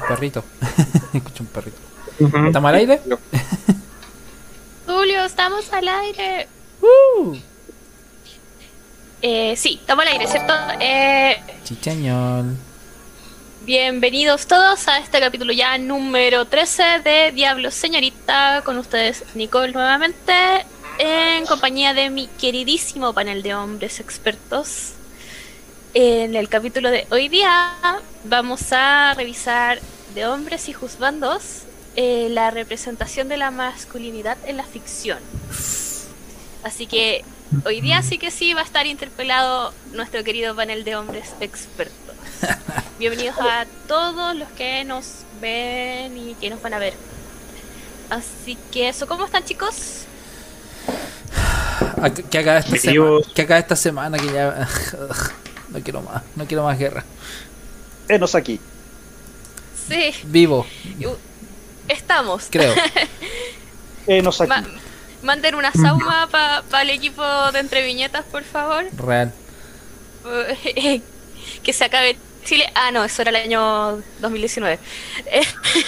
Un perrito. Escucho un perrito. ¿Estamos al aire? Julio, estamos al aire. Uh, Eh, sí, estamos al aire, ¿cierto? Eh, chichañol. bienvenidos todos a este capítulo ya número 13 de Diablo Señorita. Con ustedes, Nicole, nuevamente, en compañía de mi queridísimo panel de hombres expertos. En el capítulo de hoy día vamos a revisar de hombres y juzgandos eh, la representación de la masculinidad en la ficción. Así que hoy día sí que sí va a estar interpelado nuestro querido panel de hombres expertos. Bienvenidos a todos los que nos ven y que nos van a ver. Así que eso, ¿cómo están chicos? Ah, Que acaba esta semana. Vivos. Que acaba esta semana que ya. No quiero más. No quiero más guerra. Enos aquí. Sí, Vivo, estamos. creo. Enos aquí. Ma- manden una sauma para el equipo de entre viñetas, por favor. Real. que se acabe Chile. Ah, no, eso era el año 2019. Eh,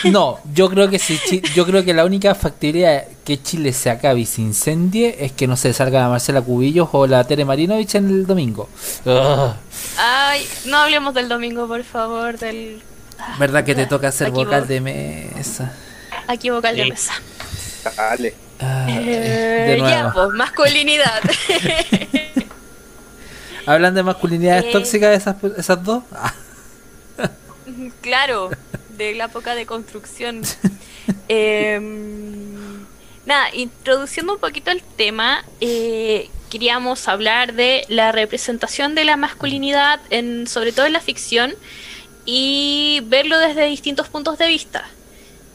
No, yo creo que si Chi- yo creo que la única factibilidad que Chile se acabe y se incendie es que no se salga la Marcela Cubillos o la Tere Marinovich en el domingo. Ugh. Ay, no hablemos del domingo, por favor, del... ah, ¿Verdad que te toca hacer aquí vocal vo- de mesa? Aquí vocal de Sí. mesa. Dale. Ay, Eh, de ya, nuevo. pues, masculinidad. ¿Hablan de masculinidades Eh. tóxicas esas, esas dos? Ah, claro, de la época de construcción. Em, nada, introduciendo un poquito el tema, eh, queríamos hablar de la representación de la masculinidad, en, sobre todo en la ficción, y verlo desde distintos puntos de vista.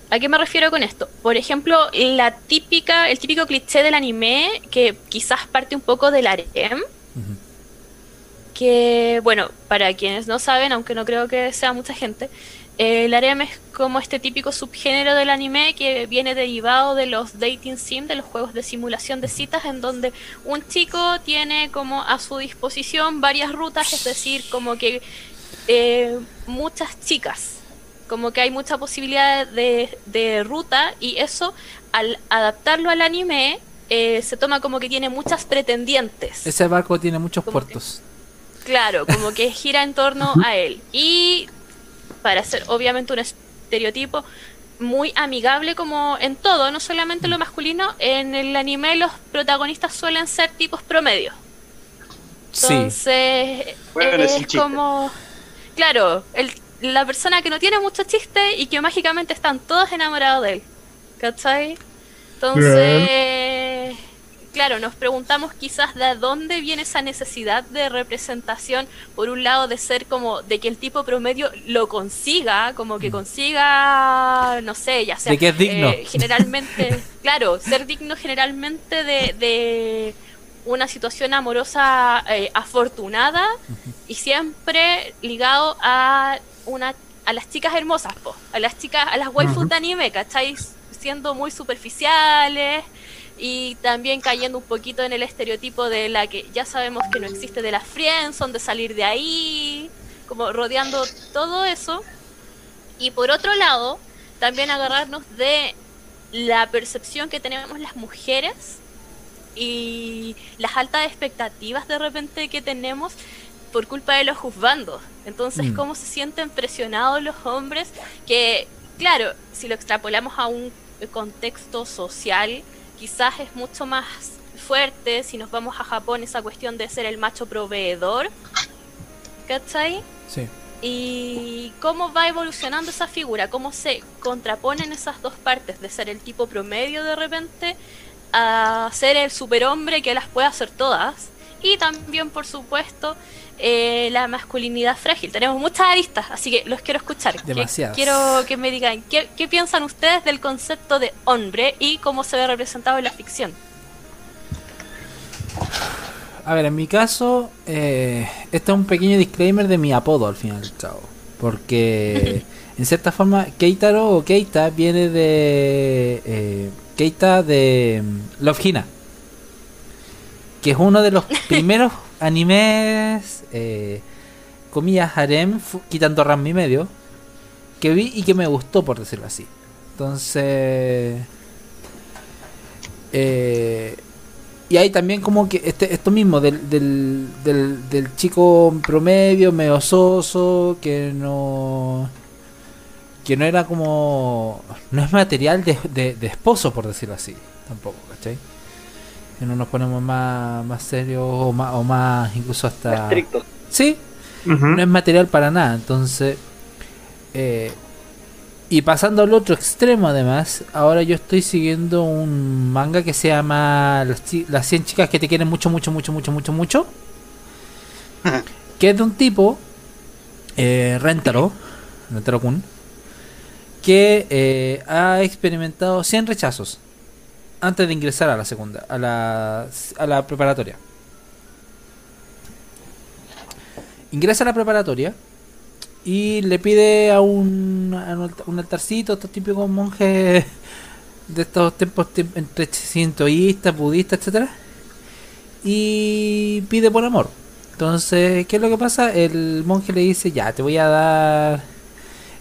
¿A qué me refiero con esto? Por ejemplo, la típica, el típico cliché del anime, que quizás parte un poco del harem, que, bueno, para quienes no saben, aunque no creo que sea mucha gente, eh, el harem es como este típico subgénero del anime que viene derivado de los dating sim, de los juegos de simulación de citas, en donde un chico tiene como a su disposición varias rutas, es decir, como que eh, muchas chicas, como que hay mucha posibilidad de, de ruta y eso al adaptarlo al anime eh, se toma como que tiene muchas pretendientes. Ese barco tiene muchos puertos. Claro, como que gira en torno a él. Y para ser obviamente un estereotipo muy amigable como en todo, no solamente lo masculino, en el anime los protagonistas suelen ser tipos promedio. Sí. Entonces, Bueno, es es un chiste. como, claro, el- la persona que no tiene mucho chiste y que mágicamente están todos enamorados de él. ¿Cachai? Entonces, claro, nos preguntamos quizás de dónde viene esa necesidad de representación, por un lado de ser como, de que el tipo promedio lo consiga, como que consiga, no sé, ya sea... Mm. De que es digno. eh, generalmente, claro, ser digno generalmente de, de una situación amorosa eh, afortunada y siempre ligado a una a las chicas hermosas, po, a las chicas, a las waifus de anime. Siendo muy superficiales y también cayendo un poquito en el estereotipo de la que ya sabemos que no existe de la friendzone, de salir de ahí, como rodeando todo eso. Y por otro lado, también agarrarnos de la percepción que tenemos las mujeres y las altas expectativas de repente que tenemos por culpa de los juzgandos. Entonces, Mm. ¿cómo se sienten presionados los hombres? Que, claro, si lo extrapolamos a un contexto social, quizás es mucho más fuerte si nos vamos a Japón esa cuestión de ser el macho proveedor. ¿Cachai? Sí. y cómo va evolucionando esa figura, cómo se contraponen esas dos partes de ser el tipo promedio de repente a ser el superhombre que las puede hacer todas y también por supuesto eh, la masculinidad frágil. Tenemos muchas aristas, así que los quiero escuchar. Demasiadas. quiero que me digan ¿qué, qué piensan ustedes del concepto de hombre y cómo se ve representado en la ficción. A ver, en mi caso, eh, este es un pequeño disclaimer de mi apodo al final cabo. Porque, en cierta forma, Keitaro o Keita viene de. Eh, Keita de mm, Love Hina. Que es uno de los primeros animes, eh, comillas, harem, quitando Ram y medio, que vi y que me gustó, por decirlo así. Entonces... Eh, y hay también como que este, esto mismo del, del, del, del chico promedio, medio soso, que no que no era como no es material de, de, de esposo por decirlo así tampoco ¿cachai? que no nos ponemos más más serios o más, o más incluso hasta Estricto. sí no es material para nada. Entonces, eh, y pasando al otro extremo, además, ahora yo estoy siguiendo un manga que se llama Las, las 100 chicas que te quieren mucho, mucho, mucho, mucho, mucho, mucho. que es de un tipo, eh, Rentaro, Rentaro Kun, que eh, ha experimentado 100 rechazos antes de ingresar a la segunda, a la, a la preparatoria. ingresa a la preparatoria y le pide a un, a un alta- un altarcito, estos típicos monjes de estos tiempos entre sintoístas, budistas, etcétera Y pide por amor. Entonces, ¿qué es lo que pasa? El monje le dice, ya, te voy a dar...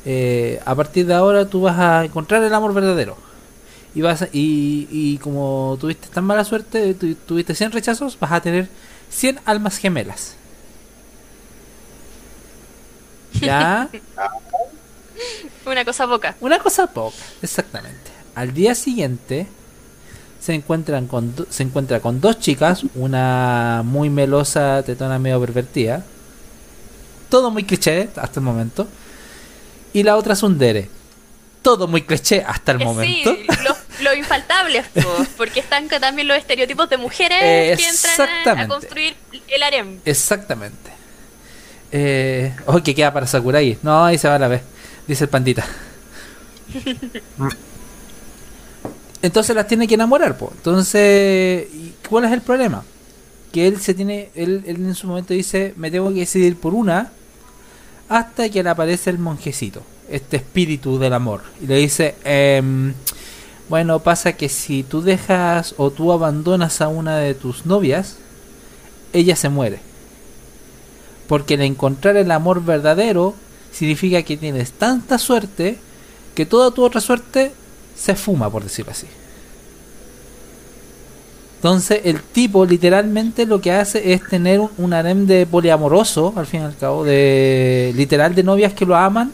eh, a partir de ahora tú vas a encontrar el amor verdadero. Y, vas a- y, y como tuviste tan mala suerte, tu- tuviste 100 rechazos, vas a tener 100 almas gemelas. ¿Ya? Una cosa poca. Una cosa poca, exactamente. Al día siguiente se encuentran con se encuentra con dos chicas, una muy melosa, tetona medio pervertida. Todo muy cliché hasta el momento. Y la otra Sundere. Todo muy cliché hasta el Eh, momento. Sí, los, los infaltables, po, porque están también los estereotipos de mujeres Eh, que entran a- construir el harem. Exactamente. Eh, oh, que queda para Sakurai. No, ahí se va a la vez. Dice el pandita. Entonces las tiene que enamorar, pues. Entonces, ¿y ¿cuál es el problema? Que él se tiene, él, él en su momento dice, me tengo que decidir por una, hasta que le aparece el monjecito, este espíritu del amor, y le dice, em, bueno, pasa que si tú dejas o tú abandonas a una de tus novias, ella se muere. Porque el encontrar el amor verdadero significa que tienes tanta suerte que toda tu otra suerte se fuma, por decirlo así. Entonces el tipo literalmente lo que hace es tener un, un harem de poliamoroso, al fin y al cabo, de literal de novias que lo aman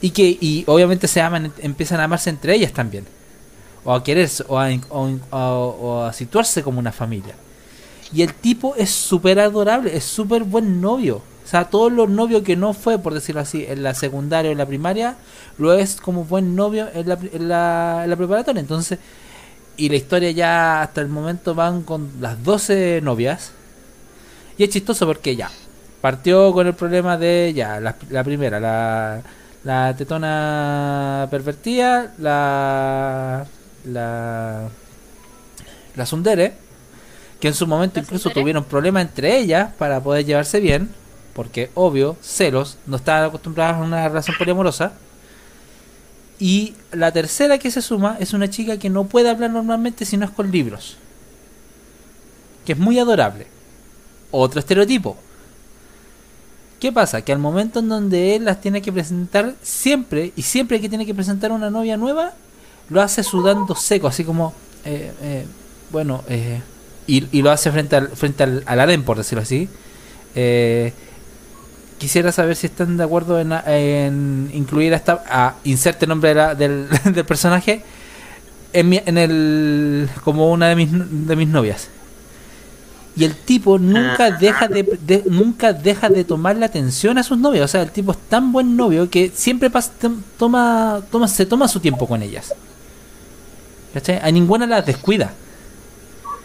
y que y obviamente se aman, empiezan a amarse entre ellas también. O a quererse, o a, situarse como una familia. Y el tipo es súper adorable, es súper buen novio. O sea, todos los novios que no fue, por decirlo así, en la secundaria o en la primaria, lo es como buen novio en la, en la, en la preparatoria. Entonces, y la historia ya hasta el momento van con las 12 novias. Y es chistoso porque ya, partió con el problema de ya, la, la primera, la, la tetona pervertida, la, la, la Sundere, que en su momento incluso tuvieron problemas entre ellas para poder llevarse bien, porque obvio, celos, no estaban acostumbradas a una relación poliamorosa. Y la tercera que se suma es una chica que no puede hablar normalmente si no es con libros. Que es muy adorable. Otro estereotipo. ¿Qué pasa? Que al momento en donde él las tiene que presentar, siempre, y siempre que tiene que presentar una novia nueva, lo hace sudando seco, así como, eh, eh, bueno, eh, y, y lo hace frente al, frente al, al por decirlo así. Eh, quisiera saber si están de acuerdo en, en incluir a esta, a inserte el nombre de la- del, del personaje en, mi- en el, como una de mis, de mis novias. Y el tipo nunca deja de, de- nunca deja de tomarle atención a sus novias. O sea, el tipo es tan buen novio que siempre pas- tom- toma, toma, se toma su tiempo con ellas. ¿Cachai? A ninguna las descuida.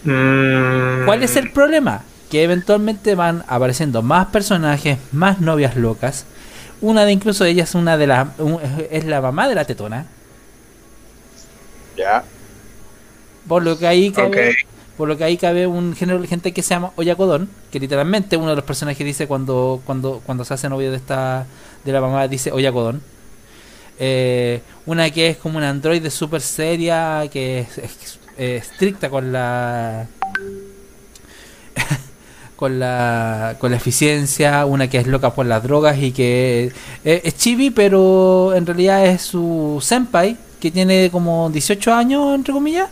Mm. ¿Cuál es el problema? Que eventualmente van apareciendo más personajes, más novias locas. Una de incluso ellas es una de las un- es la mamá de la tetona. Ya. Por lo que ahí cabe, por lo que ahí cabe un género de gente que se llama Oyakodon, que literalmente uno de los personajes dice cuando cuando cuando se hace novio de esta de la mamá dice Oyakodon. Eh, una que es como una androide super seria, que es, es- estricta con la con la, con la eficiencia, una que es loca por las drogas y que es chibi, pero en realidad es su senpai, que tiene como 18 años, entre comillas,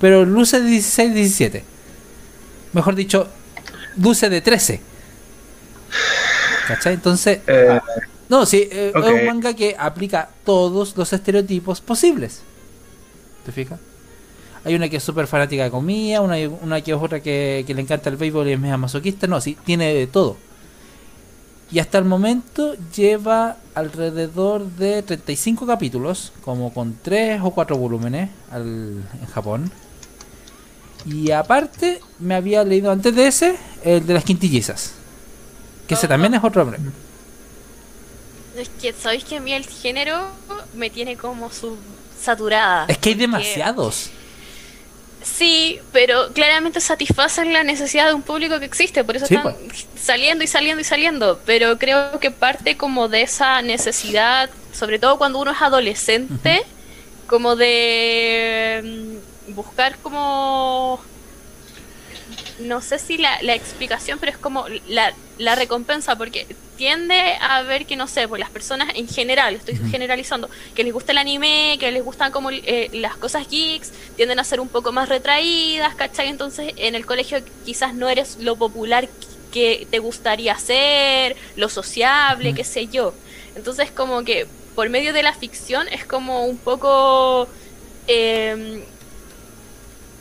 pero luce de 16, 17. Mejor dicho, luce de 13. ¿Cachai? Entonces, Eh, no, sí, eh, es un manga que aplica todos los estereotipos posibles. ¿Te fijas? Hay una que es súper fanática de comida, una, una que es otra que, que le encanta el béisbol y es media masoquista. No, sí, tiene de todo. Y hasta el momento lleva alrededor de 35 capítulos, como con 3 o 4 volúmenes al- en Japón. Y aparte, me había leído antes de ese, el de las quintillizas. Que ese también es otro hombre. Es que, ¿sabéis que a mí el género me tiene como su saturada? Es que hay demasiados. Sí, pero claramente satisfacen la necesidad de un público que existe, por eso Sí, están saliendo y saliendo y saliendo. Pero creo que parte como de esa necesidad, sobre todo cuando uno es adolescente, como de mm, buscar como no sé si la, la explicación, pero es como la, la recompensa, porque tiende a ver que, no sé, pues las personas en general, estoy generalizando, que les gusta el anime, que les gustan como eh, las cosas geeks, tienden a ser un poco más retraídas, ¿cachai? Entonces en el colegio quizás no eres lo popular que te gustaría ser, lo sociable, qué sé yo. Entonces como que por medio de la ficción es como un poco... em,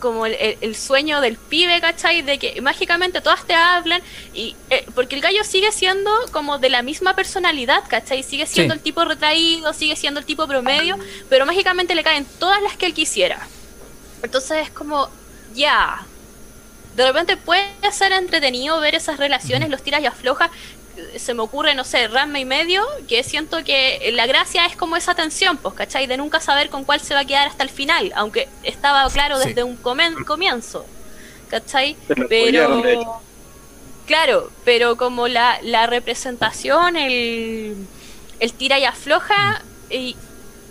como el, el- el sueño del pibe, ¿cachai? De que mágicamente todas te hablan y eh, porque el gallo sigue siendo como de la misma personalidad, ¿cachai? Sigue siendo Sí. el tipo retraído, sigue siendo el tipo promedio, pero mágicamente le caen todas las que él quisiera. Entonces es como, ya. De repente puede ser entretenido ver esas relaciones, los tiras y aflojas. Se me ocurre, no sé, Ranma y medio, que siento que la gracia es como esa tensión, pues, ¿cachai? De nunca saber con cuál se va a quedar hasta el final, aunque estaba claro Sí. desde un comienzo, ¿cachai? Hecho. Claro, pero como la, la representación, el, el tira y afloja y,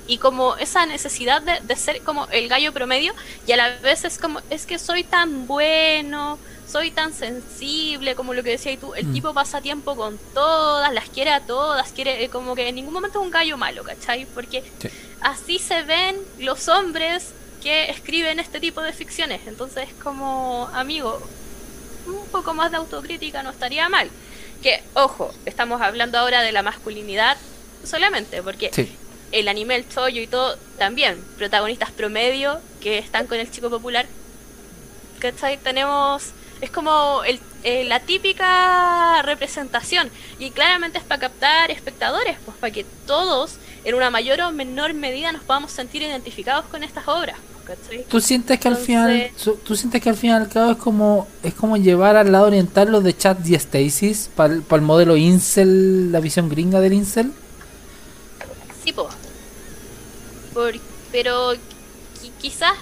y como esa necesidad de, de ser como el gallo promedio y a la vez es como, es que soy tan bueno, soy tan sensible, como lo que decías tú, el Mm. tipo pasa tiempo con todas, las quiere a todas, quiere eh, como que en ningún momento es un gallo malo, ¿cachai? Porque Sí. así se ven los hombres que escriben este tipo de ficciones, entonces como amigo, un poco más de autocrítica no estaría mal. Que, ojo, estamos hablando ahora de la masculinidad solamente, porque Sí. el anime, el chollo y todo, también, protagonistas promedio que están con el chico popular. ¿Cachai? Tenemos. Es como el, eh, la típica representación. Y claramente es para captar espectadores, pues para que todos, en una mayor o menor medida, nos podamos sentir identificados con estas obras. pues, ¿Cachai? ¿Tú sientes que al final, tú sientes que al fin y al cabo es como es como llevar al lado oriental los de Chad y Stasis para el modelo Incel, la visión gringa del Incel? Sí, po. Por- pero qui- quizás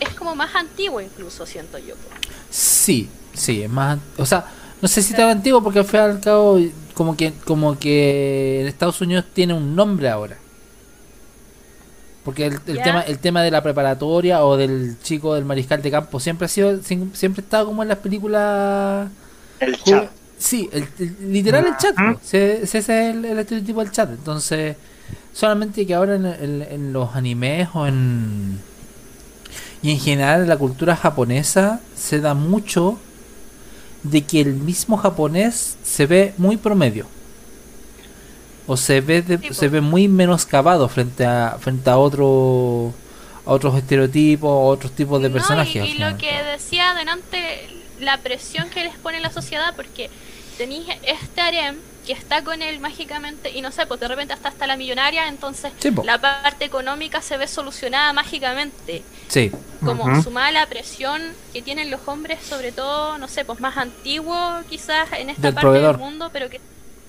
es como más antiguo incluso, siento yo. po. Sí, sí, es más, o sea, no sé si tan antiguo porque al fin y al cabo como que como que en Estados Unidos tiene un nombre ahora. Porque el, tema el tema de la preparatoria o del chico del mariscal de campo siempre ha sido siem- siempre ha estado como en las películas El chat. Sí, el, el- literal el chat. Ajá. po. Se- Ese es el, el estereotipo del chat. Entonces, solamente que ahora en, en- en los animes o en. Y en general en la cultura japonesa se da mucho de que el mismo japonés se ve muy promedio. O se ve de- se ve muy menoscabado frente a frente a otro a otros estereotipos, a otros tipos de No, personajes. y, y lo que decía adelante, la presión que les pone la sociedad, porque tenéis este harem que está con él mágicamente, y no sé, pues de repente hasta hasta la millonaria, entonces Sí, la parte económica se ve solucionada mágicamente. Sí, Como sumada a la presión que tienen los hombres, sobre todo, no sé, pues más antiguo quizás en esta Del parte proveedor. del mundo, pero que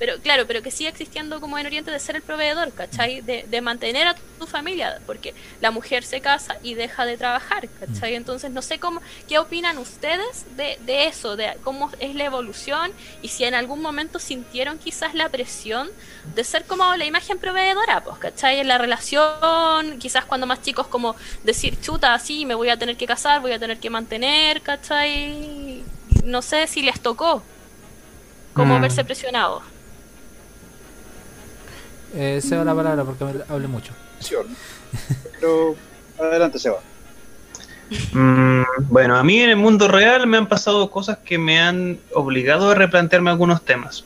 pero claro, pero que sigue existiendo como en Oriente de ser el proveedor, ¿cachai? De, de mantener a tu familia, porque la mujer se casa y deja de trabajar, ¿cachai? Entonces no sé cómo, qué opinan ustedes de, de eso, de cómo es la evolución y si en algún momento sintieron quizás la presión de ser como la imagen proveedora, pues, ¿cachai? En la relación, quizás cuando más chicos como decir, chuta, sí, me voy a tener que casar, voy a tener que mantener, ¿cachai? no sé si les tocó como Mm. verse presionados. Eh, cedo la palabra porque hablé mucho. Pero adelante, Seba. Mm, bueno, a mí en el mundo real me han pasado cosas que me han obligado a replantearme algunos temas.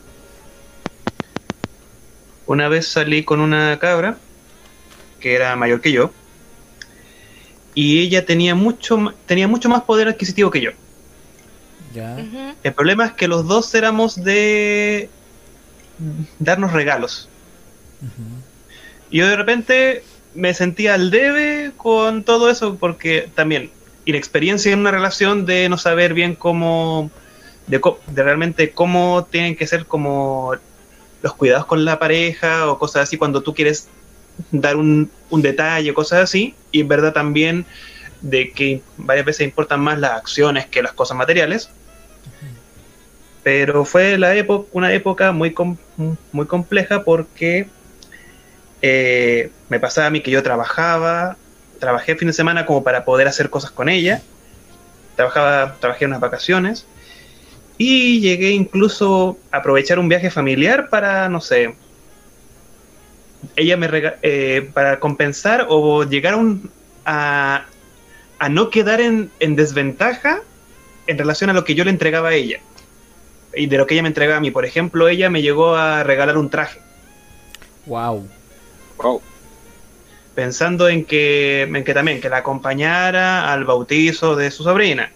Una vez salí con una cabra que era mayor que yo y ella tenía mucho tenía mucho más poder adquisitivo que yo. Ya. El problema es que los dos éramos de darnos regalos. Y yo de repente me sentía al debe con todo eso, porque también inexperiencia en una relación de no saber bien cómo, de realmente cómo tienen que ser como los cuidados con la pareja o cosas así cuando tú quieres dar un, un detalle, cosas así, y en verdad también de que varias veces importan más las acciones que las cosas materiales. Pero fue la época, una época muy, com- muy compleja porque eh, me pasaba a mí que yo trabajaba, trabajé fin de semana como para poder hacer cosas con ella, trabajaba, trabajé unas vacaciones y llegué incluso a aprovechar un viaje familiar para, no sé, ella me rega- eh, para compensar o llegar a, a no quedar en, en desventaja en relación a lo que yo le entregaba a ella y de lo que ella me entregaba a mí. Por ejemplo, ella me llegó a regalar un traje. Wow. Wow. pensando en que, en que también que la acompañara al bautizo de su sobrina.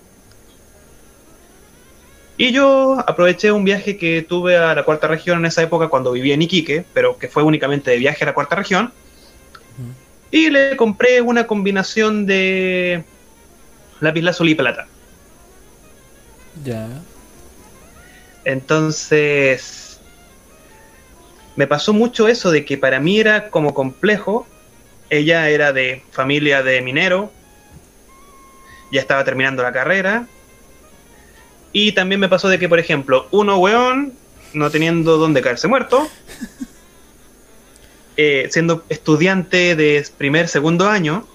Y yo aproveché un viaje que tuve a la cuarta región en esa época cuando vivía en Iquique, pero que fue únicamente de viaje a la cuarta región. Y le compré una combinación de lápiz lazuli y plata. Ya. Entonces, me pasó mucho eso de que para mí era como complejo. Ella era de familia de minero, ya estaba terminando la carrera. Y también me pasó de que, por ejemplo, uno weón, no teniendo dónde caerse muerto, eh, siendo estudiante de primer, segundo año,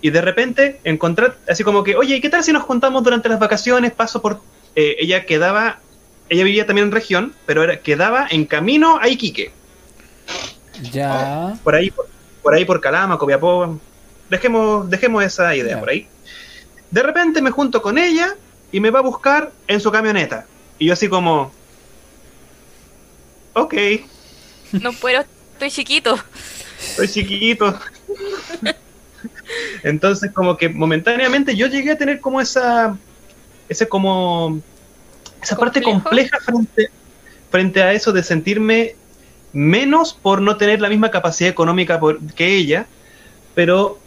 y de repente encontrar, así como que, oye, ¿qué tal si nos juntamos durante las vacaciones? Paso por. eh, ella quedaba. Ella vivía también en región, pero era, quedaba en camino a Iquique. Ya. Por ahí, por, por ahí por Calama, Copiapó. Dejemos, dejemos esa idea Ya. por ahí. De repente me junto con ella y me va a buscar en su camioneta. Y yo así como. Ok, No puedo, estoy chiquito. soy chiquito. Entonces, como que momentáneamente yo llegué a tener como esa. Ese como. Esa parte compleja frente, frente a eso de sentirme menos por no tener la misma capacidad económica por- que ella. Pero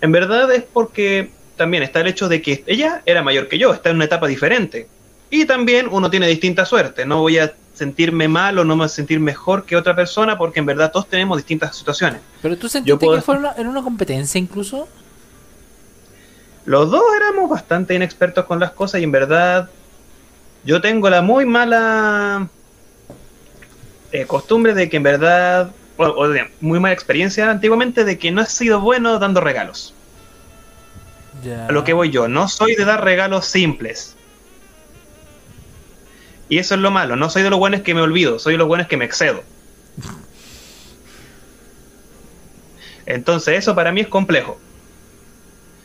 en verdad es porque también está el hecho de que ella era mayor que yo, está en una etapa diferente. Y también uno tiene distinta suerte. No voy a sentirme mal o no me voy a sentir mejor que otra persona porque en verdad todos tenemos distintas situaciones. Pero tú sentiste Yo puedo- que fue una, en una competencia incluso. Los dos éramos bastante inexpertos con las cosas y en verdad yo tengo la muy mala eh, costumbre de que en verdad, o, o de- muy mala experiencia antiguamente de que no he sido bueno dando regalos. A lo que voy yo, no soy de dar regalos simples. Y eso es lo malo, no soy de los buenos que me olvido, soy de los buenos que me excedo. Entonces eso para mí es complejo.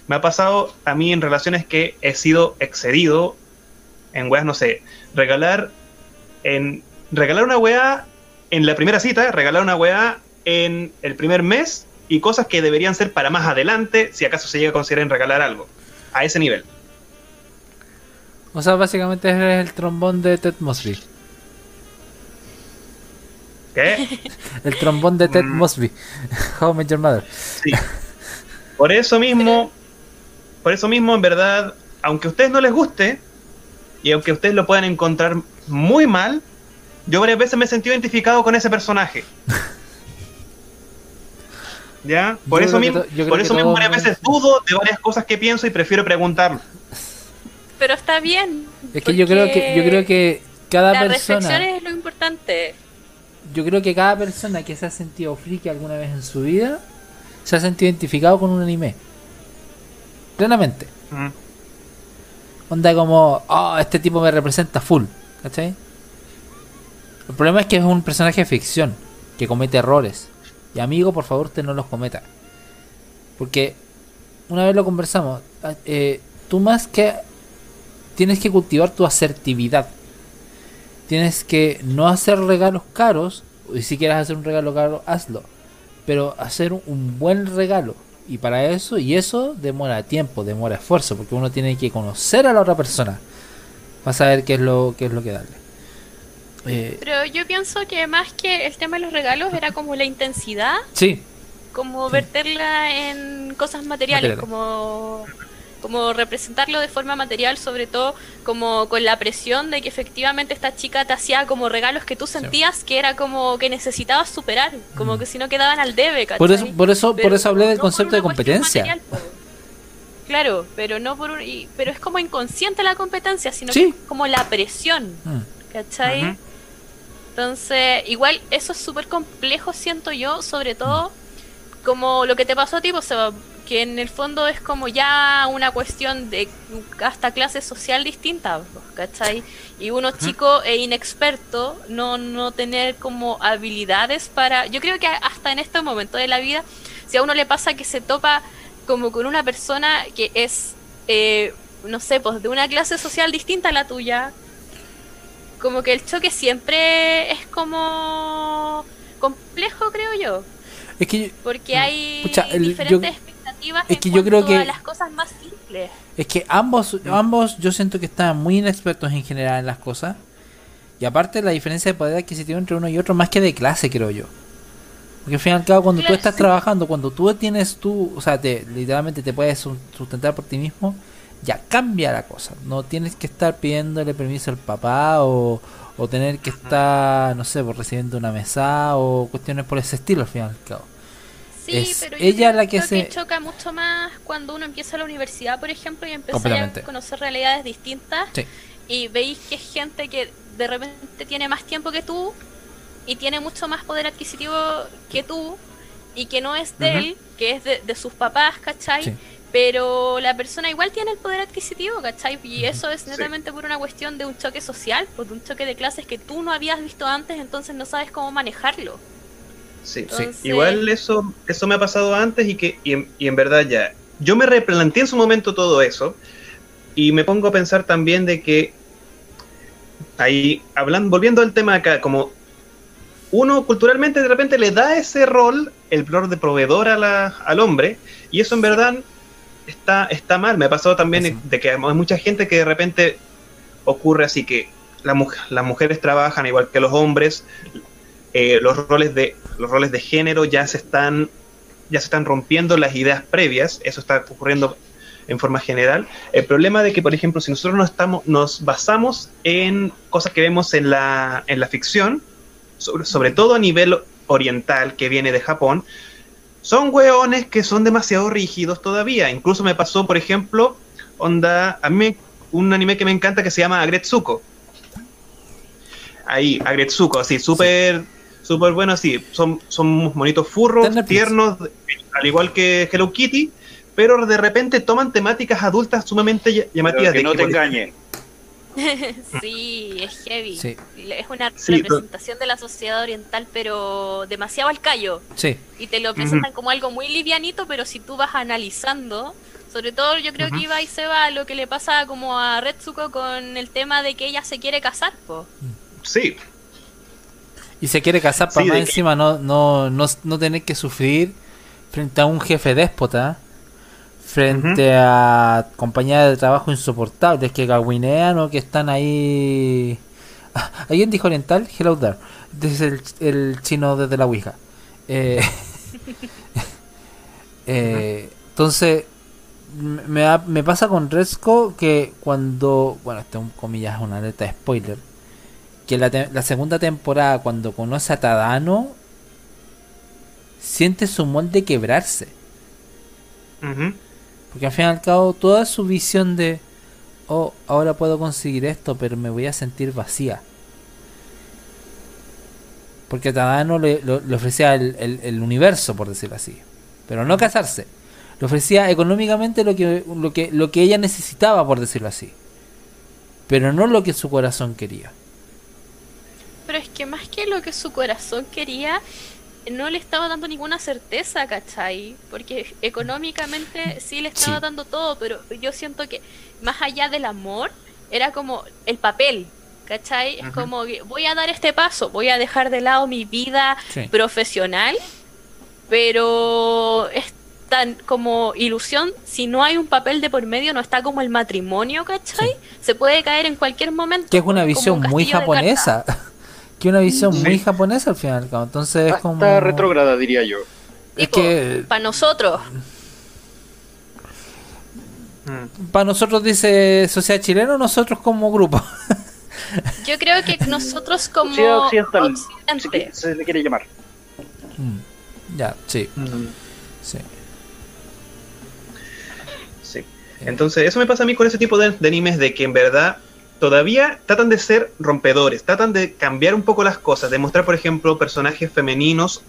Me ha pasado a mí en relaciones que he sido excedido en weas, no sé, regalar en regalar una wea en la primera cita, regalar una wea en el primer mes y cosas que deberían ser para más adelante, si acaso se llega a considerar en regalar algo. A ese nivel. O sea, básicamente es el trombón de Ted Mosby. ¿Qué? El trombón de Ted Mm. Mosby. How Met Your Mother. Sí. Por eso mismo, por eso mismo, en verdad, aunque a ustedes no les guste, y aunque ustedes lo puedan encontrar muy mal, yo varias veces me he sentido identificado con ese personaje. ¿Ya? Por Yo eso mismo, por eso mismo varias veces dudo de varias cosas que pienso y prefiero preguntarlo. Pero está bien. Es que yo creo que yo creo que cada la reflexión persona, es lo importante. yo creo que cada persona que se ha sentido friki alguna vez en su vida se ha sentido identificado con un anime. Plenamente. Mm. Onda como, oh, este tipo me representa full, ¿cachai? El problema es que es un personaje de ficción, que comete errores. Y amigo, por favor, usted no los cometa. Porque una vez lo conversamos, ah, eh, tú más que tienes que cultivar tu asertividad. Tienes que no hacer regalos caros, y si quieres hacer un regalo caro, hazlo. Pero hacer un buen regalo. Y para eso, y eso demora tiempo, demora esfuerzo, porque uno tiene que conocer a la otra persona para saber qué es lo, qué es lo que darle. Eh, Pero yo pienso que más que el tema de los regalos era como la intensidad. Sí. Como verterla en cosas materiales, como como representarlo de forma material, sobre todo como con la presión de que efectivamente esta chica te hacía como regalos que tú sentías que era como que necesitabas superar, como que si no quedaban al debe, Por eso, por eso, por eso hablé del concepto de competencia. claro, pero no por pero es como inconsciente la competencia, sino que es como la presión, mm. ¿cachai? Entonces, igual eso es súper complejo, siento yo, sobre todo como lo que te pasó a ti, pues, que en el fondo es como ya una cuestión de hasta clase social distinta, ¿cachai? Y uno chico e inexperto, no, no tener como habilidades para... Yo creo que hasta en este momento de la vida, si a uno le pasa que se topa como con una persona que es, eh, no sé, pues de una clase social distinta a la tuya, como que el choque siempre es como complejo, creo yo. Es que, porque hay diferentes es que yo creo que las cosas más simples. Es que ambos, ambos yo siento que están muy inexpertos en general en las cosas. Y aparte la diferencia de poder adquisitivo entre uno y otro más que de clase, creo yo. Porque al fin y al cabo cuando tú estás trabajando, cuando tú tienes tú, o sea, te, literalmente te puedes sustentar por ti mismo, ya cambia la cosa. No tienes que estar pidiéndole permiso al papá o, o tener que estar, no sé, por recibiendo una mesa o cuestiones por ese estilo al fin y al cabo. Sí, pero ella la que se choca mucho más cuando uno empieza la universidad, por ejemplo, y empieza a conocer realidades distintas y veis que es gente que de repente tiene más tiempo que tú y tiene mucho más poder adquisitivo que tú y que no es de él, que es de, sus papás, ¿cachai? Pero la persona igual tiene el poder adquisitivo, ¿cachai? Y eso es netamente por una cuestión de un choque social, por un choque de clases que tú no habías visto antes, entonces no sabes cómo manejarlo. Sí, sí. Igual eso, eso me ha pasado antes y que y en, verdad ya. Yo me replanteé en su momento todo eso y me pongo a pensar también de que ahí, hablando, volviendo al tema acá, como uno culturalmente de repente le da ese rol, el rol de proveedor a la, al hombre, y eso en verdad está, está mal. Me ha pasado también de que hay mucha gente que de repente ocurre así que la, las mujeres trabajan igual que los hombres, eh, los roles de los roles de género ya se están ya se están rompiendo las ideas previas eso está ocurriendo en forma general. El problema de que por ejemplo si nosotros nos estamos nos basamos en cosas que vemos en la en la ficción sobre, sobre todo a nivel oriental que viene de Japón son hueones que son demasiado rígidos todavía. Incluso me pasó por ejemplo onda a mí un anime que me encanta que se llama Agretsuko. Ahí Agretsuko así súper súper bueno, sí, son, son monitos furros, tiernos, al igual que Hello Kitty, pero de repente toman temáticas adultas sumamente llamativas. que no te engañen. sí, es heavy. Es una representación de la sociedad oriental, pero demasiado al callo. Sí. Y te lo presentan como algo muy livianito, pero si tú vas analizando, sobre todo yo creo que iba y se va lo que le pasa como a Retsuko con el tema de que ella se quiere casar, po. Sí, y se quiere casar para más encima no, no, no, no, tener que sufrir frente a un jefe déspota, frente a compañías de trabajo insoportables que gaguinean o que están ahí. ¿Alguien dijo oriental? Hello there. Desde el, el chino desde la Ouija. Eh, eh, entonces, me, me pasa con Resco que cuando. Bueno, esto un comillas una alerta de spoiler que la, la segunda temporada, cuando conoce a Tadano, siente su molde quebrarse. Porque al fin y al cabo, toda su visión de, oh, ahora puedo conseguir esto, pero me voy a sentir vacía. Porque Tadano le, le ofrecía el, el, universo, por decirlo así. Pero no casarse. Le ofrecía económicamente lo que, lo que, lo que ella necesitaba, por decirlo así. pero no lo que su corazón quería. Pero es que más que lo que su corazón quería, no le estaba dando ninguna certeza, ¿cachai? Porque económicamente sí le estaba Sí. dando todo, pero yo siento que más allá del amor, era como el papel, ¿cachai? Es como voy a dar este paso, voy a dejar de lado mi vida Sí. profesional, pero es tan como ilusión, si no hay un papel de por medio, no está como el matrimonio, ¿cachai? Sí. Se puede caer en cualquier momento. Que es una visión un muy japonesa. Que una visión Sí. muy japonesa al final. Entonces es como... retrógrada, diría yo. Es Tipo, que para nosotros, Mm. para nosotros dice Sociedad Chilena, nosotros como grupo. yo creo que nosotros como Sociedad occidental, occidente, Se, se le quiere llamar. Mm. ya, sí, Mm. sí. Sí. Entonces, eso me pasa a mí con ese tipo de, de animes de que en verdad todavía tratan de ser rompedores, tratan de cambiar un poco las cosas, de mostrar, por ejemplo, personajes femeninos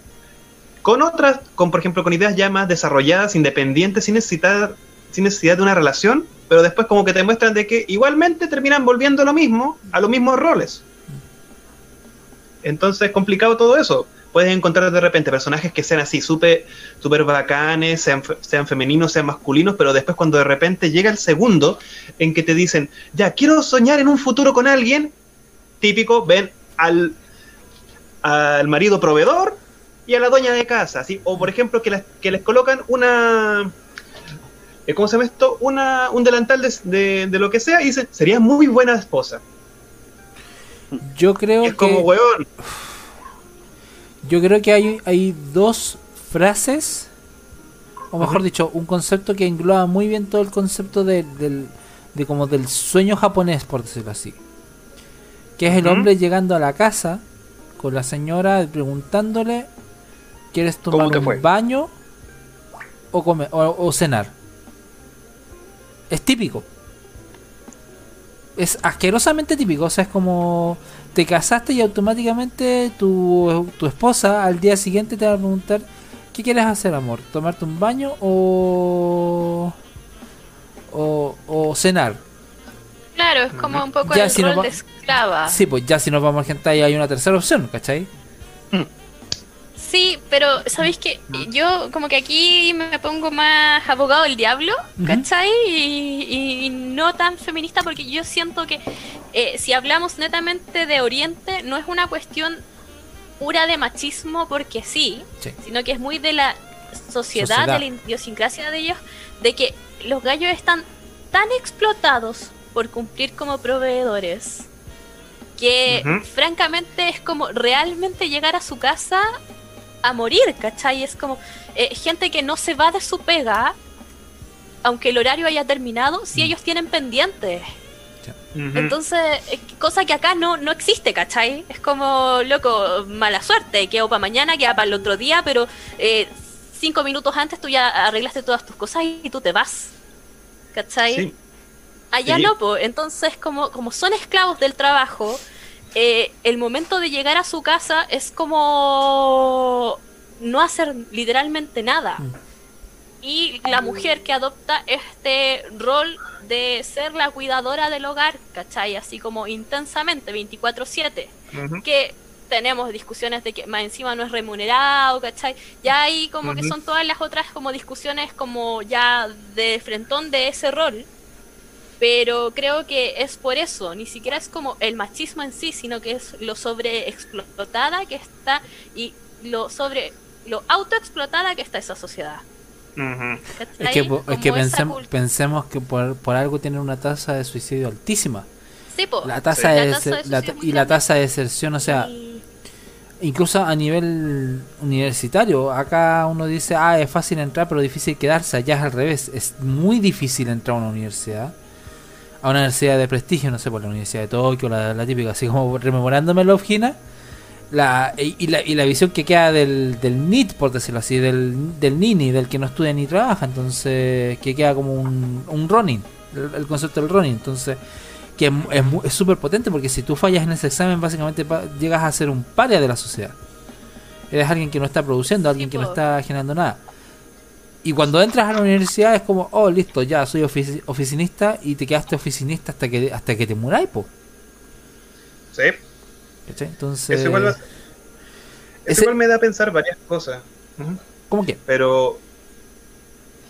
con otras, con por ejemplo, con ideas ya más desarrolladas, independientes, sin necesidad, sin necesidad de una relación, pero después como que te muestran de que igualmente terminan volviendo lo mismo, a los mismos roles. Entonces es complicado todo eso. Puedes encontrar de repente personajes que sean así, súper super bacanes, sean, fe- sean femeninos, sean masculinos, pero después cuando de repente llega el segundo en que te dicen, ya, quiero soñar en un futuro con alguien, típico, ven al, al marido proveedor y a la dueña de casa, ¿sí? o por ejemplo que, las- que les colocan una... eh, ¿Cómo se llama esto? Una, un delantal de, de- de lo que sea y dicen, sería muy buena esposa. Yo creo es que... como, weón, Yo creo que hay, hay dos frases, o mejor dicho, un concepto que engloba muy bien todo el concepto de, del, de como del sueño japonés, por decirlo así. Que es el hombre llegando a la casa con la señora preguntándole, ¿quieres tomar ¿Cómo te un fue? baño o, comer, o, o cenar? Es típico. Es asquerosamente típico, o sea, es como te casaste y automáticamente tu, tu esposa al día siguiente te va a preguntar ¿qué quieres hacer, amor? ¿Tomarte un baño o, o, o cenar? claro, es como un poco Ya, el si rol va- de esclava. Sí, pues ya si nos vamos a hentai hay una tercera opción, ¿cachai? Sí, pero ¿sabéis que Yo como que aquí me pongo más abogado del diablo. ¿cachai? Y, y- y no tan feminista porque yo siento que eh, si hablamos netamente de Oriente, no es una cuestión pura de machismo porque sí, Sí. sino que es muy de la sociedad, Sociedad. de la idiosincrasia de ellos, de que los gallos están tan explotados por cumplir como proveedores que francamente es como realmente llegar a su casa a morir, ¿cachai? Es como eh, gente que no se va de su pega, aunque el horario haya terminado, si Mm. ellos tienen pendientes. Entonces, cosa que acá no, no existe, ¿cachai? Es como, loco, mala suerte, quedó para mañana, queda para el otro día, pero eh, cinco minutos antes tú ya arreglaste todas tus cosas y tú te vas, ¿cachai? Sí. Allá Sí. no, pues. Entonces, como, como son esclavos del trabajo, eh, el momento de llegar a su casa es como no hacer literalmente nada. Mm. Y la mujer que adopta este rol de ser la cuidadora del hogar, ¿cachai? Así como intensamente, 24/7 Ujú. que tenemos discusiones de que más encima no es remunerado, ¿cachai? Ya ahí como que son todas las otras como discusiones como ya de frentón de ese rol. Pero creo que es por eso, ni siquiera es como el machismo en sí, sino que es lo sobreexplotada que está y lo sobre lo autoexplotada que está esa sociedad. ¿cachai? Es que, es pensemos, que por, por algo tienen una tasa de suicidio altísima. Sí, po. La tasa, de, de la muy y la tasa de deserción, o sea, Y- incluso a nivel universitario, acá uno dice, ah, es fácil entrar, pero difícil quedarse. Allá es al revés, es muy difícil entrar a una universidad. A una universidad de prestigio, no sé, por la Universidad de Tokio, la, la típica, así como rememorándome la Ofgina. La, y, la, y la visión que queda del, del NIT, por decirlo así, del, del NINI, del que no estudia ni trabaja, entonces, que queda como un, un running, el, el concepto del running, entonces, que es súper potente porque si tú fallas en ese examen, básicamente llegas a ser un paria de la sociedad. Eres alguien que no está produciendo, alguien que no po. está generando nada. Y cuando entras a la universidad es como, oh, listo, ya soy ofici- oficinista y te quedaste oficinista hasta que hasta que te muráis, po. Sí. Entonces, eso igual, va- eso ese- igual me da a pensar varias cosas. ¿cómo que? Pero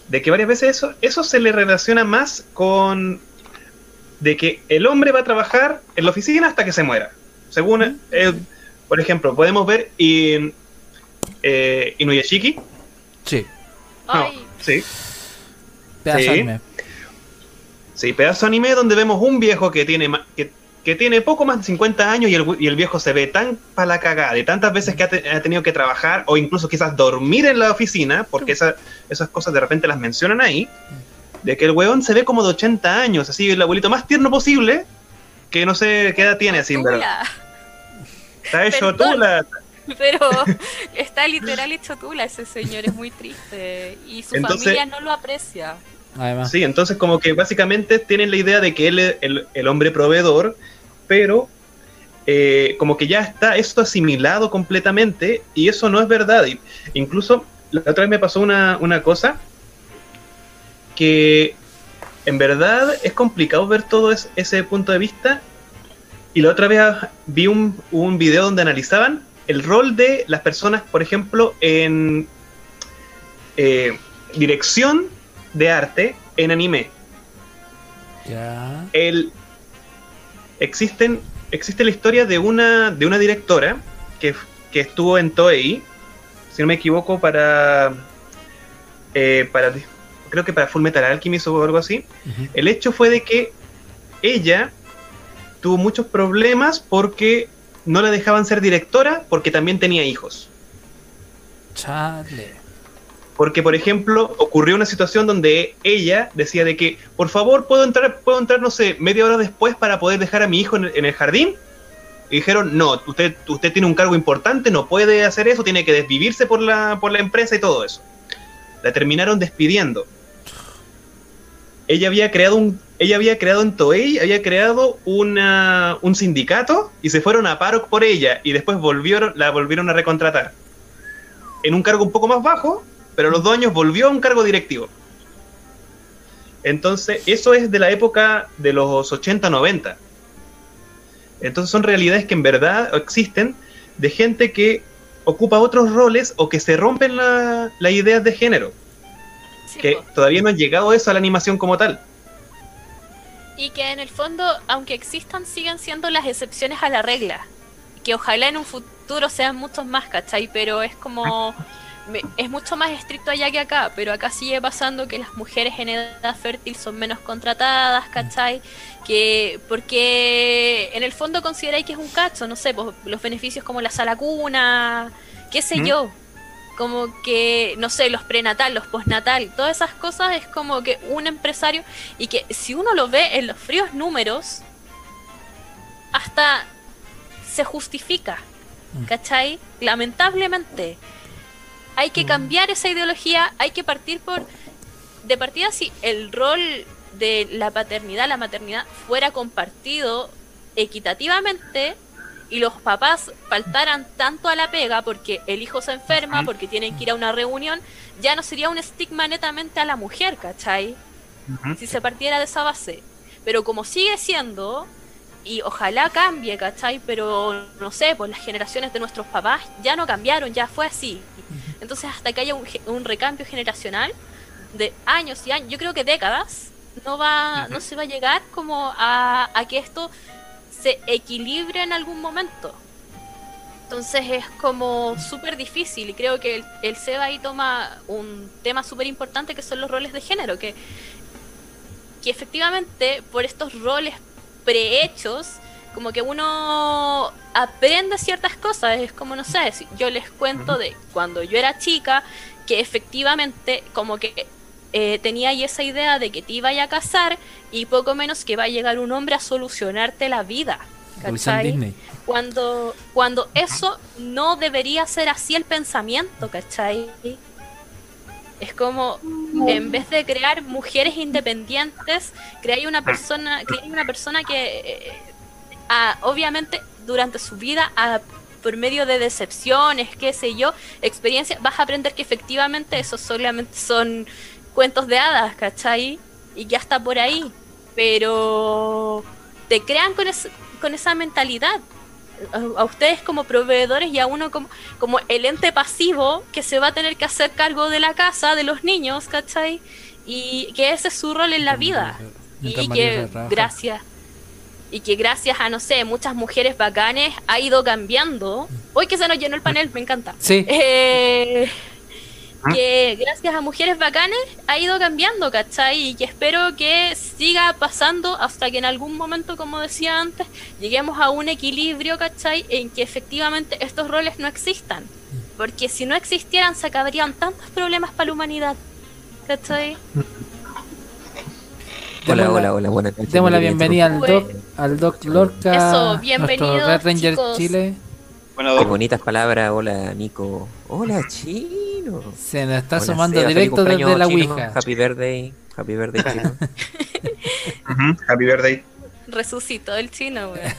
de que varias veces eso, eso se le relaciona más con de que el hombre va a trabajar en la oficina hasta que se muera. Según, eh, por ejemplo, podemos ver en eh, Inuyashiki. Sí, No, sí, pedazo Sí. de anime. sí, pedazo de anime donde vemos un viejo que tiene ma- que, que tiene poco más de 50 años y el, y el viejo se ve tan para la cagada de tantas veces que ha, te- ha tenido que trabajar o incluso quizás dormir en la oficina, porque esa- esas cosas de repente las mencionan ahí, de que el weón se ve como de 80 años, así el abuelito más tierno posible, que no sé qué edad tiene así, verdad. Está hecho tula. Pero está literal hecho tula ese señor, es muy triste. Y su Entonces- familia no lo aprecia. Además, Sí, entonces como que básicamente tienen la idea de que él es el, el hombre proveedor, pero eh, como que ya está esto asimilado completamente y eso no es verdad. Y incluso la otra vez me pasó una, una cosa que en verdad es complicado ver todo es- ese punto de vista y la otra vez vi un, un video donde analizaban el rol de las personas, por ejemplo, en eh, dirección de arte en anime. ya. El, existen, existe la historia de una, de una directora que, que estuvo en Toei, si no me equivoco, para, eh, para. Creo que para Full Metal Alchemist o algo así. El hecho fue de que ella tuvo muchos problemas porque no la dejaban ser directora porque también tenía hijos. Chale. Porque, por ejemplo, ocurrió una situación donde ella decía de que, por favor, puedo entrar, puedo entrar, no sé, media hora después para poder dejar a mi hijo en el, en el jardín. Y dijeron, no, usted, usted tiene un cargo importante, no puede hacer eso, tiene que desvivirse por la, por la empresa y todo eso. La terminaron despidiendo. Ella había creado un, ella había creado en Toei, había creado una, un sindicato y se fueron a paro por ella y después volvieron, la volvieron a recontratar. En un cargo un poco más bajo, pero a los dos años volvió a un cargo directivo. Entonces, eso es de la época de los 80-90. Entonces son realidades que en verdad existen de gente que ocupa otros roles o que se rompen la- las ideas de género. Sí, Que todavía no ha llegado eso a la animación como tal. Y que en el fondo, aunque existan, siguen siendo las excepciones a la regla. Que ojalá en un futuro sean muchos más, ¿cachai? Pero es como... me- es mucho más estricto allá que acá, pero acá sigue pasando que las mujeres en edad fértil son menos contratadas, ¿cachai? Que porque en el fondo consideráis que es un cacho, no sé, pues, los beneficios como la sala cuna, qué sé ¿Mm? yo, como que, no sé, los prenatal, los postnatal, todas esas cosas es como que un empresario y que si uno lo ve en los fríos números, hasta se justifica, Mm. ¿cachai? Lamentablemente. Hay que cambiar esa ideología, hay que partir por... De partida, si el rol de la paternidad, la maternidad fuera compartido equitativamente y los papás faltaran tanto a la pega porque el hijo se enferma, porque tienen que ir a una reunión, ya no sería un estigma netamente a la mujer, ¿cachai? si se partiera de esa base. Pero como sigue siendo, y ojalá cambie, ¿cachai? Pero no sé, pues las generaciones de nuestros papás ya no cambiaron, ya fue así. Entonces, hasta que haya un, un recambio generacional de años y años, yo creo que décadas, no va, no se va a llegar como a, a que esto se equilibre en algún momento. Entonces es como súper difícil y creo que el, el SEBA ahí toma un tema súper importante que son los roles de género, que, que efectivamente por estos roles prehechos, como que uno aprende ciertas cosas, es como, no sé, yo les cuento de cuando yo era chica, que efectivamente como que eh, tenía ahí esa idea de que te iba a casar y poco menos que va a llegar un hombre a solucionarte la vida. ¿cachai? Cuando cuando eso no debería ser así el pensamiento, ¿cachai? Es como en vez de crear mujeres independientes, creáis una persona, creáis una persona que eh, obviamente durante su vida ha por medio de decepciones, qué sé yo, experiencias, vas a aprender que efectivamente eso solamente son cuentos de hadas, ¿cachai? Y ya está por ahí. Pero te crean con, es- con esa mentalidad. A, a ustedes como proveedores y a uno como, como el ente pasivo que se va a tener que hacer cargo de la casa, de los niños, ¿cachai? Y que ese es su rol en la vida. Y que gracias y que gracias a no sé muchas mujeres bacanes ha ido cambiando hoy que se nos llenó el panel me encanta Sí. Eh. Que gracias a mujeres bacanes ha ido cambiando ¿cachai? y que espero que siga pasando hasta que en algún momento como decía antes lleguemos a un equilibrio ¿cachai? en que efectivamente estos roles no existan porque si no existieran se acabarían tantos problemas para la humanidad ¿cachai? Hola, hola, hola, buenas noches. Demos la bienvenida al. Doc, al Doc Lorca, Eso, nuestro bienvenidos, Red Ranger chicos. Chile. Bueno, Qué bonitas palabras. Hola, Nico. Hola, Chino. Se nos está Hola, sumando feliz directo desde la Chino. Ouija. Happy birthday. Happy birthday, Chino. Ujú, Happy birthday. resucitó el chino weón.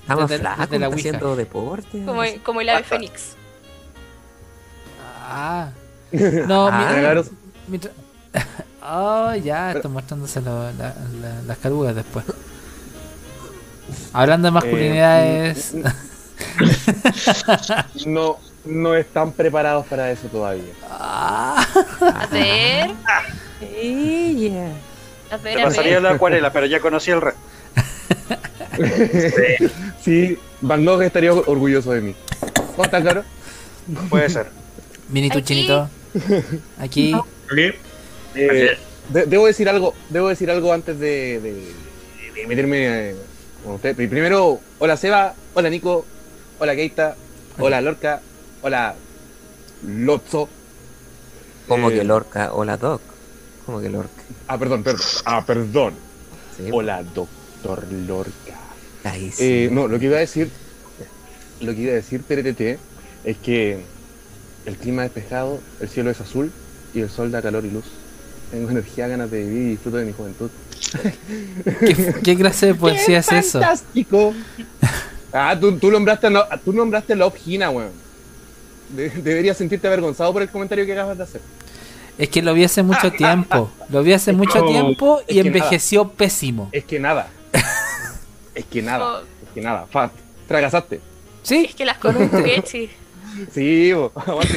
Estamos Desde- flacos, desde la está haciendo deporte. como, como el ave fénix Ah. No, Ah, mi- Oh, ya, están mostrándose lo- la- la- las calugas después. Hablando de masculinidades. No, no están preparados para eso todavía. Ah. a ver Ella. a te ver a pasaría ver la acuarela, pero ya conocí el resto. Sí, Van Gogh estaría orgulloso de mí. ¿Cómo estás, caro? Puede ser. Mini tu Aquí. chinito. Aquí. ¿Ok? Eh, de- debo decir algo, debo decir algo antes de, de- de meterme eh, con usted. Pri- Primero, hola Seba, hola Nico, hola Keita, hola Lorca, hola Lotso. Como Eh, que Lorca. Hola, Doc. Como que Lorca. Ah, perdón, perdón. Ah, perdón. Sí. Hola, doctor Lorca. Ahí sí. Eh, no, lo que iba a decir, lo que iba a decir, TRTT, es que el clima es despejado, el cielo es azul y el sol da calor y luz. Tengo energía, ganas de vivir y disfruto de mi juventud. ¿Qué, qué clase de poesía es eso? ¡Fantástico! Ah, tú, tú nombraste, a no- tú nombraste Love Hina, weón. De- deberías sentirte avergonzado por el comentario que acabas de hacer. Es que lo vi hace mucho tiempo. Lo vi hace mucho No, tiempo y envejeció pésimo. Es que nada. es que nada. Oh. Es que nada. Fa- fracasaste. Sí. es que las que Sí, bo.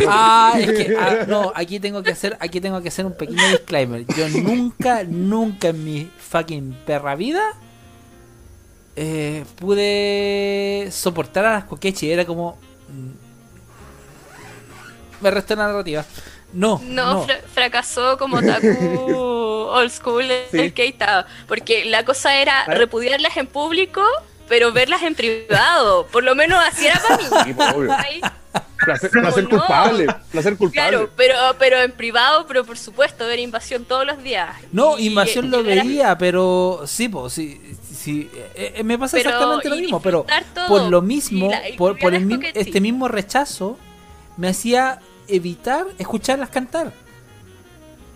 Ah, es que ah, no, aquí tengo que hacer, aquí tengo que hacer un pequeño disclaimer. Yo nunca, nunca en mi fucking perra vida eh, pude soportar a las coquechi. Era como mm, me restó la narrativa. No, no, no. fra- fracasó como Taku old school Sí. el Keita porque la cosa era repudiarlas en público pero verlas en privado por lo menos así era para mí. Ahí. Placer, placer no. culpable. Placer culpable. Claro, pero, pero en privado, pero por supuesto, ver invasión todos los días. No, Y- invasión y lo veía, pero sí, pues, sí, sí, eh, eh, me pasa Pero, exactamente lo mismo, pero todo, por lo mismo, la- por, por el mi- este mismo rechazo, me hacía evitar escucharlas cantar.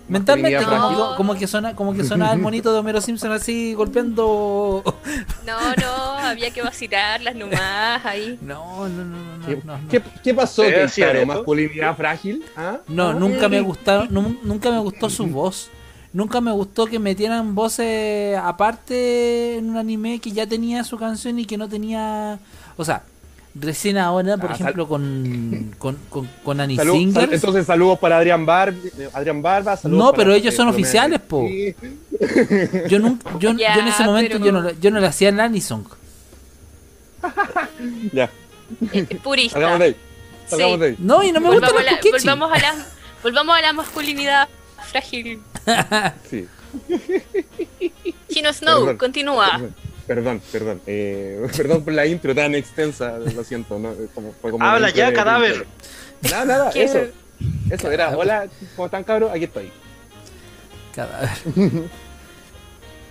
Mentalmente, como, como que suena, como que sonaba el monito de Homero Simpson así golpeando. No, no, había que vacilarlas nomás ahí. No, no, no, no, ¿Qué, no, no. qué- qué pasó, esto? ¿Masculinidad frágil? ¿Ah? No, nunca me gustó, nu- nunca me gustó su voz. Nunca me gustó que metieran voces aparte en un anime que ya tenía su canción y que no tenía, o sea, recién ahora, por Ah, ejemplo, con con con, con Annie Salud- sal- entonces saludos para Adrián, Bar, Adrián Barba. No, para pero ellos son oficiales, po. Yo nunca, yo, en ese momento pero- yo no, yo no le hacía el Anisong. Ya, Eh, Purista. salgamos de ahí. Sí. Salgamos de ahí. No, y no me gusta Volvamos, la, volvamos, a la, volvamos a la masculinidad frágil. Sí. Chino Snow, Perdón. continúa. Perdón, Perdón, perdón. Eh, perdón por la intro tan extensa, lo siento. ¿no? Como, fue como Habla ya, de- cadáver. Nada, nada, ¿Qué? eso. Eso era, hola, ¿cómo están cabros? Aquí estoy. Cadáver.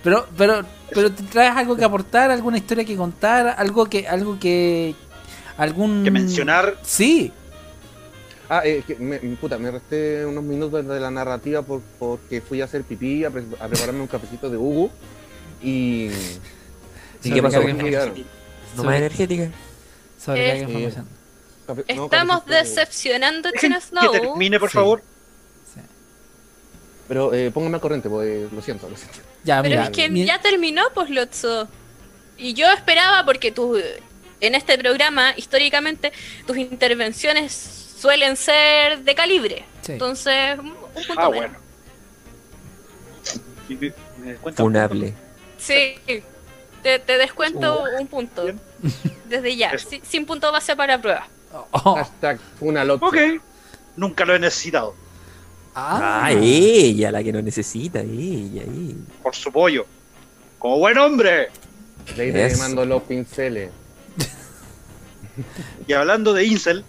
Pero, pero, pero te traes algo que aportar, alguna historia que contar, algo que, algo que, algún Que mencionar. Sí, Ah, eh, que me, puta, me resté unos minutos de la narrativa por, porque fui a hacer pipí, a, pre- a prepararme un cafecito de Hugo y... ¿Y qué pasó? No más energética. Sobrecarga Eh, no, Estamos decepcionando a Jon Snow. que termine, por Sí. favor. Pero eh, póngame al corriente, pues lo siento, lo siento. Ya, Pero mira. es que mi- ya terminó, pues Lotso. Y yo esperaba, porque tú, en este programa, históricamente, tus intervenciones suelen ser de calibre. Sí. Entonces, un un punto Ah, menos. bueno. Funable. Sí, te, te descuento Uh, un punto. bien. Desde ya, sin punto base para prueba. Oh, Hashtag una lot. Ok. Nunca lo he necesitado. ah, Ah, ella, la que no necesita, ella, ella. Por su pollo. Como buen hombre. De ahí te mando los pinceles. Y hablando de Incel,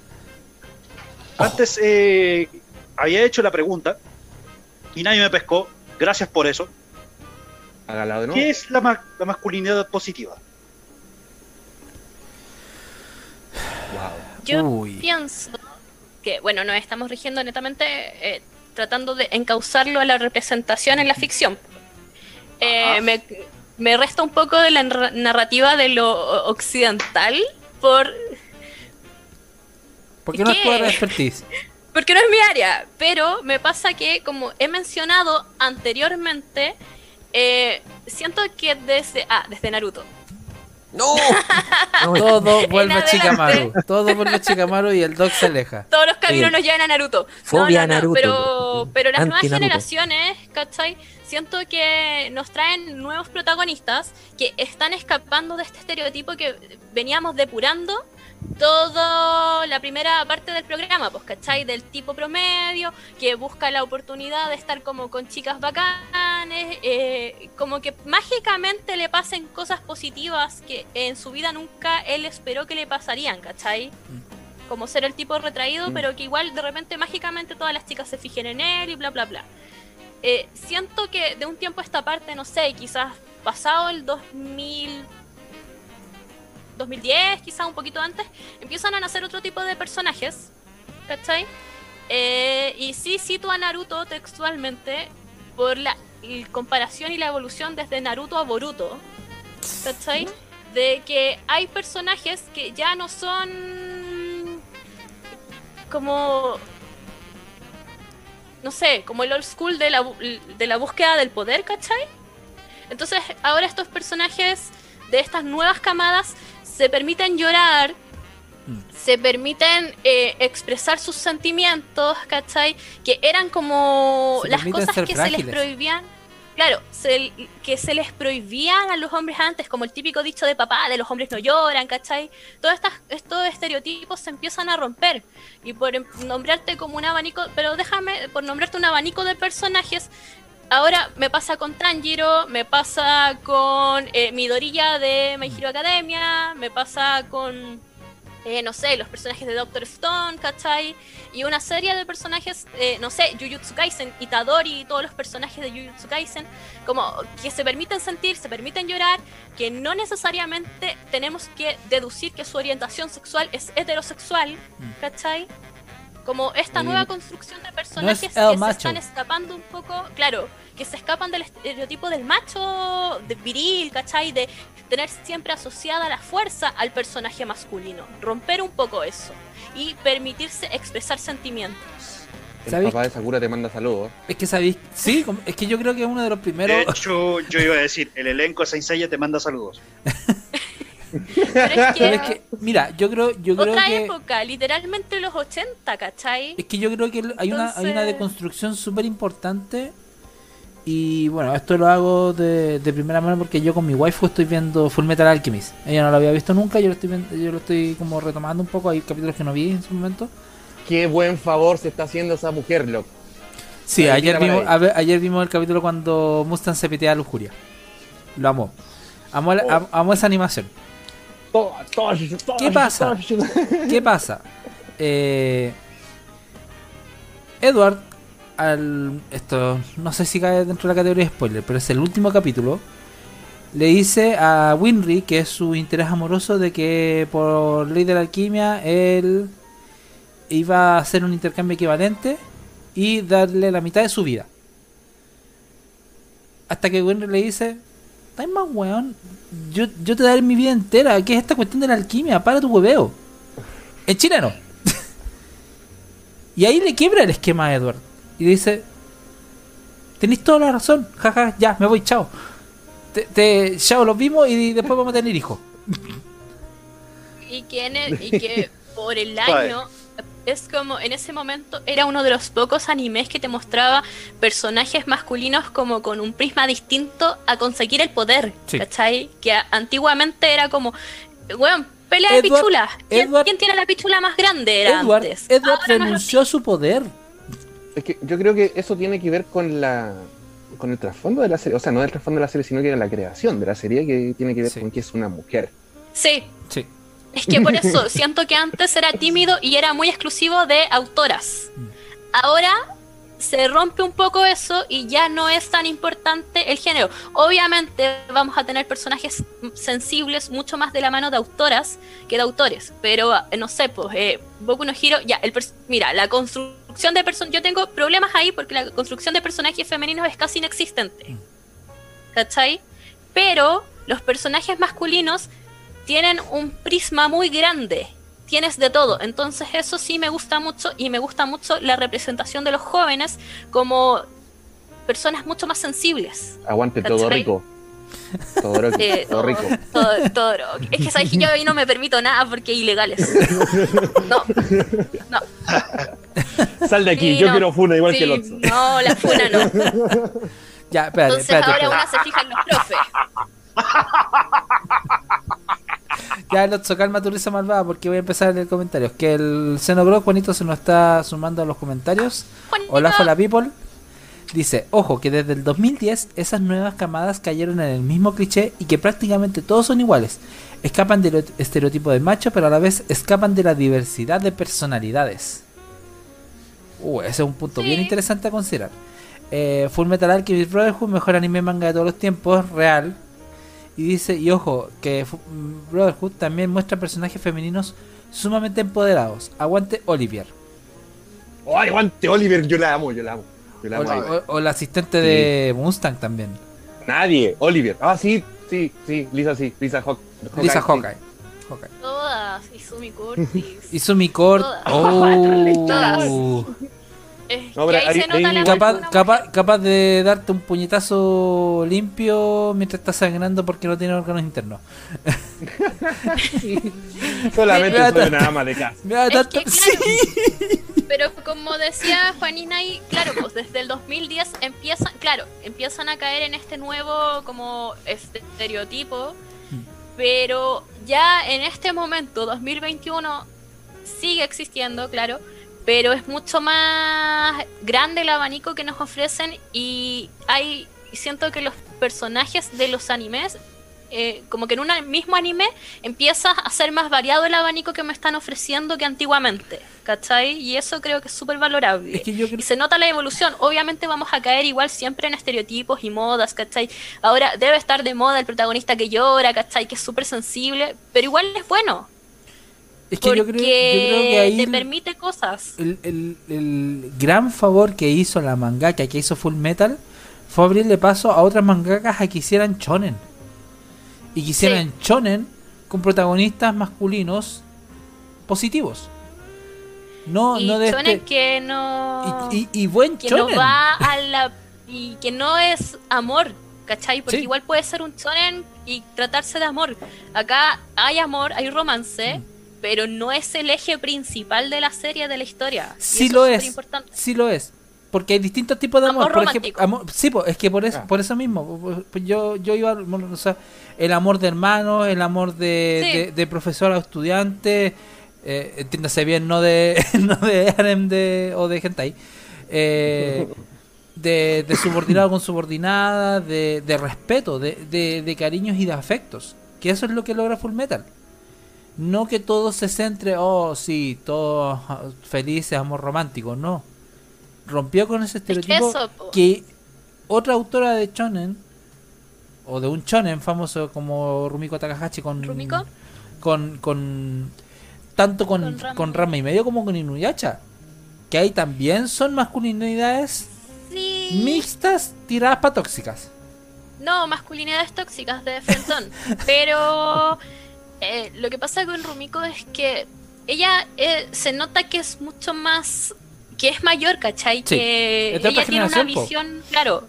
antes eh, había hecho la pregunta y nadie me pescó. Gracias por eso. Hágala de nuevo. ¿Qué es la, ma- la masculinidad positiva? Wow. Yo Uy. pienso que, bueno, nos estamos rigiendo netamente eh, tratando de encauzarlo a la representación en la ficción. Eh, me, me resta un poco de la narra- narrativa de lo occidental por ¿Por qué no es tu expertise? porque no es mi área, pero me pasa que, como he mencionado anteriormente, eh, siento que desde, ah, desde Naruto. ¡No! No, Todo vuelve a. Chikamaru. Todo vuelve a Chikamaru y el dog se aleja. Todos los caminos Sí. nos llevan a Naruto. Fobia no, no, Naruto. Pero, pero las nuevas generaciones, ¿cachai? Siento que nos traen nuevos protagonistas que están escapando de este estereotipo que veníamos depurando toda la primera parte del programa, pues, ¿cachai? Del tipo promedio, que busca la oportunidad de estar como con chicas bacanes, eh, como que mágicamente le pasen cosas positivas que en su vida nunca él esperó que le pasarían, ¿cachai? Como ser el tipo retraído, Mm. pero que igual de repente mágicamente todas las chicas se fijen en él y bla, bla, bla. Eh, siento que de un tiempo a esta parte, no sé, quizás pasado el 2000, 2010, quizás un poquito antes, empiezan a nacer otro tipo de personajes, ¿cachai? Eh, y sí cito a Naruto textualmente por la comparación y la evolución desde Naruto a Boruto, ¿cachai? De que hay personajes que ya no son como no sé, como el old school de la, de la búsqueda del poder, ¿cachai? Entonces ahora estos personajes de estas nuevas camadas se permiten llorar, Mm. se permiten eh, expresar sus sentimientos, ¿cachai? Que eran como Se las cosas que se les prohibían. Claro, se- que se les prohibían a los hombres antes, como el típico dicho de papá, de los hombres no lloran, ¿cachai? Todos estas, estos estereotipos se empiezan a romper. Y por em- nombrarte como un abanico, pero déjame, por nombrarte un abanico de personajes, ahora me pasa con Tanjiro, me pasa con eh, Midoriya de My Hero Academia, me pasa con, eh, no sé, los personajes de Doctor Stone, ¿cachai? Y una serie de personajes, eh, no sé, Jujutsu Kaisen, Itadori y todos los personajes de Jujutsu Kaisen, como que se permiten sentir, se permiten llorar, que no necesariamente tenemos que deducir que su orientación sexual es heterosexual, ¿cachai? Como esta nueva construcción de personajes que se están escapando un poco, claro, que se escapan del estereotipo del macho, de viril, ¿cachai? De tener siempre asociada la fuerza al personaje masculino. Romper un poco eso y permitirse expresar sentimientos. El ¿Sabéis papá de Sakura te manda saludos. Es que sabéis, sí, es que yo creo que es uno de los De primeros. hecho, yo iba a decir, el elenco de Saint Seiya te manda saludos. Pero es Pero que, es que, mira, yo creo, yo creo otra que época, literalmente los 80, ¿cachai? es que yo creo que hay una, hay una deconstrucción súper importante y bueno, esto lo hago de, de primera mano porque yo con mi waifu estoy viendo Full Metal Alchemist. Ella no lo había visto nunca, yo lo estoy viendo- yo lo estoy como retomando un poco, hay capítulos que no vi en su momento. Qué buen favor se está haciendo esa mujer, loco. Sí, ayer vimos, a ver, ayer vimos el capítulo cuando Mustang se pitea a lujuria. Lo amo. Amo, la- Oh. esa animación. ¿Qué pasa? ¿Qué pasa? Eh, Edward, al, esto no sé si cae dentro de la categoría de spoiler, pero es el último capítulo. Le dice a Winry, que es su interés amoroso, de que por ley de la alquimia él iba a hacer un intercambio equivalente y darle la mitad de su vida. Hasta que Winry le dice: ¿Estás más weón? Yo, yo te daré mi vida entera. ¿Qué es esta cuestión de la alquimia? Para tu hueveo. En chileno. y ahí le quiebra el esquema a Edward. Y dice, tenéis toda la razón, jaja, ya, me voy, chao. Te, te- chao, los vimos y después vamos a tener hijos. Y que, en el- y que por el año es como en ese momento era uno de los pocos animes que te mostraba personajes masculinos como con un prisma distinto a conseguir el poder, Sí. ¿cachai? Que antiguamente era como, weón, pelea de Edward- pichula. ¿Quién, Edward- quién tiene la pichula más grande? Era Edward, antes. Edward Ahora no renunció a su poder. Es que yo creo que eso tiene que ver con la con el trasfondo de la serie, o sea, no del trasfondo de la serie, sino que de la creación de la serie, que tiene que ver Sí. con que es una mujer. Sí, Sí. Es que por eso siento que antes era tímido y era muy exclusivo de autoras. Ahora se rompe un poco eso y ya no es tan importante el género. Obviamente vamos a tener personajes sensibles mucho más de la mano de autoras que de autores, pero eh, no sé, pues eh, Boku no Hero, ya, el mira, la construcción de personajes, yo tengo problemas ahí porque la construcción de personajes femeninos es casi inexistente. ¿Cachai? Pero los personajes masculinos tienen un prisma muy grande. Tienes de todo. Entonces eso sí me gusta mucho y me gusta mucho la representación de los jóvenes como personas mucho más sensibles. Aguante todo rico. Todo rico. Eh, todo rico. todo, todo Es que sabes que yo ahí no me permito nada porque ilegales. No, no. Sal de aquí, Sí, yo no. quiero funa igual Sí, que el otro. no, la funa no. Ya, espérate, Entonces espérate. ahora espérate. una se fija en los profes. Ya, Lotso, calma tu risa malvada porque voy a empezar en el comentario. Que el Xenogro, Juanito, se nos está sumando a los comentarios. Juanito. Hola, hola, people. Dice, ojo, que desde el 2010 esas nuevas camadas cayeron en el mismo cliché y que prácticamente todos son iguales. Escapan del estereotipo de macho, pero a la vez escapan de la diversidad de personalidades. Uh, ese es un punto bien interesante a considerar. Eh, Full Metal Alchemist Brotherhood, mejor anime manga de todos los tiempos, real. Y dice, y ojo, que mm, Brotherhood también muestra personajes femeninos sumamente empoderados. Aguante Olivier. ¡Ay, aguante Oliver! Yo la amo, yo la amo. Yo la amo. o- o el asistente de Mustang también. Nadie, Oliver. Ah, sí, sí, sí, Lisa sí, Lisa Hawk. Lisa sí. Hawkeye. Hawkeye. Todas. Izumi Curtis. Y Sumicor. Todas. Oh. Todas. Es No, que pero ahí hay- se nota hay la un- Capaz, de una capaz, capaz de darte un puñetazo limpio mientras estás sangrando porque no tiene órganos internos. Solamente soy una ama de casa. Es tanto- que, claro, sí. Pero como decía Juanina ahí, claro, pues desde el 2010 empiezan, claro, empiezan a caer en este nuevo como estereotipo, pero ya en este momento, 2021, sigue existiendo, claro, pero es mucho más grande el abanico que nos ofrecen y hay, siento que los personajes de los animes eh, como que en un mismo anime empieza a ser más variado el abanico que me están ofreciendo que antiguamente, ¿cachai? Y eso creo que es súper valorable. Es que yo creo- Y se nota la evolución. Obviamente vamos a caer igual siempre en estereotipos y modas, ¿cachai? Ahora debe estar de moda el protagonista que llora, ¿cachai? Que es súper sensible, pero igual es bueno. Es que porque yo creo, yo creo que ahí te permite cosas. el, el- el gran favor que hizo la mangaka que hizo Full Metal fue abrirle paso a otras mangakas a que hicieran shonen. Y que hicieran shonen con protagonistas masculinos positivos. No, y no de este- que no... y, y- y buen que no va a la y que no es amor, ¿cachai? Porque Sí. igual puede ser un shonen y tratarse de amor. Acá hay amor, hay romance, Mm. Pero no es el eje principal de la serie de la historia. Sí lo es. superimportante. Sí lo es. Porque hay distintos tipos de amor. Amor por ejemplo, amor, sí, es que por eso, Ah. por eso mismo. pues Yo, yo iba, bueno, o sea, el amor de hermano, el amor de, Sí. de, de profesor a estudiante, eh, entiéndase bien, no de, no de harem de, o de hentai. Eh, de, de subordinado con subordinada, de, de respeto, de, de, de cariños y de afectos. Que eso es lo que logra Full Metal. No que todo se centre, oh, sí, todos ah, felices, amor romántico, no. Rompió con ese Es que estereotipo eso, que otra autora de shonen o de un shonen famoso como Rumiko Takahashi con ¿Rumiko? con con tanto con, Con Ranma y medio como con Inuyasha que ahí también son masculinidades Sí. mixtas tiradas para tóxicas No, masculinidades tóxicas de Frentón. Pero eh, lo que pasa con Rumiko es que ella eh, se nota que es mucho más, que es mayor, ¿cachai? Sí, Que ella tiene una po. visión, claro,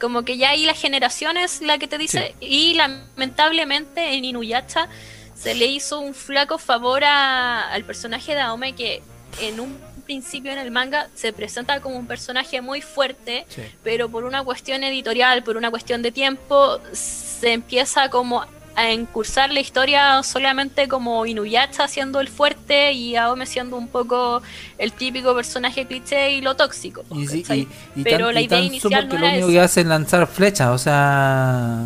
como que ya ahí la generación es la que te dice, y lamentablemente en Inuyasha se le hizo un flaco favor a- al personaje de Aome que en un principio en el manga se presenta como un personaje muy fuerte, Sí. pero por una cuestión editorial, por una cuestión de tiempo, se empieza como a encursar la historia solamente como Inuyasha siendo el fuerte y Aome siendo un poco el típico personaje cliché y lo tóxico. Y, y, y Pero tan, la y idea tan inicial no que lo único eso. que hace es lanzar flechas, o sea.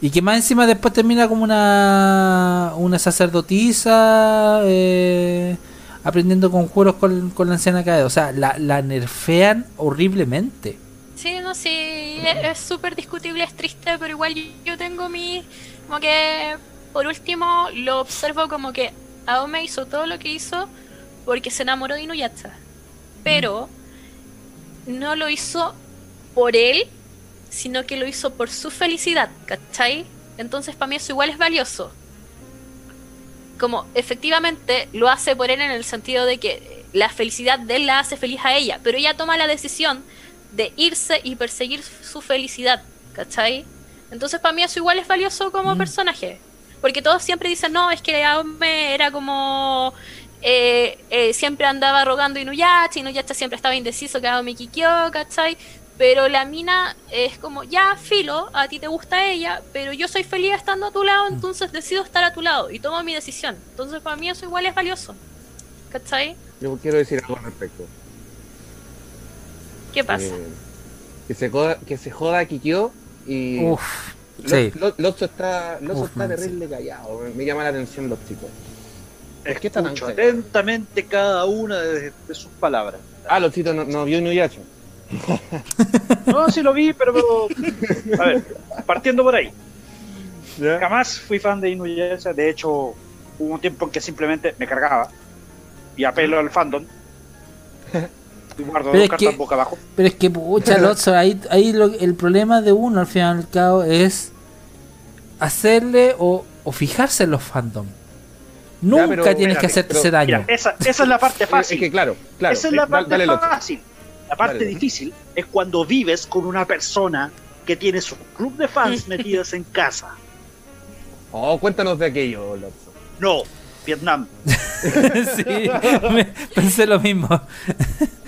Y que más encima después termina como una, una sacerdotisa eh, aprendiendo conjuros con, con la anciana Kaede. O sea, la, la nerfean horriblemente. Sí, no, sí, es súper discutible, es triste, pero igual yo, yo tengo mi... Como que, por último, lo observo como que Aome hizo todo lo que hizo porque se enamoró de Inuyasha. Pero no lo hizo por él, sino que lo hizo por su felicidad, ¿cachai? Entonces para mí eso igual es valioso. Como efectivamente lo hace por él en el sentido de que la felicidad de él la hace feliz a ella, pero ella toma la decisión de irse y perseguir su felicidad, ¿cachai? Entonces para mí eso igual es valioso como Mm. personaje. Porque todos siempre dicen, no, es que Aome era como... eh, eh, siempre andaba rogando Inuyasha, Inuyasha siempre estaba indeciso que Aome Kikyo, ¿cachai? Pero la mina es como, ya, filo, a ti te gusta ella, pero yo soy feliz estando a tu lado, entonces decido estar a tu lado y tomo mi decisión. Entonces para mí eso igual es valioso. ¿Cachai? Yo quiero decir algo al respecto. ¿Qué pasa? Eh, que, se joda, que se joda Kikyo y. Uf, Lo- sí. Lotso está, Lotso Uf, está terrible callado. Me, llama la atención los chicos. ¿Por qué está tan Escucho callado? atentamente cada una de, de sus palabras. Ah, Lotzito no, no vio Inuyasha. No, sí lo vi, pero, pero- A ver, partiendo por ahí. ¿Ya? Jamás fui fan de Inuyasha. De hecho, hubo un tiempo en que simplemente me cargaba. Y apelo al fandom. Guardo Pero dos es cartas que- boca abajo. Pero es que, pucha, Lotso, ahí, ahí lo- el problema de uno al final y al cabo es hacerle o, o fijarse en los fandom. Nunca pero tienes que hacerte pero- ese daño. Mira, esa, esa es la parte Es fácil. que claro, claro. Esa es la Da- parte dale, fácil. La parte Dale. difícil es cuando vives con una persona que tiene su club de fans metidas en casa. Oh, cuéntanos de aquello, Lotso. No, Vietnam. sí, me- pensé lo mismo.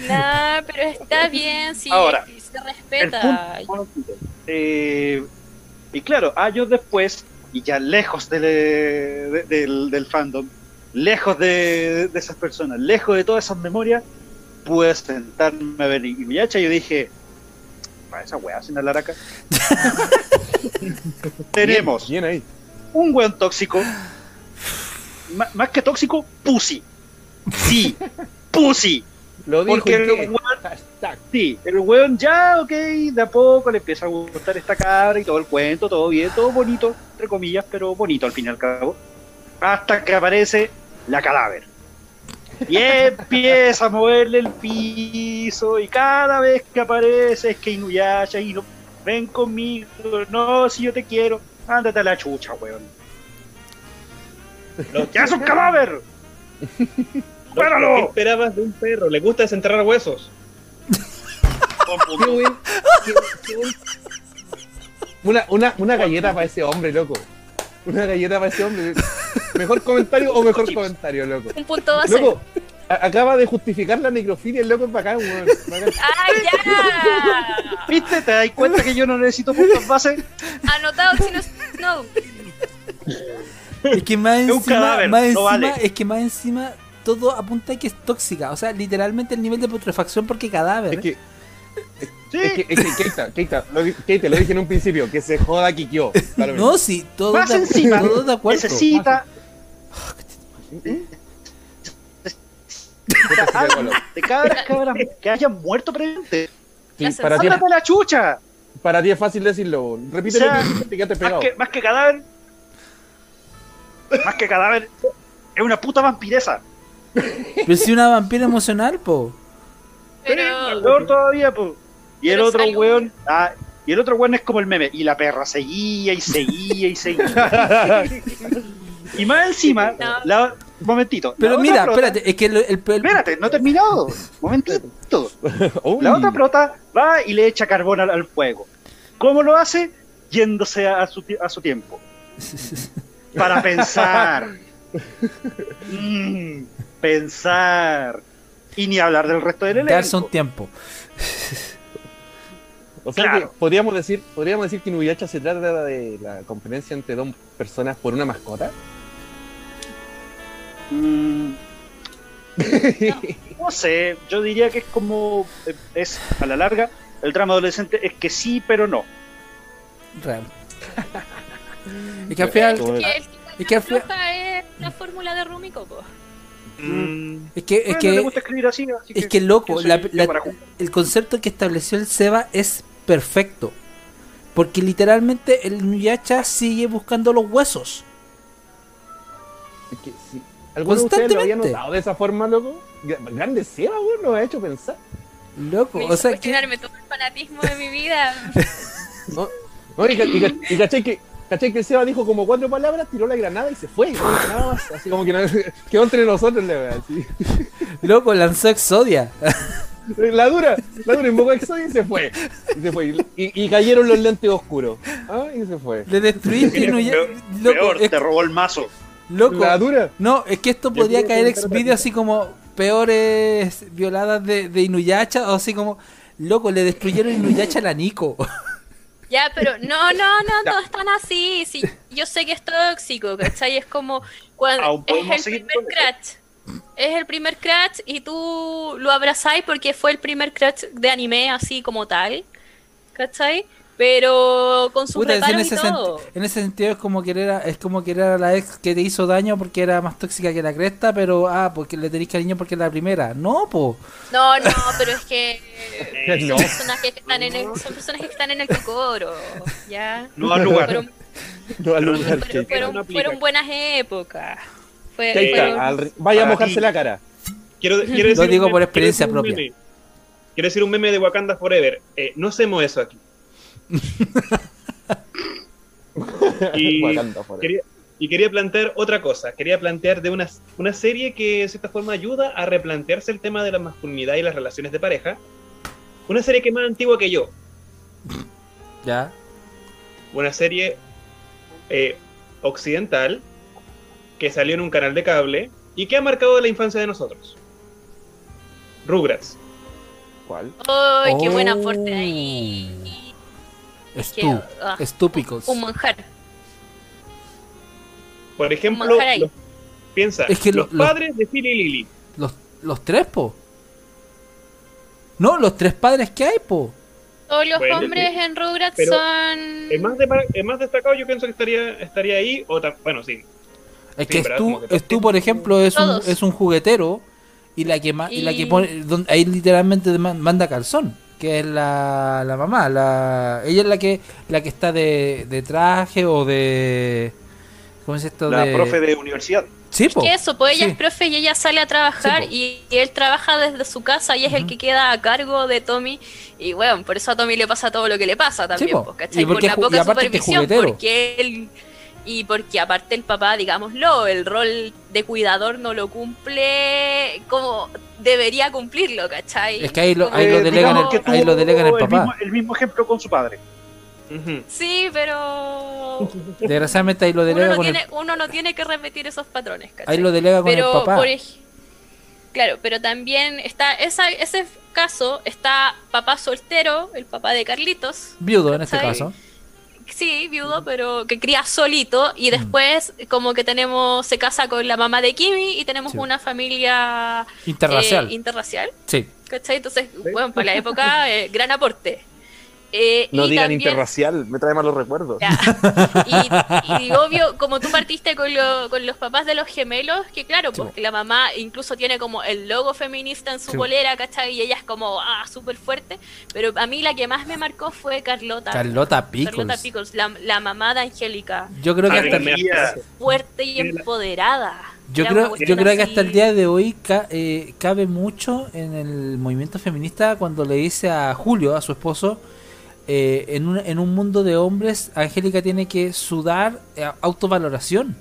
Nah, pero está bien, si Ahora, se El respeta. punto- eh, y claro, años después, y ya lejos del, de- del, del fandom, lejos de, de esas personas, lejos de todas esas memorias, pude sentarme a ver y yo dije, para esa weá sin hablar acá. Tenemos Bien, bien ahí. un weón tóxico, más que tóxico, pussy. Sí, pussy. Lo dijo Porque el weón. Sí, el weón ya, ok, de a poco le empieza a gustar esta cabra y todo el cuento, todo bien, todo bonito, entre comillas, pero bonito al fin y al cabo. Hasta que aparece la cadáver. Y empieza a moverle el piso y cada vez que aparece es que Inuyasha y no, ven conmigo, no, si yo te quiero, ándate a la chucha, weón. ¡Ya es un cadáver! ¿Qué esperabas de un perro? Le gusta desenterrar huesos. Qué buen- qué- qué buen- Una, una, una galleta para ese hombre, loco. Una galleta para ese hombre. Mejor comentario o mejor comentario, loco. Un punto base. Loco, acaba de justificar la necrofilia, el loco es bacán, weón. ¡Ah, ya! ¿Viste? ¿Te das cuenta que yo no necesito puntos base? Anotado, si no. No. Es que más Es encima, cadáver, más no encima vale. es que más encima todo apunta a que es tóxica. O sea, literalmente el nivel de putrefacción porque cadáver. Es que, Sí. es que, es que, Keita, Keita, lo, Keita, lo dije en un principio, que se joda Kikyo. No, sí, todo Más de, encima, todo de acuerdo. necesita de cabras, cabras que hayan muerto previamente. Sí, para, ti, ¡Ándate a la chucha! para ti es fácil decirlo. Repítelo, O sea, que te has Más pegado. que, más que cadáver. Más que cadáver. Es una puta vampiresa. Pero si una vampira emocional, po. Pero. Peor todavía, pues. Y el Pero otro weón. Ah, y el otro weón es como el meme. Y la perra seguía y seguía y seguía. y más encima, No. la, momentito. Pero mira, prota- espérate, es que el, el- el- Espérate, no he terminado. Momentito. La otra prota va y le echa carbón al, al fuego. ¿Cómo lo hace? Yéndose a su, a su tiempo. Para pensar. Mm, pensar. Y ni hablar del resto del darse un elenco. tiempo. O sea Claro. que podríamos decir, podríamos decir que Inuyasha se trata de la competencia entre dos personas por una mascota. Mm, no sé, yo diría que es como. eh, Es a la larga. El drama adolescente es que sí, pero no. Real. Y que al final, Que es que al final, es la fórmula de Rumiko, po. Mm, es que, es bueno, le que, gusta escribir así, así es que loco, yo soy la- la- el concepto que estableció el Seba es perfecto. Porque literalmente el Nuyacha sigue buscando los huesos. Es que sí. ¿Alguno de ustedes lo había notado de esa forma, loco? Gra- Grande Seba, weón, nos ha hecho pensar. Loco, Me o sea que todo el fanatismo de mi vida. ¿no? No, y, y ca- y caché que, caché que el Seba dijo como cuatro palabras, tiró la granada y se fue. no dijo nada más. Así como que no- quedó entre nosotros, la verdad. así. loco lanzó Exodia. La dura, la dura invocó a Exodia y se fue. Y se fue. Y, y cayeron los lentes oscuros. Ah, y se fue. Le destruiste. Peor, Loco, peor, es- te robó el mazo. loco. La dura. No, es que esto podría caer exvideo cosa. así como peores violadas de, de Inuyacha o así como, loco, le destruyeron Inuyacha a la Nico. Ya, pero no, no, no, no están así. Sí, yo sé que es tóxico, ¿cachai? Es como cuando es el primer crash. Es el primer crash y tú lo abrazáis porque fue el primer crash de anime así como tal, ¿cachai? Pero con sus Puta, en, y ese todo. senti- en ese sentido es como querer a, es como querer a la ex que te hizo daño porque era más tóxica que la cresta, pero ah, porque le tenéis cariño porque es la primera. No, po. No, no, pero es que No. son personajes que están en el, son personajes que están en el cocoro, ¿ya? No al lugar. Fueron, No al lugar fueron, que- fueron- fueron buenas épocas. Fue- fueron- vaya a mojarse la cara. Quiero, quiero decir Lo digo un por experiencia propia. Quiero decir un meme de Wakanda Forever. Eh, no hacemos eso aquí. Y quería, y quería plantear otra cosa. Quería plantear de una, una serie que de cierta forma ayuda a replantearse el tema de la masculinidad y las relaciones de pareja. Una serie que es más antigua que yo. Ya. Una serie eh, occidental que salió en un canal de cable y que ha marcado la infancia de nosotros. Rugrats. ¿Cuál? ¡Ay, qué buen Oh. aporte ahí! Estú. ah, Estúpicos. Un manjar. Por ejemplo, los- piensa, Es que lo- los lo- padres de Phil y Lily. Los, los tres, po. No, los tres padres que hay, po. Todos los Bueno, hombres sí. en Rugrats Pero son. El más, de- el más destacado yo pienso que estaría, estaría ahí, o bueno, sí. Es Sí, que. Stu, que Stu, por ejemplo, es un, es un juguetero y la que ma- y, la que Y- pone ahí literalmente ma- manda calzón, que es la, la mamá, la ella es la que la que está de, de traje o de ¿cómo es esto La de profe de universidad. Sí, po. Que eso, pues ella Sí. es profe y ella sale a trabajar Sí, y, y él trabaja desde su casa y es el que queda a cargo de Tommy. Y bueno, por eso a Tommy le pasa todo lo que le pasa también, po. pues, ¿cachai? Y porque por la poca supervisión, porque él. Y porque aparte el papá, digámoslo, el rol de cuidador no lo cumple como debería cumplirlo, ¿cachai? Es que ahí lo, ahí lo Eh, delegan el, que ahí lo delegan el el papá. mismo, el mismo ejemplo con su padre. Sí, pero Desgraciadamente ahí lo uno delega no, con el, tiene, uno no tiene que repetir esos patrones, ¿cachai? ahí lo delega con pero el papá. por ej- claro pero también está esa, ese caso está papá soltero el papá de Carlitos Viudo en este caso. Sí viudo pero que cría solito y después como que tenemos se casa con la mamá de Kimi y tenemos Sí. una familia Interracial. eh, interracial sí. ¿cachai? entonces bueno para la época eh, gran aporte Eh, No y digan también- interracial, me trae malos recuerdos. ya. Y, y obvio, como tú partiste con, lo- con los papás de los gemelos, que claro, Sí, porque la mamá incluso tiene como el logo feminista en su Sí. bolera, ¿cachai? Y ella es como, ah, súper fuerte. Pero a mí la que más me marcó fue Carlota. Carlota Pickles. Carlota Pickles, la, la mamá de Angélica. Yo creo que hasta díganme, María. Fuerte y empoderada. Yo creo, yo creo que hasta el día de hoy ca- eh, cabe mucho en el movimiento feminista cuando le dice a Julio, a su esposo, eh, en, un, en un mundo de hombres, Angélica tiene que sudar eh, autovaloración.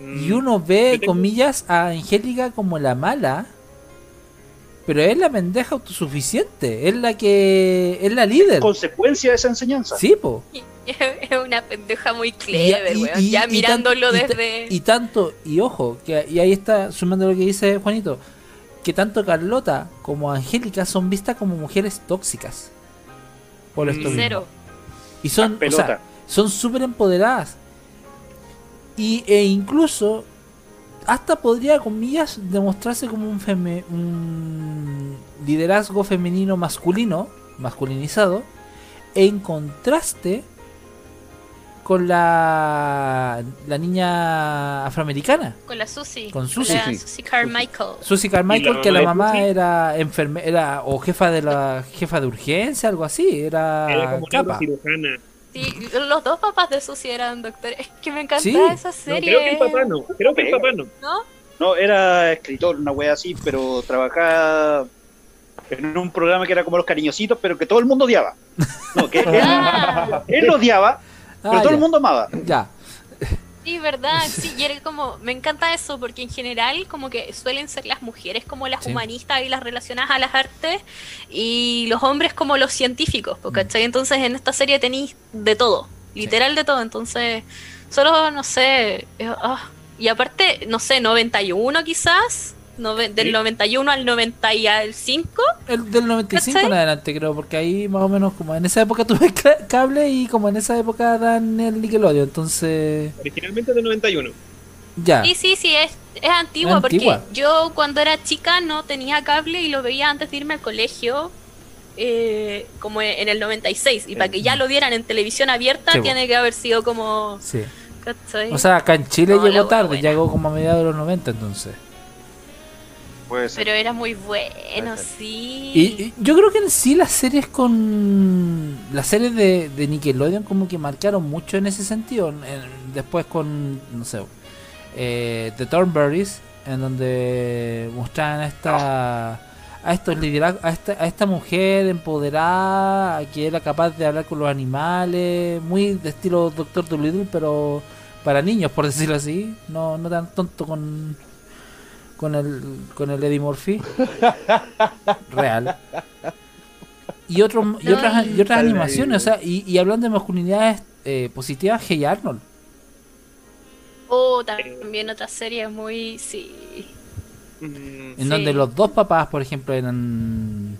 Y uno ve, comillas, a Angélica como la mala. Pero es la pendeja autosuficiente. Es la que. Es la líder. Consecuencia de esa enseñanza. Sí, po. Es una pendeja muy clever, Y- weón. y- ya y mirándolo desde. Y, tanto, y ojo, que y ahí está sumando lo que dice Juanito, que tanto Carlota como Angélica son vistas como mujeres tóxicas. Por esto. Cero. Y son, o sea, son súper empoderadas. Y, e incluso, hasta podría, comillas, demostrarse como un, feme- un liderazgo femenino masculino, masculinizado, en contraste con la, la niña afroamericana. Con la Susie. Con Susie. Susie Carmichael. Susie ¿Y Carmichael, la que la mamá Susie? era enfermera o jefa de la jefa de urgencia, algo así, era, Era como capa. cirujana. Sí, los dos papás de Susie eran doctores. Es que me encanta Sí. esa No, serie. creo que el papá no. Creo que el papá no. ¿No? No, era escritor, una wea así, pero trabajaba en un programa que era como los cariñositos, pero que todo el mundo odiaba. No, que él, Ah, él lo odiaba, pero Ah, todo el mundo amaba. ya. sí, verdad. Sí, y era como, me encanta eso, porque en general como que suelen ser las mujeres como las Sí. humanistas y las relacionadas a las artes, y los hombres como los científicos, Mm. po, ¿cachai? Entonces en esta serie tenéis de todo, literal de todo, entonces solo, no sé, eh, ah, y aparte, no sé, 91 quizás, del Sí. 91 al 95, El del 95 ¿Cachai? en adelante, creo, porque ahí más o menos como en esa época tuve ca- cable y como en esa época dan el Nickelodeon, entonces Originalmente de 91. ya. Sí, sí, sí, es, es antigua, Es antigua. porque yo cuando era chica no tenía cable y lo veía antes de irme al colegio, eh, como en el 96. Y para que ya lo dieran en televisión abierta, Sí, tiene que haber sido como. Sí. ¿cachai? O sea, acá en Chile No, llegó tarde, buena. llegó como a mediados de los 90 entonces. Puede ser. Pero era muy bueno, sí. Y, y yo creo que en sí las series con. Las series de, de Nickelodeon como que marcaron mucho en ese sentido. En- después con. No sé. Eh, The Thornberries, en donde mostraban a esta. A estos liderazgos, a esta, a esta mujer empoderada, que era capaz de hablar con los animales, muy de estilo Doctor Dolittle, pero para niños, por decirlo así, no, no tan tonto con, con el con el Eddie Murphy real y otros y otras y otras animaciones o sea y, y hablando de masculinidades eh, positivas Hey Arnold Oh, también otra serie muy. Sí. Mm, en Sí. donde los dos papás por ejemplo eran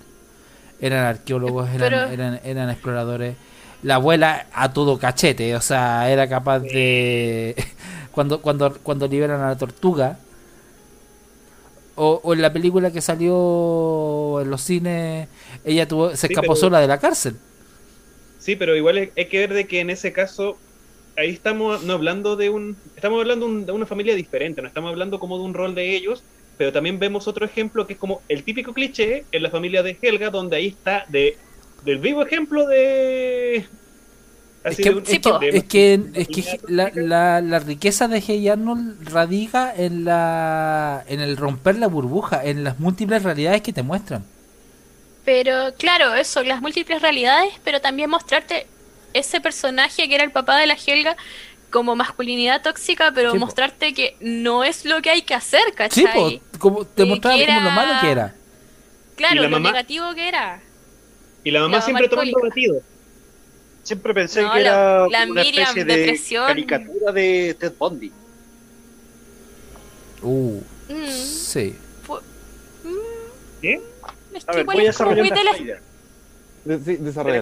eran arqueólogos eran, Pero- eran eran exploradores la abuela a todo cachete o sea era capaz de cuando cuando cuando liberan a la tortuga o, o en la película que salió en los cines ella tuvo se escapó sola de la cárcel. Sí, pero igual hay hay que ver de que en ese caso ahí estamos no hablando de un estamos hablando un- de una familia diferente, no estamos hablando como de un rol de ellos, pero también vemos otro ejemplo que es como el típico cliché en la familia de Helga donde ahí está de del vivo ejemplo de Es que, es que, es que, es que masculinidad la, la, la riqueza de Hey Arnold radica en la en el romper la burbuja, en las múltiples realidades que te muestran. Pero claro, eso, las múltiples realidades, pero también mostrarte ese personaje que era el papá de la Helga como masculinidad tóxica, pero Sí, po. mostrarte que no es lo que hay que hacer, Sí, ¿cachai? po, como te mostraba como lo malo que era. Claro, ¿Y la lo mamá? negativo que era. y la mamá la mamá siempre tomando batido. Siempre pensé No, que la- era la una Miriam, especie de depresión. caricatura de Ted Bundy. Uh, Mm, sí. ¿Qué? es A ver, voy a desarrollar de la- idea. De- sí,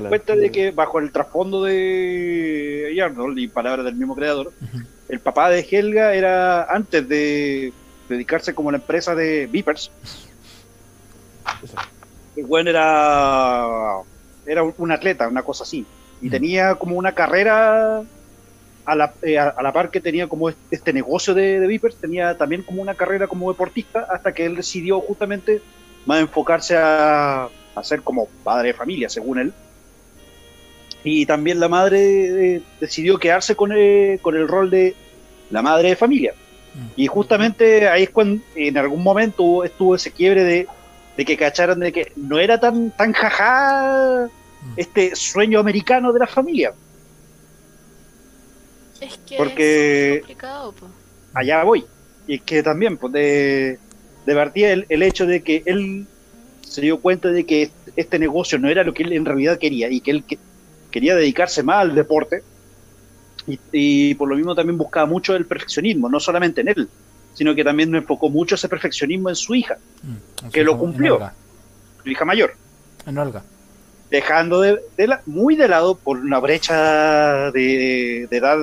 cuenta de que bajo el trasfondo de Arnold y palabras del mismo creador, el papá de Helga era antes de dedicarse como la empresa de Beepers. El buen era era un atleta, una cosa así, y Mm. tenía como una carrera a la, eh, a, a la par que tenía como este, negocio de, de Beepers, tenía también como una carrera como deportista hasta que él decidió justamente más enfocarse a, a ser como padre de familia, según él. Y también la madre eh, decidió quedarse con, eh, con el rol de la madre de familia. Mm. Y justamente ahí es cuando en algún momento estuvo ese quiebre de, de que cacharan de que no era tan, tan jajá este sueño americano de la familia. Es que Porque- es complicado, po. allá voy. Y es que también, pues, de, de partida el, el hecho de que él se dio cuenta de que este negocio no era lo que él en realidad quería y que él que- quería dedicarse más al deporte y, y por lo mismo también buscaba mucho el perfeccionismo, no solamente en él, sino que también enfocó mucho ese perfeccionismo en su hija, Mm, que lo cumplió. Su hija mayor. En Olga. Dejando de, de la- muy de lado por una brecha de, de edad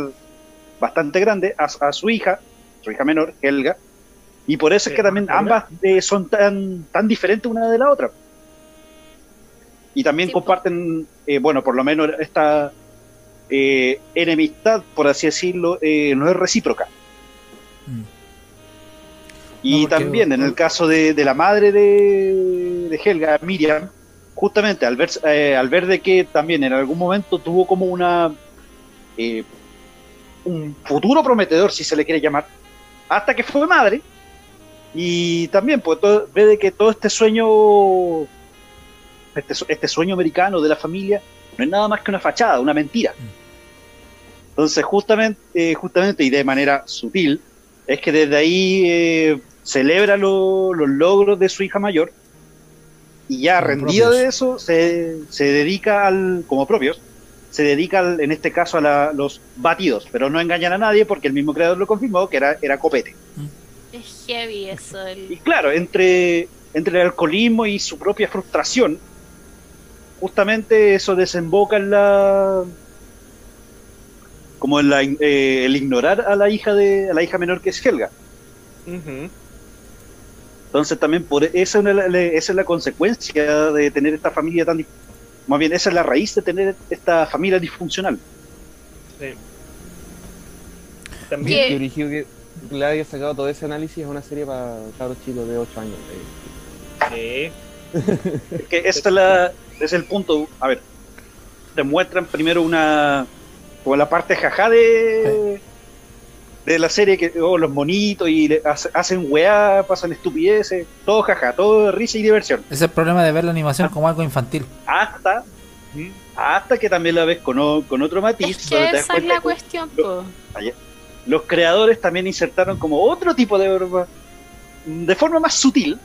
bastante grande a, a su hija, su hija menor, Helga, y por eso es que también ambas eh, son tan, tan diferentes una de la otra. Y también Sí, comparten, eh, bueno, por lo menos esta eh, enemistad, por así decirlo, eh, no es recíproca. Mm. Y No, también en el caso de, de la madre de, de Helga, Miriam, justamente al ver, eh, al ver de que también en algún momento tuvo como una eh, un futuro prometedor, si se le quiere llamar, hasta que fue madre, y también pues todo- ve de que todo este sueño, este, este sueño americano de la familia, no es nada más que una fachada, una mentira. Entonces, justamente, eh, justamente y de manera sutil, es que desde ahí eh, celebra lo- los logros de su hija mayor y ya Como rendida propios. de eso se, se dedica al, como propios, se dedica al- en este caso a la- los batidos, pero no engañan a nadie porque el mismo creador lo confirmó que era, era copete. Es heavy eso. Y El... claro, entre, entre el alcoholismo y su propia frustración, justamente eso desemboca en la como en la, eh, el ignorar a la hija de a la hija menor que es Helga. Ujú. Entonces también por esa es, una- la- esa es la consecuencia de tener esta familia tan más bien esa es la raíz de tener esta familia disfuncional. Sí. También. Que originó que le haya sacado todo ese análisis a una serie para cabros chicos de 8 años. eh. sí. Es que esta es, la, es el punto. A ver, te muestran primero una. como la parte jajá de. De la serie, que oh, los monitos y le hace- hacen weá, pasan estupideces, todo jaja, todo risa y diversión. Ese es el problema de ver la animación como algo infantil. Hasta. hasta que también la ves con, o- con otro matiz. Es que te das esa es la que cuestión, lo- po. los creadores también insertaron como otro tipo de broma de forma más sutil,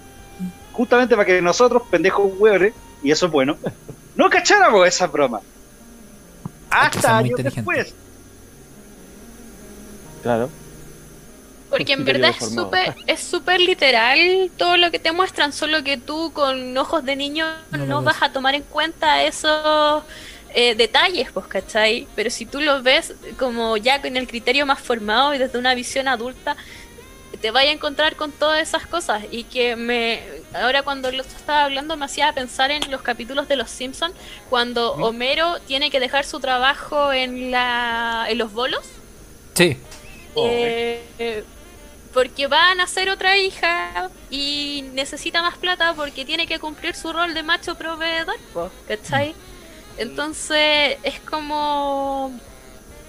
justamente para que nosotros, pendejos hueones, y eso es bueno, no cacháramos esa broma. Hasta años después. Claro. Porque en verdad es súper es súper literal todo lo que te muestran, solo que tú con ojos de niño No vas a tomar en cuenta esos eh, detalles, pues, ¿cachai? Pero si tú los ves como ya con el criterio más formado y desde una visión adulta, te vaya a encontrar con todas esas cosas y que me ahora cuando lo estaba hablando me hacía pensar en los capítulos de los Simpsons cuando Homero tiene que dejar su trabajo en la en los bolos Sí. Eh, eh, porque va a nacer otra hija y necesita más plata porque tiene que cumplir su rol de macho proveedor, ¿cachai? Entonces es como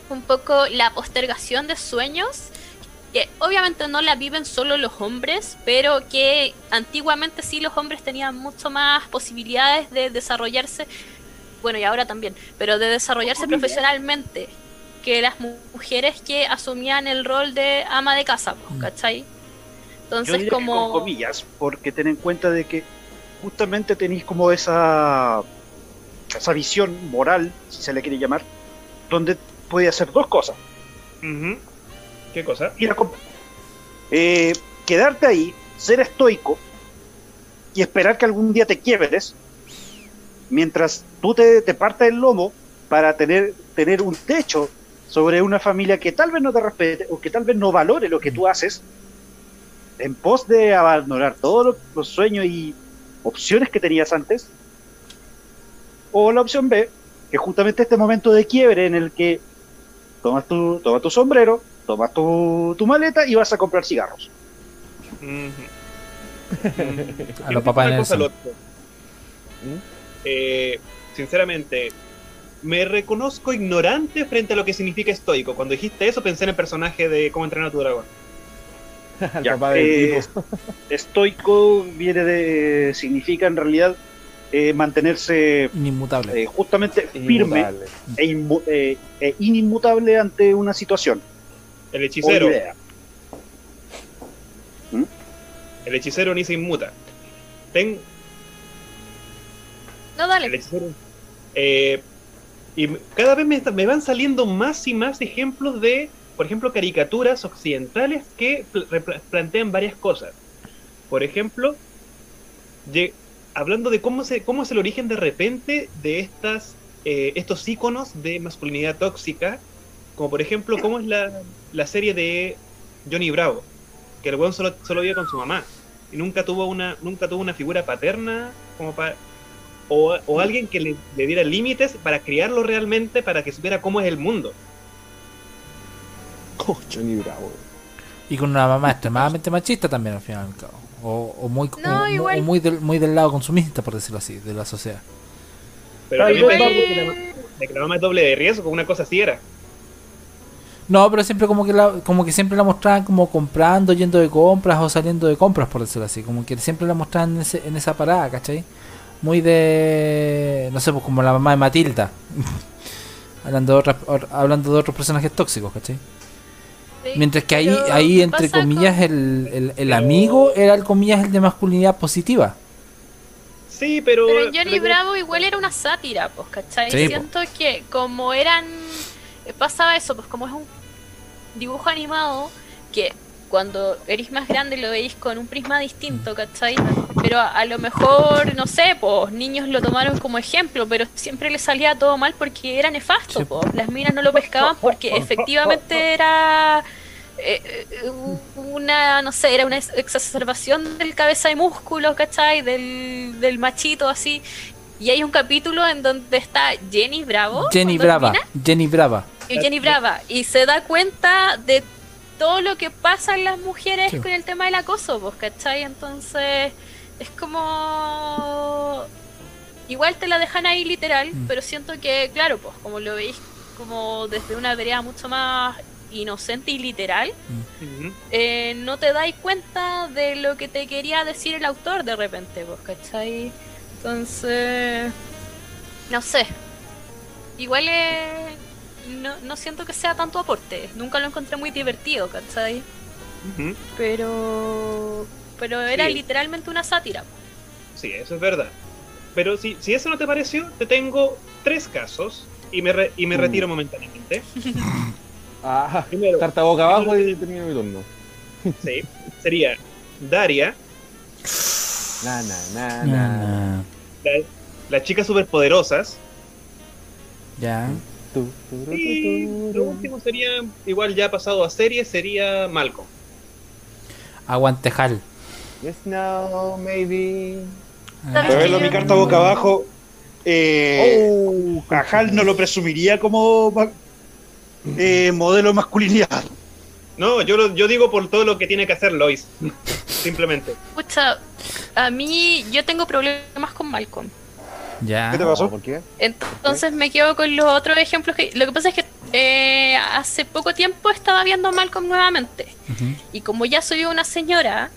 un poco la postergación de sueños que obviamente no la viven solo los hombres, pero que antiguamente sí los hombres tenían mucho más posibilidades de desarrollarse, bueno y ahora también, pero de desarrollarse profesionalmente que las mu- mujeres que asumían el rol de ama de casa, po, Mm. ¿cachai? Yo Entonces diría que con como... comillas, porque ten en cuenta de que justamente tenéis como esa, esa visión moral, si se le quiere llamar, donde puede hacer dos cosas. ¿Qué cosa? Ir a eh, quedarte ahí, ser estoico y esperar que algún día te quiebres mientras tú te, te partas el lomo para tener, tener un techo sobre una familia que tal vez no te respete o que tal vez no valore lo que tú haces en pos de abandonar todos los, los sueños y opciones que tenías antes o la opción B que justamente este momento de quiebre en el que tomas tu, tomas tu sombrero tomas tu, tu maleta y vas a comprar cigarros. A los papás en el. Eh, sinceramente, me reconozco ignorante frente a lo que significa estoico. Cuando dijiste eso, pensé en el personaje de cómo entrenar a tu dragón. Ya, papá del eh, tipo. Estoico viene de. significa en realidad eh, mantenerse Inmutable. eh, justamente firme Inmutable. e, inmu- eh, e inimmutable ante una situación. El hechicero. idea. el hechicero ni se inmuta. Ten, No, el dale. hechicero. Y cada vez me, van saliendo más y más ejemplos de, por ejemplo, caricaturas occidentales que plantean varias cosas. Por ejemplo, hablando de cómo, se, cómo es el origen de repente de estas, eh, estos íconos de masculinidad tóxica, como por ejemplo, cómo es la, la serie de Johnny Bravo, que el weón solo, solo vive con su mamá y nunca tuvo una, nunca tuvo una figura paterna como para o, o alguien que le, le diera límites para criarlo realmente, para que supiera cómo es el mundo. Cocho, ni bravo. Y con una mamá extremadamente machista también al final y al cabo. O, o muy, No, o- igual. o muy, del, muy del lado consumista, por decirlo así, de la sociedad. Pero que la, de que la mamá es doble de riesgo, una cosa así era. No, pero siempre como que la, como que siempre la mostraban como comprando, yendo de compras o saliendo de compras, por decirlo así. Como que siempre la mostraban en, ese- en esa parada, ¿cachai? Muy de... No sé, pues como la mamá de Matilda. hablando, de otras, or- hablando de otros personajes tóxicos, ¿cachai? Sí, Mientras que ahí, ahí entre comillas, con- el, el, el amigo era el comillas el de masculinidad positiva. Sí, pero. Pero en Johnny pero- Bravo igual era una sátira, pues, ¿cachai? Sí, po. Siento que como eran... eh, Pasaba eso, pues como es un dibujo animado que cuando eres más grande lo veis con un prisma distinto, ¿cachai? Pero a, a lo mejor, no sé, pues niños lo tomaron como ejemplo, pero siempre les salía todo mal porque era nefasto, Sí. pues. Las minas no lo pescaban porque efectivamente era eh, eh, una, no sé, era una ex- exacerbación del cabeza de músculo, ¿cachai? Del, del machito así. Y hay un capítulo en donde está Jenny Bravo. Jenny Brava, minas, Jenny Brava. y Jenny Brava. Y se da cuenta de todo lo que pasa en las mujeres Sí. con el tema del acoso, pues, ¿cachai? Entonces, es como... Igual te la dejan ahí literal, Mm. pero siento que, claro, pues, como lo veis como desde una vereda mucho más inocente y literal, Ujú. eh, no te dais cuenta de lo que te quería decir el autor de repente, pues, ¿cachai? Entonces, no sé. Igual eh, no, no siento que sea tanto aporte. Nunca lo encontré muy divertido, ¿cachai? Pero, pero era Sí. literalmente una sátira. Sí, eso es verdad. Pero si, si eso no te pareció, te tengo tres casos y me, re- y me Uh. retiro momentáneamente. Ah, Primero, carta boca abajo y termino mi turno. sí, sería Daria, Na, na, na, Na, na. na. la, las chicas superpoderosas. Ya. Y lo último sería, igual ya pasado a serie, sería Malcolm. Aguante Hal. Yes, no, maybe. Para verlo mi carta boca abajo, eh, Oh, a Hal no lo presumiría como eh, modelo de masculinidad. No, yo, lo- yo digo por todo lo que tiene que hacer Lois. Simplemente. Pucha, a mí yo tengo problemas con Malcolm. Ya. ¿Qué te pasó? ¿Por qué? Entonces me quedo con los otros ejemplos que... Lo que pasa es que eh, hace poco tiempo estaba viendo Malcolm nuevamente. Y como ya soy una señora,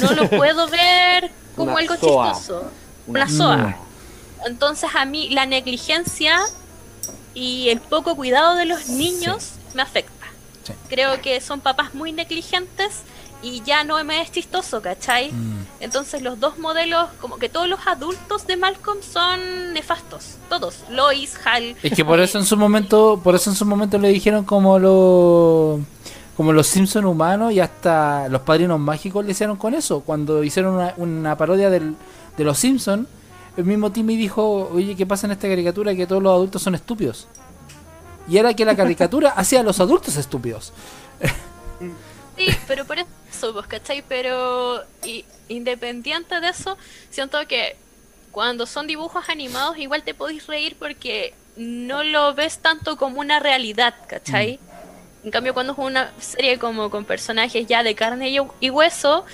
no lo puedo ver como Una algo soa. chistoso. Una soa. Mm. Entonces a mí la negligencia y el poco cuidado de los niños me afecta. Sí. Creo que son papás muy negligentes y ya no me es chistoso, ¿cachai? Mm. Entonces los dos modelos, como que todos los adultos de Malcolm son nefastos. Todos. Lois, Hal. Es que por eso en su momento, por eso en su momento le dijeron como los como los Simpson humanos y hasta los padrinos mágicos le hicieron con eso. Cuando hicieron una, una parodia del, de los Simpson, el mismo Timmy dijo, oye, ¿qué pasa en esta caricatura? Que todos los adultos son estúpidos. Y era que la caricatura hacía a los adultos estúpidos. Sí, pero por eso, pues, ¿cachai? Pero y- independiente de eso, siento que cuando son dibujos animados igual te podéis reír porque no lo ves tanto como una realidad, ¿cachai? En cambio, cuando es una serie como con personajes ya de carne y, y hueso,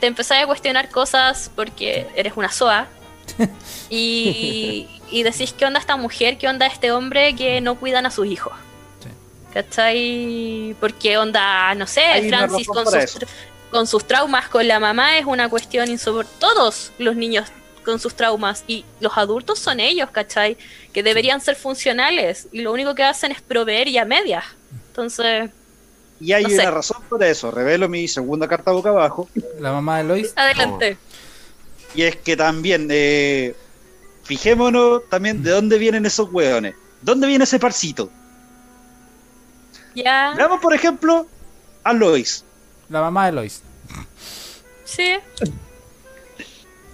te empezás a cuestionar cosas porque eres una soa. Y, y decís, ¿qué onda esta mujer? ¿Qué onda este hombre que no cuidan a sus hijos? ¿Cachai? Porque onda, no sé, Hay Francis con sus, con sus traumas con la mamá es una cuestión insoportable. Todos los niños con sus traumas y los adultos son ellos, ¿cachai? Que deberían ser funcionales y lo único que hacen es proveer y a medias. Entonces, Y hay No sé. una razón para eso. Revelo mi segunda carta boca abajo. La mamá de Lois. Adelante. Y es que también, eh, fijémonos también de dónde vienen esos hueones. ¿Dónde viene ese parcito? Ya. Veamos, por ejemplo, a Lois. La mamá de Lois. Sí.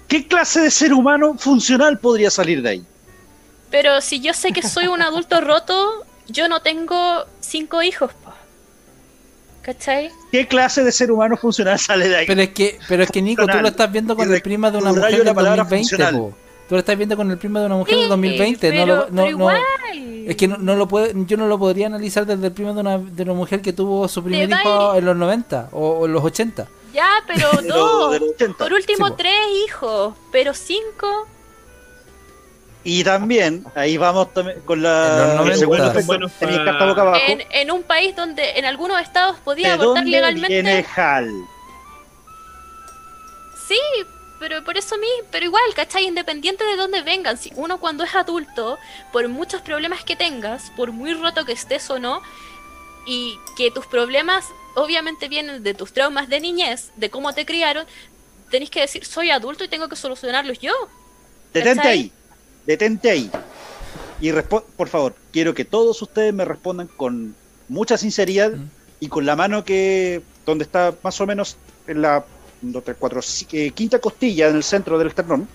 ¿Qué clase de ser humano funcional podría salir de ahí? Pero si yo sé que soy un adulto roto, yo no tengo cinco hijos, po. ¿Cachai? ¿Qué clase de ser humano funcional sale de ahí? Pero es que, pero es que Nico, tú lo estás viendo con el prima de una mujer del palabra 2020, funcional. po. Tú lo estás viendo con el prima de una mujer del Sí, 2020. no pero- lo- no, pero no- igual. Es que no, no lo puede, yo no lo podría analizar desde el prima de una, de una mujer que tuvo su primer hijo en los 90 o, o en los 80. Ya, pero dos. de los 80. Por último, Sí, tres hijos. Pero cinco. Y también, ahí vamos también con En la los 90. segundo Son buenos efecto, tenía pa- carta boca abajo. En, en un país donde en algunos estados podía ¿De abortar dónde legalmente. viene Hal? Sí, pero por eso mismo, pero igual, ¿cachai? Independiente de dónde vengan, si uno cuando es adulto, por muchos problemas que tengas, por muy roto que estés o no, y que tus problemas obviamente vienen de tus traumas de niñez, de cómo te criaron, tenés que decir, soy adulto y tengo que solucionarlos yo. Detente ¿Cachai? ahí. Detente ahí. Y por favor, quiero que todos ustedes me respondan con mucha sinceridad Mm. y con la mano que donde está más o menos en la dos, tres, cuatro, eh, quinta costilla en el centro del esternón.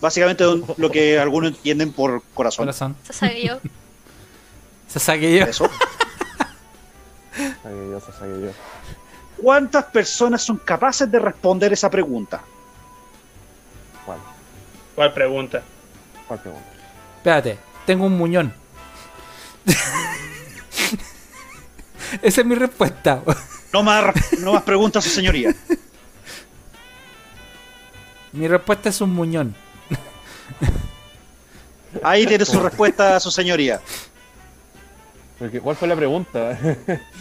Básicamente don- lo que algunos entienden por corazón. Corazón. Se sabe yo. Se saque yo. Eso. Saque yo, saque yo. ¿Cuántas personas son capaces de responder esa pregunta? ¿Cuál? ¿Cuál pregunta? ¿Cuál pregunta? Espérate, tengo un muñón. Esa es mi respuesta. No más, no más preguntas, su señoría. Mi respuesta es un muñón. Ahí tiene su respuesta, su señoría. Porque, ¿Cuál fue la pregunta?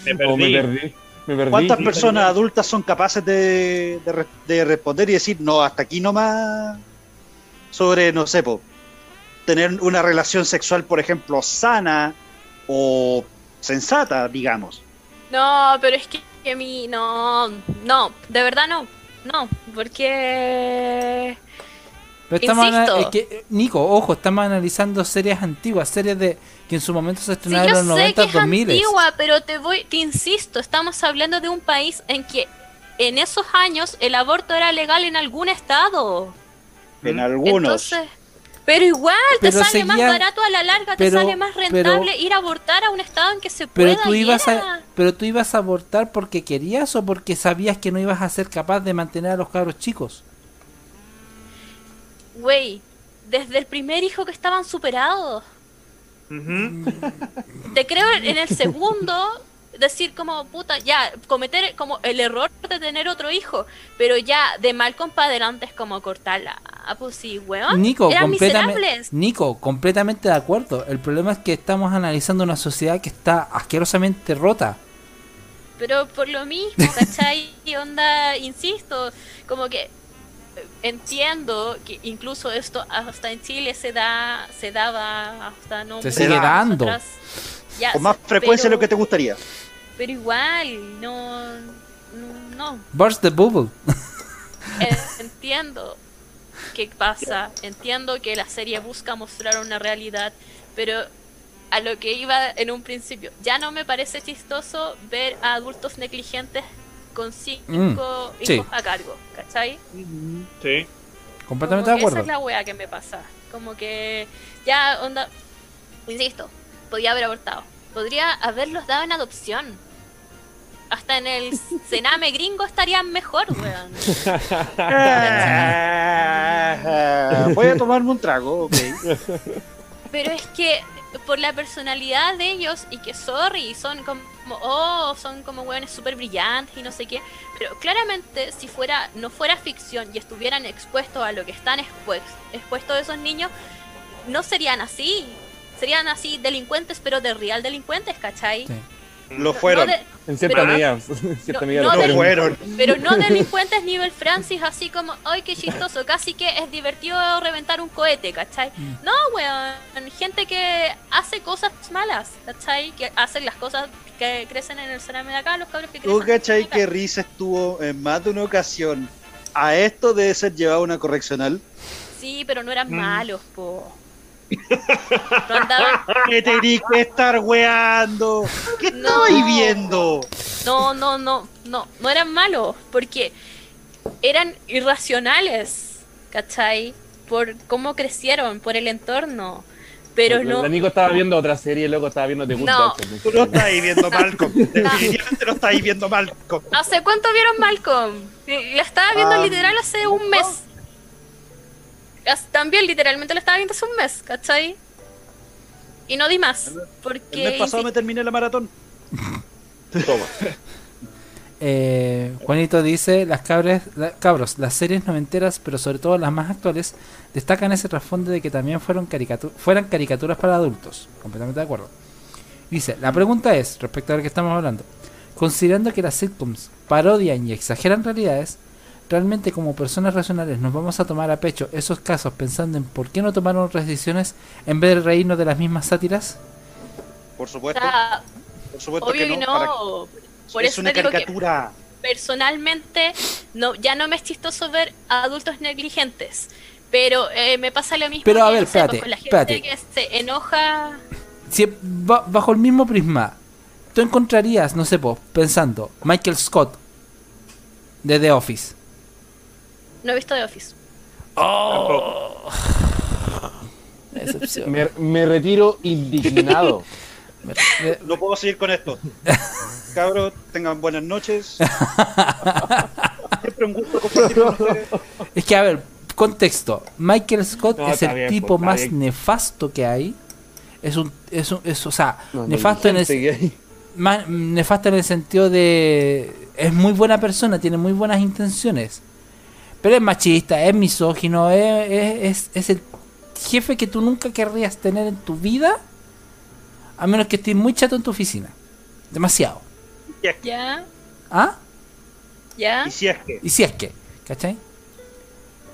Me me perdí. perdí. Me perdí. ¿Cuántas personas adultas son capaces de, de re- de responder y decir, no, hasta aquí nomás sobre, no sé, po, tener una relación sexual, por ejemplo, sana o sensata, digamos? No, pero es que, que mi. No, no, de verdad no. No, porque. Pero estamos Insisto. es que, Nico, ojo, estamos analizando series antiguas, series de que en su momento se Sí, estrenaron yo en los sé 90, que es 2000. antigua, pero te voy, te insisto, estamos hablando de un país en que en esos años el aborto era legal en algún estado. En algunos. Entonces, pero igual te Pero sale más barato a la larga, pero- te sale más rentable ir a abortar a un estado en que se Pero pueda. tú ibas a, pero tú ibas a abortar porque querías o porque sabías que no ibas a ser capaz de mantener a los cabros chicos. Güey, desde el primer hijo que estaban superados. Te creo en el segundo decir como puta, ya, cometer como el error de tener otro hijo, pero ya de mal compadre antes como cortarla. Ah, pues sí, weón. Nico, Eran completamente, miserables. Nico, completamente de acuerdo. El problema es que estamos analizando una sociedad que está asquerosamente rota. Pero por lo mismo, ¿cachai? Y onda, insisto, como que eh, entiendo que incluso esto hasta en Chile se da, se daba hasta no Se sigue dando. atrás. Ya, Con más frecuencia de lo que te gustaría. Pero igual, no, no. Burst the bubble. Eh, entiendo qué pasa, entiendo que la serie busca mostrar una realidad, pero a lo que iba en un principio, ya no me parece chistoso ver a adultos negligentes con cinco Mm, sí. hijos a cargo, ¿cachai? Sí. completamente de que Esa acuerdo. es la wea que me pasa. Como que ya, onda, insisto, podía haber abortado, podría haberlos dado en adopción. Hasta en el cename gringo estarían mejor, weón. Voy a tomarme un trago, ok. Pero es que por la personalidad de ellos y que sorry, son como oh, son como hueones súper brillantes y no sé qué, pero claramente si fuera no fuera ficción y estuvieran expuestos a lo que están expues- expuestos esos niños, no serían así. Serían así delincuentes, pero de real delincuentes, ¿cachai? Sí. Lo fueron. No de- En cierta Pero- medida. En cierta no- medida no lo fueron. pero no delincuentes nivel Francis, así como, ay, qué chistoso, casi que es divertido reventar un cohete, ¿cachai? Mm. No, weón, gente que hace cosas malas, ¿cachai? Que hacen las cosas que crecen en el cename de acá, los cabros que ¿Tú crecen cachai acá. que Risa estuvo en más de una ocasión a esto debe ser llevado a una correccional? Sí, pero no eran Mm. malos, po. No andaban, ¿Qué tenéis que estar weando? ¿Qué No. estabais viendo? no, no, no, no, no eran malos, porque eran irracionales, ¿cachai? Por cómo crecieron, por el entorno. Pero La- no, Nico estaba viendo otra serie, loco, estaba viendo The Good No. Doctor. Tú no estáis viendo Malcolm. Definitivamente no estáis viendo Malcolm. ¿Hace cuánto vieron Malcolm? La estaba viendo Ah, literal hace un mes. También literalmente la estaba viendo hace un mes, ¿cachai? Y no di más. Porque El mes pasado me terminé la maratón. Toma. Eh, Juanito dice, las cabres, la- cabros, las series noventeras, pero sobre todo las más actuales, destacan ese trasfondo de que también fueron caricatu- fueran caricaturas para adultos. Completamente de acuerdo. Dice, la pregunta es, respecto a lo que estamos hablando, considerando que las sitcoms parodian y exageran realidades, ¿realmente como personas racionales nos vamos a tomar a pecho esos casos pensando en por qué no tomaron otras decisiones en vez de reírnos de las mismas sátiras? Por o supuesto. sea, Por supuesto obvio que que no. no. Por es eso una que caricatura. personalmente no, ya no me es chistoso ver adultos negligentes. Pero eh, me pasa lo mismo Pero, a que, ver, pues, espérate, con la gente espérate. que se enoja. si ba- bajo el mismo prisma, tú encontrarías, no sé, po, pensando, Michael Scott de The Office. No he visto The Office. Tampoco. Decepción. Me, me retiro indignado. No puedo seguir con esto. Cabros, tengan buenas noches. Siempre un gusto compartir con ustedes. es que, a ver, contexto. Michael Scott No, es el bien, tipo pues, más bien. nefasto que hay. Es un, es un, es, o sea, No, no, nefasto en el, más nefasto en el sentido de es muy buena persona, tiene muy buenas intenciones. Pero es machista, es misógino, es, es, es- es el jefe que tú nunca querrías tener en tu vida, a menos que estés muy chato en tu oficina. Demasiado. ¿Ya? ¿Ah? ¿Ya? Y si es que. Y si es que, ¿cachai?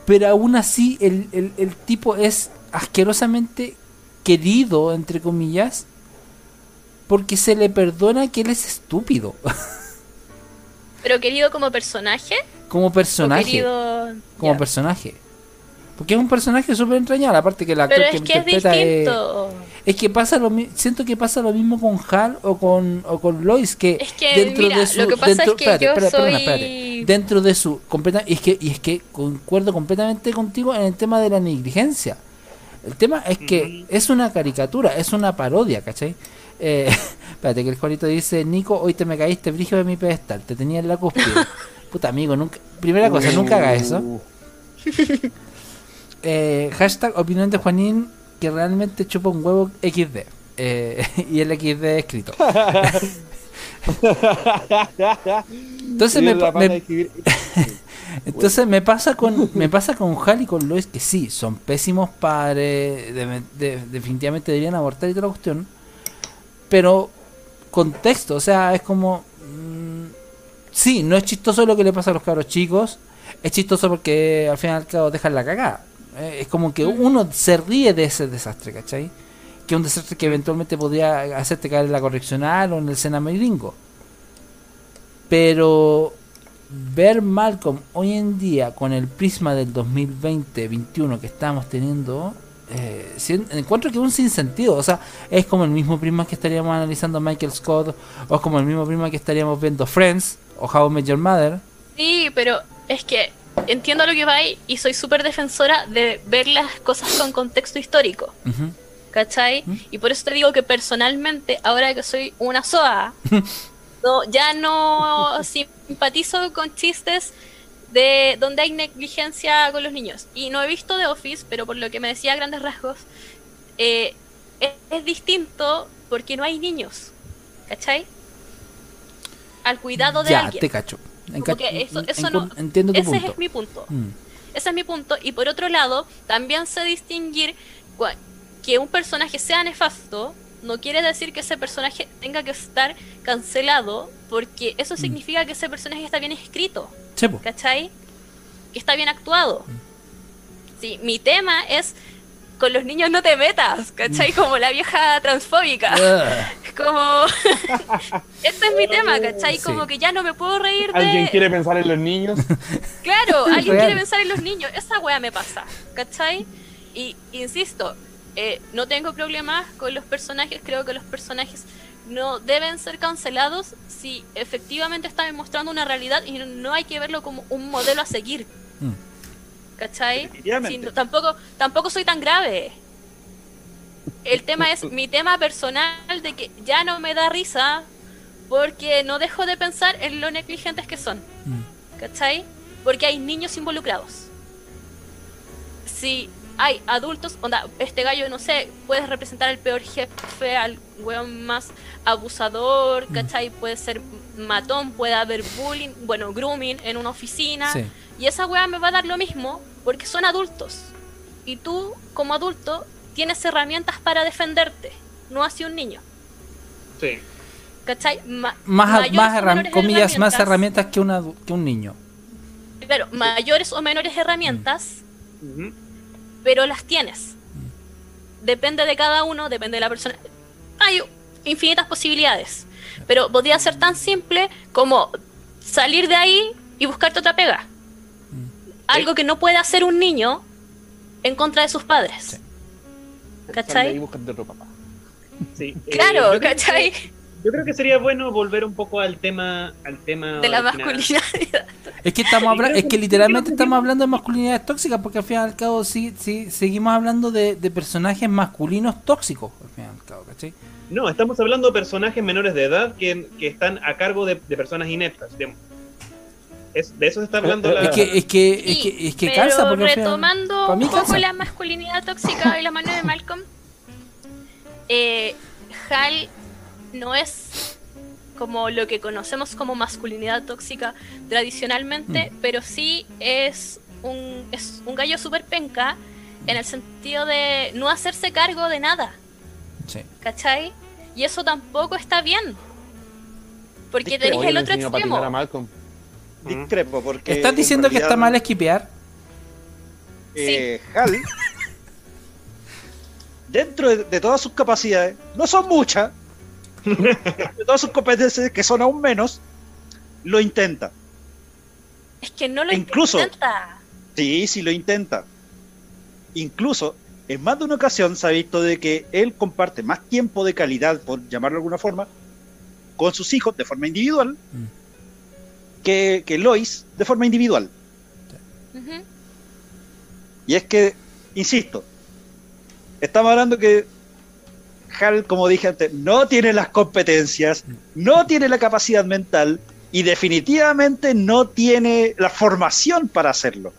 Pero aún así el, el, el tipo es asquerosamente querido, entre comillas, porque se le perdona que él es estúpido. Pero querido como personaje. Como personaje. querido... como personaje. Porque es un personaje súper entrañable, aparte que el actor Pero que es que interpreta es, distinto. es que pasa lo mi- siento que pasa lo mismo con Hal o con o con Lois que, Es que, dentro mira, de su lo que pasa dentro- es que espérate, yo espérate, soy- espérate. dentro de su completa y es que y es que concuerdo completamente contigo en el tema de la negligencia. El tema es que es una caricatura, es una parodia, ¿cachai? Eh, espérate, que el Juanito dice, Nico, hoy te me caíste brígido de mi pedestal, te tenía en la cúspide. Puta amigo, nunca, primera cosa, nunca haga eso. Eh, hashtag opinión de Juanín que realmente chupa un huevo XD. Eh, y el XD escrito. Entonces me, me- entonces me pasa con me pasa con Hal y con Lois que sí, son pésimos padres, de- de- definitivamente deberían abortar y toda la cuestión. Pero contexto, o sea, es como sí, no es chistoso lo que le pasa a los cabros chicos, es chistoso porque al fin y al cabo dejan la cagada. Eh, es como que uno se ríe de ese desastre, ¿cachai? Que es un desastre que eventualmente podría hacerte caer en la correccional o en el Sename gringo. Pero ver Malcolm hoy en día con el prisma del 2020-21 que estamos teniendo, eh, encuentro que es un sinsentido. O sea, es como el mismo prisma que estaríamos analizando Michael Scott, o es como el mismo prisma que estaríamos viendo Friends o How I Met Your Mother. Sí, pero es que entiendo lo que va ahí y soy súper defensora de ver las cosas con contexto histórico. Ujú. ¿Cachai? Y por eso te digo que personalmente, ahora que soy una SOA, no, ya no simpatizo con chistes de donde hay negligencia con los niños. Y no he visto The Office, pero por lo que me decía a grandes rasgos, eh, es, es distinto porque no hay niños. ¿Cachai? Al cuidado de Ya, alguien. te cacho. Enca- eso- eso en- no- entiendo tu Ese punto. es mi punto. Mm. Ese es mi punto. Y por otro lado, también sé distinguir que un personaje sea nefasto no quiere decir que ese personaje tenga que estar cancelado, porque Mm. eso significa que ese personaje está bien escrito, Sí, po. ¿cachai? Que está bien actuado. Sí, mi tema es con los niños no te metas, ¿cachai? Como la vieja transfóbica. Es como. este es mi tema, ¿cachai? Sí. Como que ya no me puedo reír de. ¿Alguien quiere pensar en los niños? Claro, alguien Real. quiere pensar en los niños. Esa wea me pasa, ¿cachai? Y insisto, eh, no tengo problemas con los personajes. Creo que los personajes no deben ser cancelados si efectivamente están mostrando una realidad y no, no hay que verlo como un modelo a seguir. Mm. ¿Cachai? Si tampoco, tampoco soy tan grave. El tema es mi tema personal de que ya no me da risa porque no dejo de pensar en lo negligentes que son. Mm. ¿Cachai? Porque hay niños involucrados. Si hay adultos, onda, este gallo, no sé, puedes representar al peor jefe, al weón más abusador, ¿cachai? Puede ser matón, puede haber bullying, bueno, grooming en una oficina. Sí. Y esa weá me va a dar lo mismo porque son adultos. Y tú, como adulto, tienes herramientas para defenderte, no así un niño. Sí. ¿Cachai? Ma- Más, más herram- comillas, más herramientas que, una, que un niño. Claro, mayores o menores herramientas, pero las tienes. Depende de cada uno, depende de la persona. Hay infinitas posibilidades. Pero podría ser tan simple como salir de ahí y buscarte otra pega. Algo que no puede hacer un niño en contra de sus padres. Sí. ¿Cachai? Ahí buscando otro papá. Sí. Eh, Claro, yo creo ¿cachai? que- Yo creo que sería bueno volver un poco al tema, al tema De la masculinidad. Es que estamos habla- creo es que- literalmente estamos hablando de masculinidades tóxicas, porque al fin y al cabo sí, sí, seguimos hablando de, de personajes masculinos tóxicos, al fin y al cabo, ¿cachai? No, estamos hablando de personajes menores de edad que, que están a cargo de, de personas ineptas. De, es, de eso se está hablando la... Es que, es que, es Sí, que, es que pero porque y al- retomando un poco la masculinidad tóxica y la mano de Malcolm, eh, Hal no es como lo que conocemos como masculinidad tóxica tradicionalmente, Mm. pero sí es un, es un gallo súper penca en el sentido de no hacerse cargo de nada, Sí. ¿cachai? Y eso tampoco está bien. Porque tenéis Oye, el otro extremo. Discrepo, porque. ¿Estás en diciendo que está mal esquipear? eh, Hal, dentro de, de todas sus capacidades, no son muchas, de todas sus competencias, que son aún menos, lo intenta. Es que no lo Incluso- intenta. Sí, sí lo intenta. Incluso, en más de una ocasión se ha visto de que él comparte más tiempo de calidad, por llamarlo de alguna forma, con sus hijos de forma individual, Mm. Que, que Lois de forma individual. Y es que, insisto, estamos hablando que Hal, como dije antes, no tiene las competencias, no tiene la capacidad mental y definitivamente no tiene la formación para hacerlo.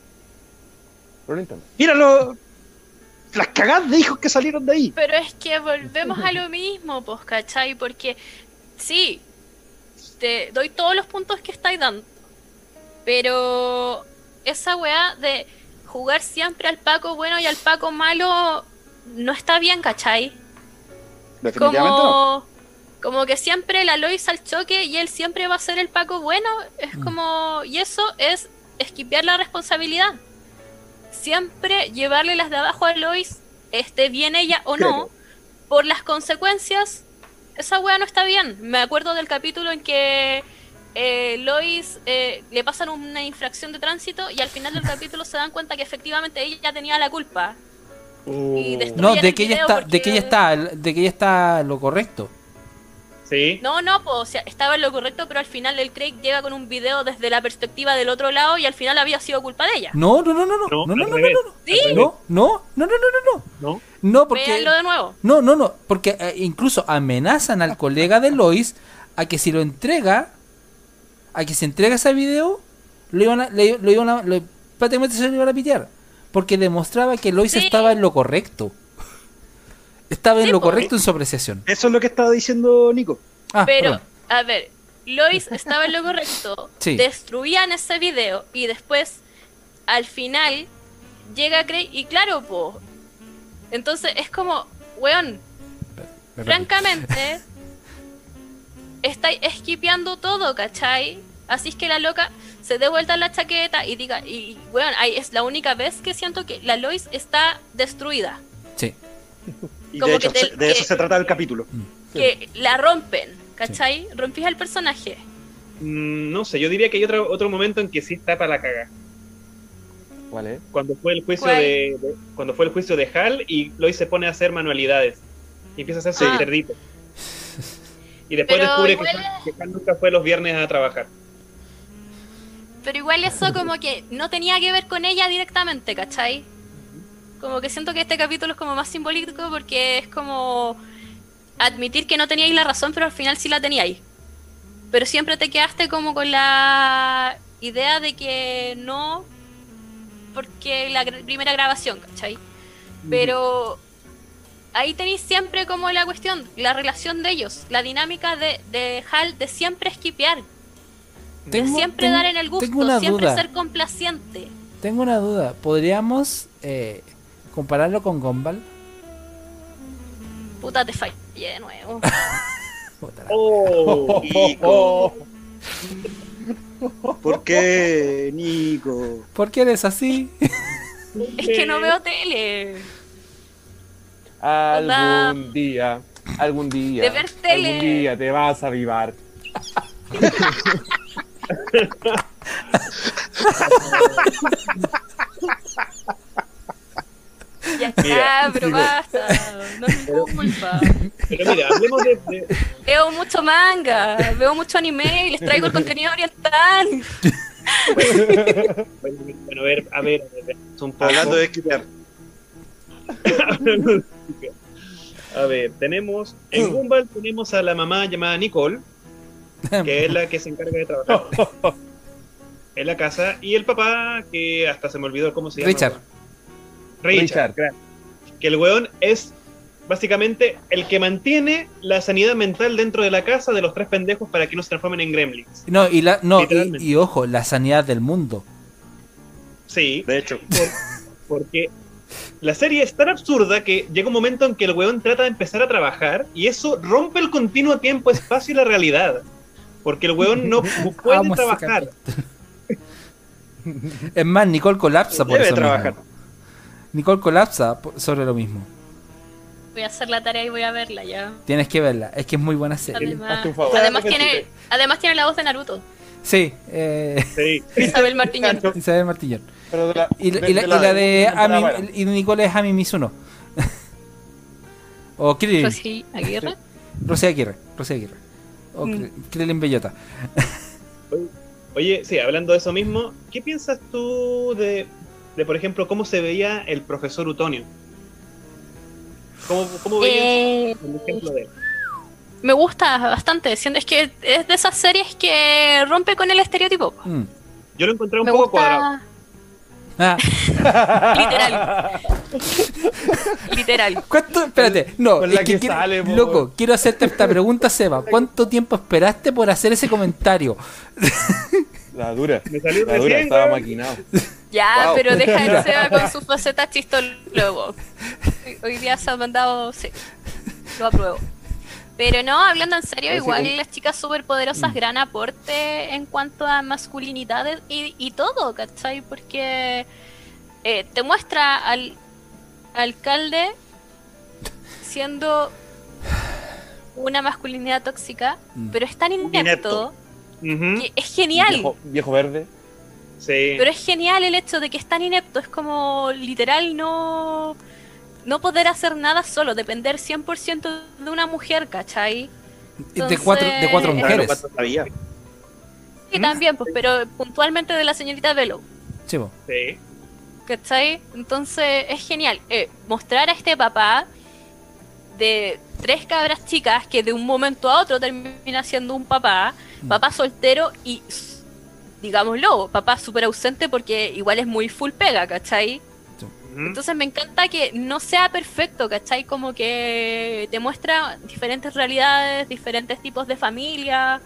Míralo, las cagadas de hijos que salieron de ahí. Pero es que volvemos a lo mismo, pues, ¿cachai? Porque sí, te doy todos los puntos que estáis dando. Pero esa weá de jugar siempre al Paco bueno y al Paco malo no está bien, ¿cachai? Definitivamente no. Como, como que siempre la Lois al choque y él siempre va a ser el Paco bueno. Es Mm. como. Y eso es esquipear la responsabilidad. Siempre llevarle las de abajo a Lois, esté bien ella o no, Claro. por las consecuencias. Esa wea no está bien. Me acuerdo del capítulo en que eh, Lois eh, le pasan una infracción de tránsito y al final del capítulo se dan cuenta que efectivamente ella tenía la culpa. Y destruyen No, de que ella está, de que ella está, de que ella está lo correcto. Sí. No, no, pues, o sea, estaba en lo correcto, pero al final el Craig llega con un video desde la perspectiva del otro lado y al final había sido culpa de ella. No, no, no, no, no, No, no, no, no, no, Sí, no, no, no, no, no, no, no, ¿No? no, porque véanlo de nuevo. no, no, no, porque eh, incluso amenazan al colega de Lois a que si lo entrega, a que se entrega ese video, lo iban a, le- lo iban a, lo- prácticamente se lo iban a pitear, porque demostraba que Lois Sí. estaba en lo correcto, estaba en Sí, lo po. correcto en su apreciación. Eso es lo que estaba diciendo Nico. Ah, Pero, perdón. a ver, Lois estaba en lo correcto, Sí. destruían ese video y después, al final, llega Craig y claro, po. Entonces es como, weón, Me francamente, estáis esquipeando todo, ¿cachai? Así es que la loca se dé vuelta la chaqueta y diga, y bueno, ahí es la única vez que siento que la Lois está destruida. Sí. Y Como de hecho, que te- se- de eso que- se trata el capítulo. Que la rompen, ¿cachai? Rompís al personaje. Mm, no sé, yo diría que hay otro, otro momento en que sí está para la caga. ¿Cuál es? Cuando fue el juicio de, de- cuando fue el juicio de Hal y Lois se pone a hacer manualidades y empieza a hacer su Ah. cerdito. Y después Pero descubre igual que, Hal- que Hal nunca fue los viernes a trabajar. Pero igual eso como que no tenía que ver con ella directamente, ¿cachai? Como que siento que este capítulo es como más simbólico porque es como admitir que no teníais la razón, pero al final sí la teníais. Pero siempre te quedaste como con la idea de que no, porque la primera grabación, ¿cachai? Pero ahí tenéis siempre como la cuestión, la relación de ellos, la dinámica de, de Hal de siempre esquipear, de siempre tengo- dar en el gusto, siempre duda. ser complaciente. Tengo una duda. ¿Podríamos eh, compararlo con Gumball? Puta, te fallé de nuevo. Oh, Nico. ¿Por qué, Nico? ¿Por qué eres así? es que no veo tele. Algún día, algún día, De ver tele. algún día te vas a avivar. Ya está, Mira, pero basta. No es mi culpa. Pero mira, hablemos de, de- Veo mucho manga, veo mucho anime y les traigo el contenido oriental. bueno, bueno, a ver, a ver, a ver, un poco. Hablando de esquipear. A ver, tenemos en Gumball tenemos a la mamá llamada Nicole, que es la que se encarga de trabajar en la casa, y el papá, que hasta se me olvidó cómo se llama. Richard. Richard, Richard. claro. Que el weón es básicamente el que mantiene la sanidad mental dentro de la casa de los tres pendejos para que no se transformen en gremlins. No, y, la, no y, ojo, la sanidad del mundo. Sí, De hecho, por- porque la serie es tan absurda que llega un momento en que el weón trata de empezar a trabajar y eso rompe el continuo tiempo-espacio y la realidad. Porque el weón no puede trabajar. Es más, Nicole colapsa por debe eso trabajar. mismo. Nicole colapsa sobre lo mismo. Voy a hacer la tarea y voy a verla ya. Tienes que verla. Es que es muy buena serie. Además, favor. tiene, además tiene la voz de Naruto. Sí, eh, Sí. Isabel Martiñón. Isabel Martillón. Pero de la, Y, la- y la, y la de Ami, y Nicole es Ami Mizuno. o Krillin. Rosy Aguirre. Rosy Aguirre. Rosy Aguirre. O Mm. Kr- Krillin Bellota. Oye, sí, hablando de eso mismo, ¿qué piensas tú de, de, por ejemplo, cómo se veía el profesor Utonio? ¿Cómo, cómo veías Eh, el ejemplo de él? me gusta bastante. Es que es de esas series que rompe con el estereotipo. Mm. Yo lo encontré un Me poco cuadrado. Ah, Literal. Literal. ¿Cuánto? Espérate, no, Con es la que que quiero- sale, po, loco, quiero hacerte esta pregunta, Seba. ¿Cuánto tiempo esperaste por hacer ese comentario? La dura. Me salió La dura, estaba maquinado. Ya, Wow. pero deja el Seba con sus facetas chistólogo. Hoy- Hoy día se ha mandado, sí, lo apruebo. Pero no, hablando en serio, igual las chicas superpoderosas, gran aporte en cuanto a masculinidad y, y todo, ¿cachai? Porque eh, te muestra al alcalde siendo una masculinidad tóxica, Mm. pero es tan inepto, Inepto. Es genial. Viejo, viejo verde. Sí. Pero es genial el hecho de que es tan inepto, es como literal no, no poder hacer nada solo, depender 100% de una mujer, ¿cachai? de cuatro, de cuatro mujeres. Claro, ¿cuánto sabía? Y también, pues, pero puntualmente de la señorita Velo, Sí. Sí. ¿cachai? Entonces es genial eh, mostrar a este papá de tres cabras chicas que de un momento a otro termina siendo un papá. Papá soltero y, digámoslo, papá súper ausente porque igual es muy full pega, ¿cachai? Entonces me encanta que no sea perfecto, ¿cachai? Como que te muestra diferentes realidades, diferentes tipos de familia.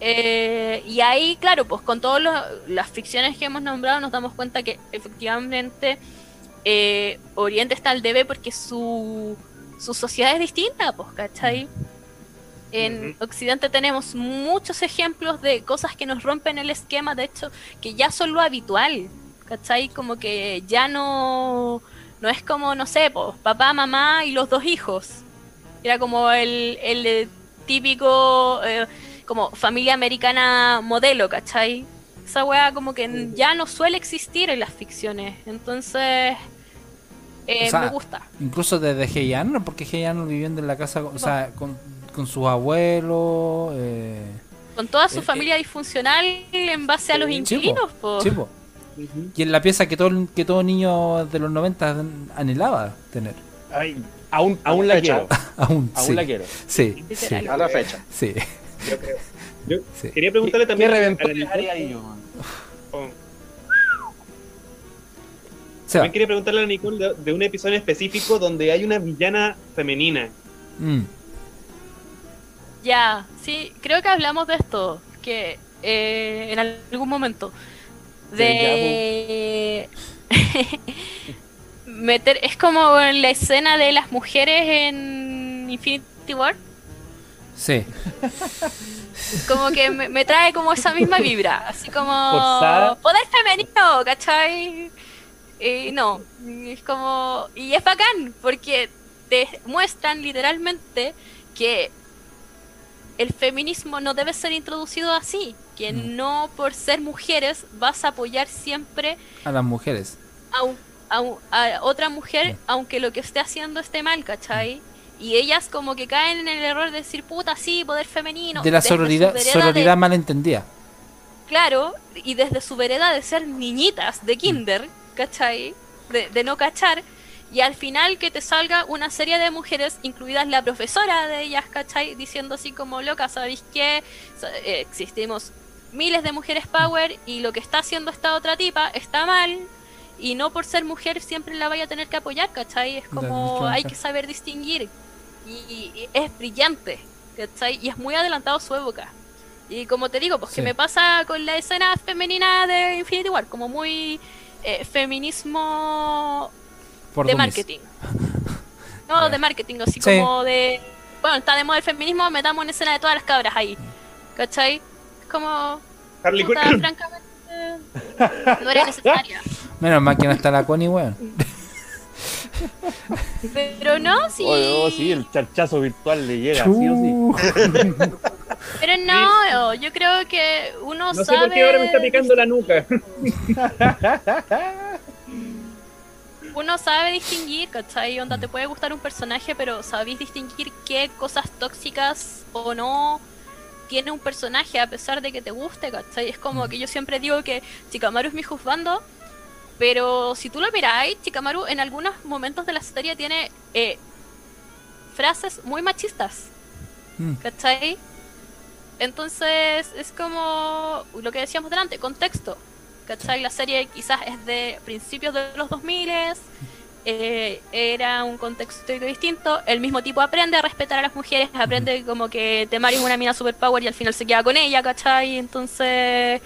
eh, y ahí, claro, pues con todas las ficciones que hemos nombrado nos damos cuenta que efectivamente eh, Oriente está al debe porque su, su sociedad es distinta, pues, ¿cachai? En. Occidente tenemos muchos ejemplos de cosas que nos rompen el esquema, de hecho, que ya son lo habitual, ¿cachai? Como que ya no, No es como, no sé, pues, papá, mamá y los dos hijos. Era como el, el típico, eh, como familia americana modelo, ¿cachai? Esa weá como que ya no suele existir en las ficciones. Entonces, eh, O sea, me gusta. Incluso desde Heian, porque Heian viviendo en la casa, o sea, con, con sus abuelos. Eh, Con toda su eh, familia disfuncional en base a los sí, po, inquilinos, po. sí, po. Y en la pieza que todo, que todo niño de los 90 anhelaba tener. Ay, Aún, aún la quiero. Aún, Aún sí. la quiero. Sí, a la fecha. sí, Yo creo. Yo sí. quería preguntarle ¿Qué también a la Nicole, oh, también quería preguntarle a Nicole de, de un episodio específico donde hay una villana femenina. Mm, Ya, sí, creo que hablamos de esto, que eh, en algún momento. De meter, es como la escena de las mujeres en Infinity War, sí. como que me, me trae como esa misma vibra, así como Forzada. poder femenino, ¿cachai? Y no, es como, y es bacán, porque te muestran literalmente que el feminismo no debe ser introducido así, que Mm. no por ser mujeres vas a apoyar siempre A las mujeres. a, un- a un- a otra mujer, Mm. aunque lo que esté haciendo esté mal, ¿cachai? Y ellas como que caen en el error de decir, puta, sí, poder femenino. de la sororidad, vereda sororidad de- malentendida. Claro, y desde su vereda de ser niñitas de kinder, ¿cachai? De, de no cachar. Y al final que te salga una serie de mujeres, incluidas la profesora de ellas, ¿cachai? Diciendo así como, loca, ¿sabéis qué? Eh, existimos miles de mujeres power y lo que está haciendo esta otra tipa está mal. Y no por ser mujer siempre la vaya a tener que apoyar, ¿cachai? Es como hay que saber distinguir. Y, es brillante, ¿cachai? Y es muy adelantado su época. Y como te digo, pues que me pasa con la escena femenina de Infinity War, como muy eh, feminismo Por de dummies. marketing. No, de marketing, así Sí. como de... Bueno, está de moda el feminismo, metamos una escena de todas las cabras ahí. ¿Cachai? Como... Harley puta, Quinn. francamente... No era necesaria. Menos mal que no está la Connie, weón. Pero no, sí. Oye, oh, sí, el charchazo virtual le llega, sí o sí. Pero no, yo creo que uno No sé sabe... por qué ahora me está picando la nuca. uno sabe distinguir, ¿cachai? Onda, te puede gustar un personaje, pero sabéis distinguir qué cosas tóxicas o no tiene un personaje a pesar de que te guste, ¿cachai? Es como que yo siempre digo que Chikamaru es mi juzgando, pero si tú lo miráis, Chikamaru en algunos momentos de la serie tiene eh, frases muy machistas, Mm. ¿cachai? Entonces es como lo que decíamos delante, contexto. ¿Cachai? La serie quizás es de principios de los 2000, eh, era un contexto distinto. El mismo tipo aprende a respetar a las mujeres, aprende como que Temari es una mina superpower y al final se queda con ella, ¿cachai? Entonces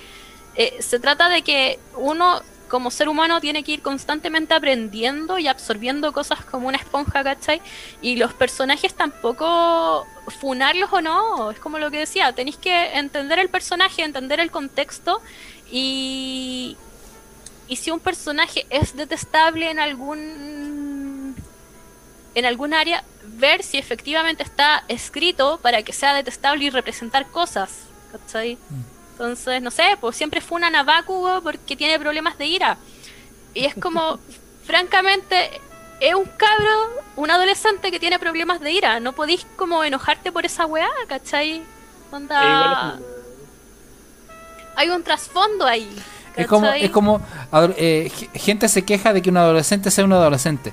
eh, se trata de que uno como ser humano tiene que ir constantemente aprendiendo y absorbiendo cosas como una esponja, ¿cachai? Y los personajes tampoco funarlos o no, es como lo que decía, tenéis que entender el personaje, entender el contexto y, y si un personaje es detestable en algún en algún área, ver si efectivamente está escrito para que sea detestable y representar cosas, ¿cachai? Entonces, no sé, pues siempre funan a Bakugo porque tiene problemas de ira. Y es como, francamente, es un cabro, un adolescente que tiene problemas de ira. No podéis como enojarte por esa weá, ¿cachai? Onda... Hay un trasfondo ahí. Es como, es como eh, ge- gente se queja de que un adolescente sea un adolescente.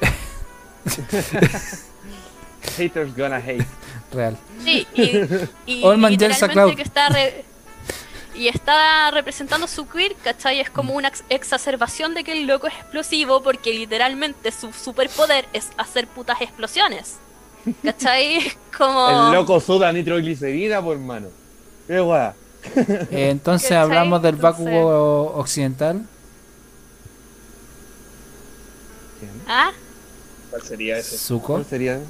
Haters gonna hate. Real. Sí, y, y Cloud. que está re- y está representando su queer, ¿cachai? Es como una ex- exacerbación de que el loco es explosivo porque literalmente su superpoder es hacer putas explosiones. ¿Cachai? Como... El loco suda nitroglicerina, por hermano. Qué guay. Eh, entonces hablamos del Entonces- Bakugo occidental. ¿Ah? ¿Cuál sería ese? Zuko. ¿Cuál sería?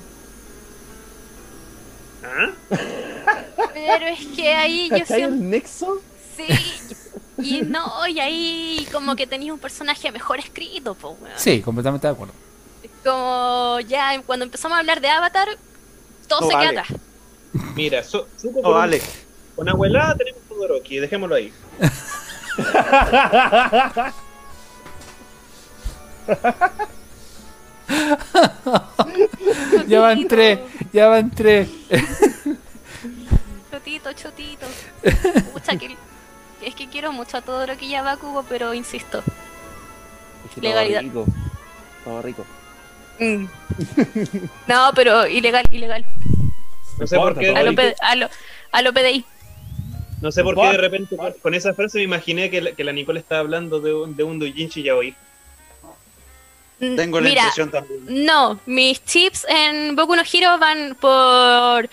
¿Ah? Pero es que ahí yo ¿Cachai siempre... el nexo? Sí, Y no, y ahí como que tenías un personaje mejor escrito, pues, weón. Sí, completamente de acuerdo. Como ya cuando empezamos a hablar de Avatar, todo No se vale. queda atrás. Mira, so, No con, vale. Con abuela tenemos Todoroki, dejémoslo ahí. Ya van tres, ya van tres. Chotito, chotito. Pucha, que- es que quiero mucho a Todoroki y a Bakugo, pero insisto. Legalidad. Todo rico. Todo rico. Mm. No, pero ilegal, ilegal. No sé por qué, A lo, a lo, a lo PDI. No sé por qué de repente con, con esa frase me imaginé que la, que la Nicole estaba hablando de un, de un doujinshi yaoi. Mm, Tengo la Mira, impresión también. no, mis chips en Boku no Hero van por...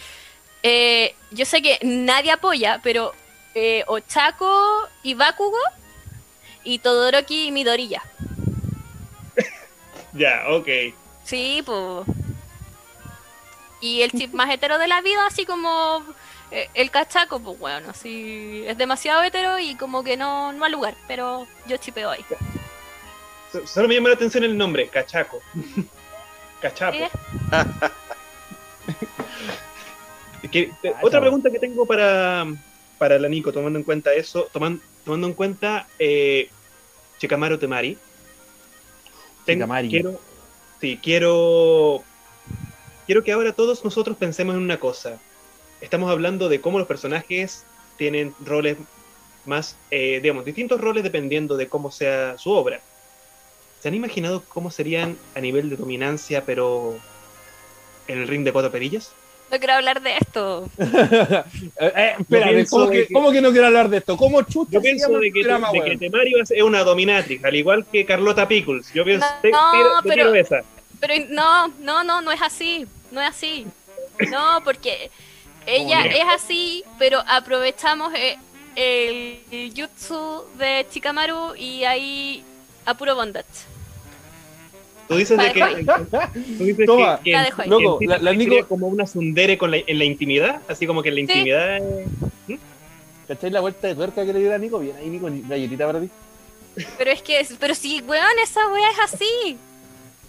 eh, yo sé que nadie apoya, pero eh, Ochako y Bakugo y Todoroki y Midoriya. Ya, ok. Sí, pues. Y el chip más hetero de la vida, así como eh, el cachaco, pues bueno, así es demasiado hetero y como que no, no al lugar, pero yo chipeo ahí. So- Solo me llama la atención el nombre, Cachaco. Cachapo. ¿Eh? Que- te- Ah, otra pregunta que tengo para, para la Nico, tomando en cuenta eso, toman- tomando en cuenta eh, Temari. Ten- Shikamaru. Quiero, sí, quiero, quiero que ahora todos nosotros pensemos en una cosa. Estamos hablando de cómo los personajes tienen roles más, eh, digamos, distintos roles dependiendo de cómo sea su obra. ¿Se han imaginado cómo serían a nivel de dominancia, pero en el ring de cuatro perillas? No quiero hablar de esto. Eh, eh, pienso ¿cómo que, que- ¿cómo que no quiero hablar de esto? ¿Cómo chucha Yo pienso de que, de? Temario es una dominatrix, al igual que Carlota Pickles. Yo pienso, No, te- pero- tiro esa. Pero no, no, no, no es así. No es así. No, porque ella es así, pero aprovechamos eh, el, el jutsu de Chikamaru y ahí a puro bondage. Tú dices de ¿La que, tú dices Toma. que, que Loco, sí la- la Nico- como una sundere con la- en la intimidad, así como que en la Sí. intimidad es- ¿Cachai la vuelta de tuerca que le dio a Nico? Bien, ahí Nico, galletita para ti. Pero es que, pero sí, weón, esa wea es así.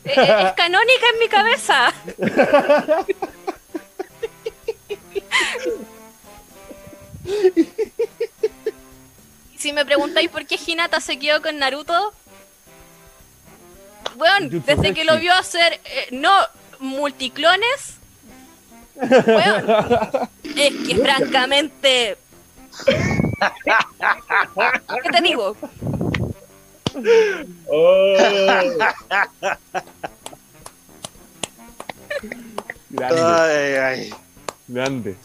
Eh, eh, es canónica en mi cabeza. si me preguntáis por qué Hinata se quedó con Naruto, weón, Jutsu desde que lo vio hacer, eh, no, multiclones, weón, es que francamente... ¿Qué te digo? Oh, Grande, Ay, ay. grande.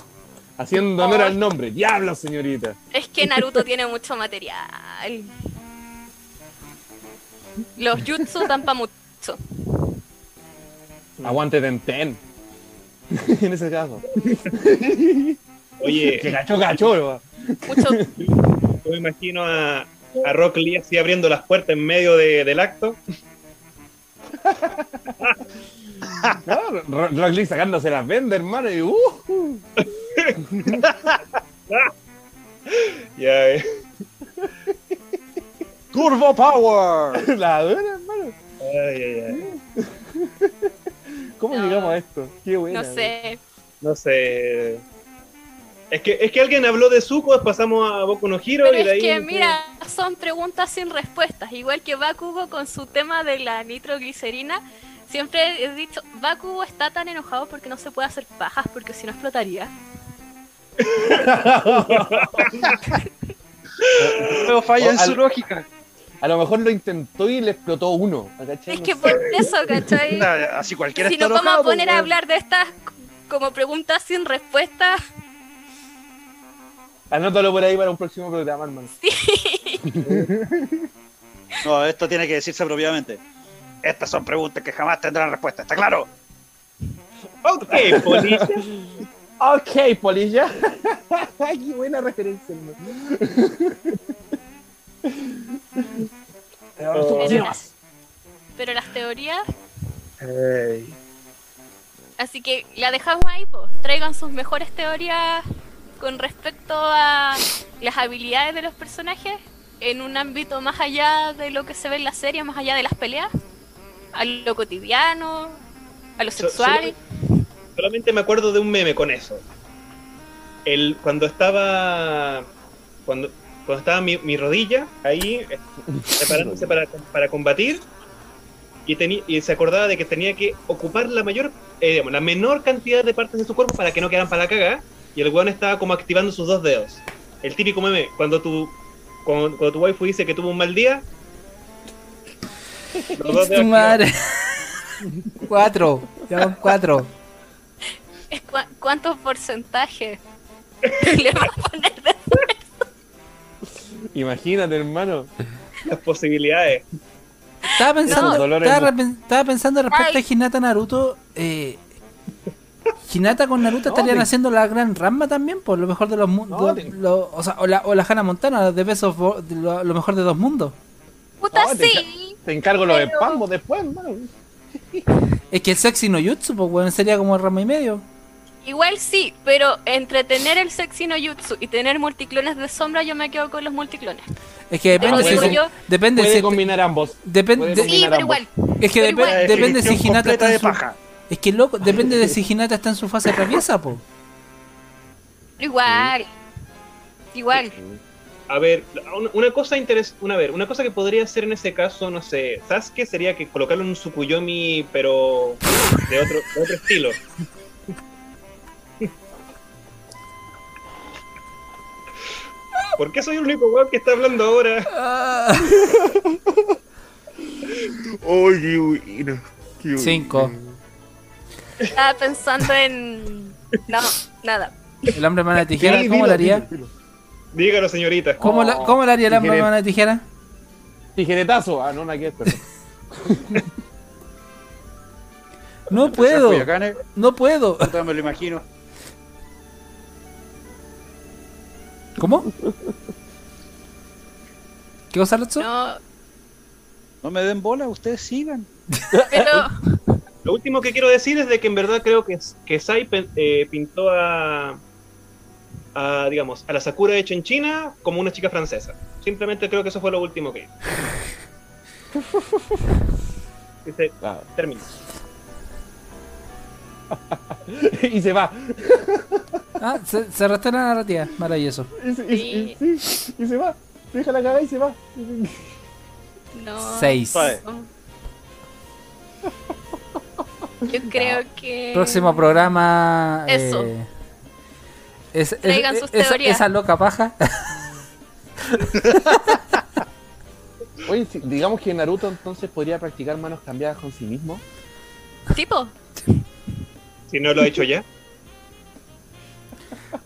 Haciendo honor al nombre. Diablo, señorita. Es que Naruto tiene mucho material. Los jutsu dan pa' mucho. Aguante Tenten. en ese caso. Que oye, cachó, cachó, weón. Mucho. yo me imagino a, a Rock Lee así abriendo las puertas en medio de- del acto. No, Ro- Rock Lee sacándose las vendas, hermano. Y, uh, Ya, eh. Turbo Power. la dura, hermano. Ay, ay, ay. ¿Cómo No. llegamos a esto? Qué bueno. No sé. No sé. Es que, es que alguien habló de Zuko, pasamos a Boku no Hero Pero y de ahí. es que, mira, son preguntas sin respuestas. Igual que Bakugo con su tema de la nitroglicerina. Siempre he dicho, Bakugo está tan enojado porque no se puede hacer pajas, porque si no explotaría. Pero falla en Al- su lógica. A lo mejor lo intentó y le explotó uno. ¿cachai? Es No que por eso, ¿cachai? Así cualquiera Si está nos vamos a enojado, poner pues, a hablar de estas como preguntas sin respuesta, Anótalo por ahí para un próximo programa, hermano. No, esto tiene que decirse propiamente. Estas son preguntas que jamás tendrán respuesta, ¿está claro? Ok, polilla. Ok, polilla. Qué buena referencia. Oh. pero, las, pero las teorías, así que la dejamos ahí, pues. Traigan sus mejores teorías con respecto a las habilidades de los personajes en un ámbito más allá de lo que se ve en la serie, más allá de las peleas, a lo cotidiano, a lo sexual. Solamente me acuerdo de un meme con eso. El, cuando estaba. Cuando, cuando estaba mi, mi rodilla ahí, eh, preparándose para, para combatir, y, tenía y se acordaba de que tenía que ocupar la mayor, eh, digamos, la menor cantidad de partes de su cuerpo para que no quedaran para la cagada, y el weón estaba como activando sus dos dedos. El típico meme, cuando tu, cuando, cuando tu waifu dice que tuvo un mal día. Los dos madre. cuatro. Ya van cuatro. Cua- ¿Cuántos porcentajes le va a poner de Imagínate, hermano. las posibilidades. Estaba pensando, No. Estaba, pensando respecto Ay. a Hinata Naruto. Eh, Hinata con Naruto No, estarían te- haciendo la gran rama también, por lo mejor de los mundos. No, te- o, sea, o la, o la Hannah Montana, de Best of Bo- de lo, lo mejor de dos mundos. puta No, te sí? Te encargo los espambos después, hermano. Es que el sexy no jutsu, pues bueno, sería como rama y medio. Igual sí, pero entre tener el sexy no jutsu y tener multiclones de sombra, yo me quedo con los multiclones. Es que depende si yo. depende Puede si combinar ambos. depende puede de- Sí, pero ambos. igual. es que pero depe- igual. depende si Hinata está en de su, paja. es que loco, depende de si Hinata está en su fase traviesa, po. Igual. Igual. A ver, una- cosa interes una, ver, una cosa que podría ser en ese caso, no sé, Sasuke sería que colocarlo en un Tsukuyomi, pero de otro, de otro estilo. ¿Por qué soy el único weón que está hablando ahora? Ay, qué bueno. qué bueno. Cinco. Estaba pensando en. No, nada. El hombre mano de tijera, ¿cómo dilo, lo haría? dilo, dilo. Dígalo, señorita. ¿Cómo, la- cómo lo haría el de tijera? Tijeretazo. Ah, no, no, que es, perdón. No puedo, no puedo. puta, me lo imagino. ¿Cómo? ¿Qué cosa, Lotso? No, No me den bola, ustedes sigan. pero. Lo último que quiero decir es de que en verdad creo que, que Sai eh, pintó a, a, digamos, a la Sakura hecha en China como una chica francesa. Simplemente creo que eso fue lo último que hizo. Dice, Ah. termina. y se va. Ah, se, se arrastra la narrativa, maravilloso. Y se, y- y- sí, y se va. Deja la cagada y se va. No. Seis. Yo creo que. Próximo programa. Eso. eh, es, es- Traigan sus esa, teorías. esa loca paja. Oye, si- digamos que Naruto entonces podría practicar manos cambiadas con sí mismo. Tipo. Si no lo ha hecho ya.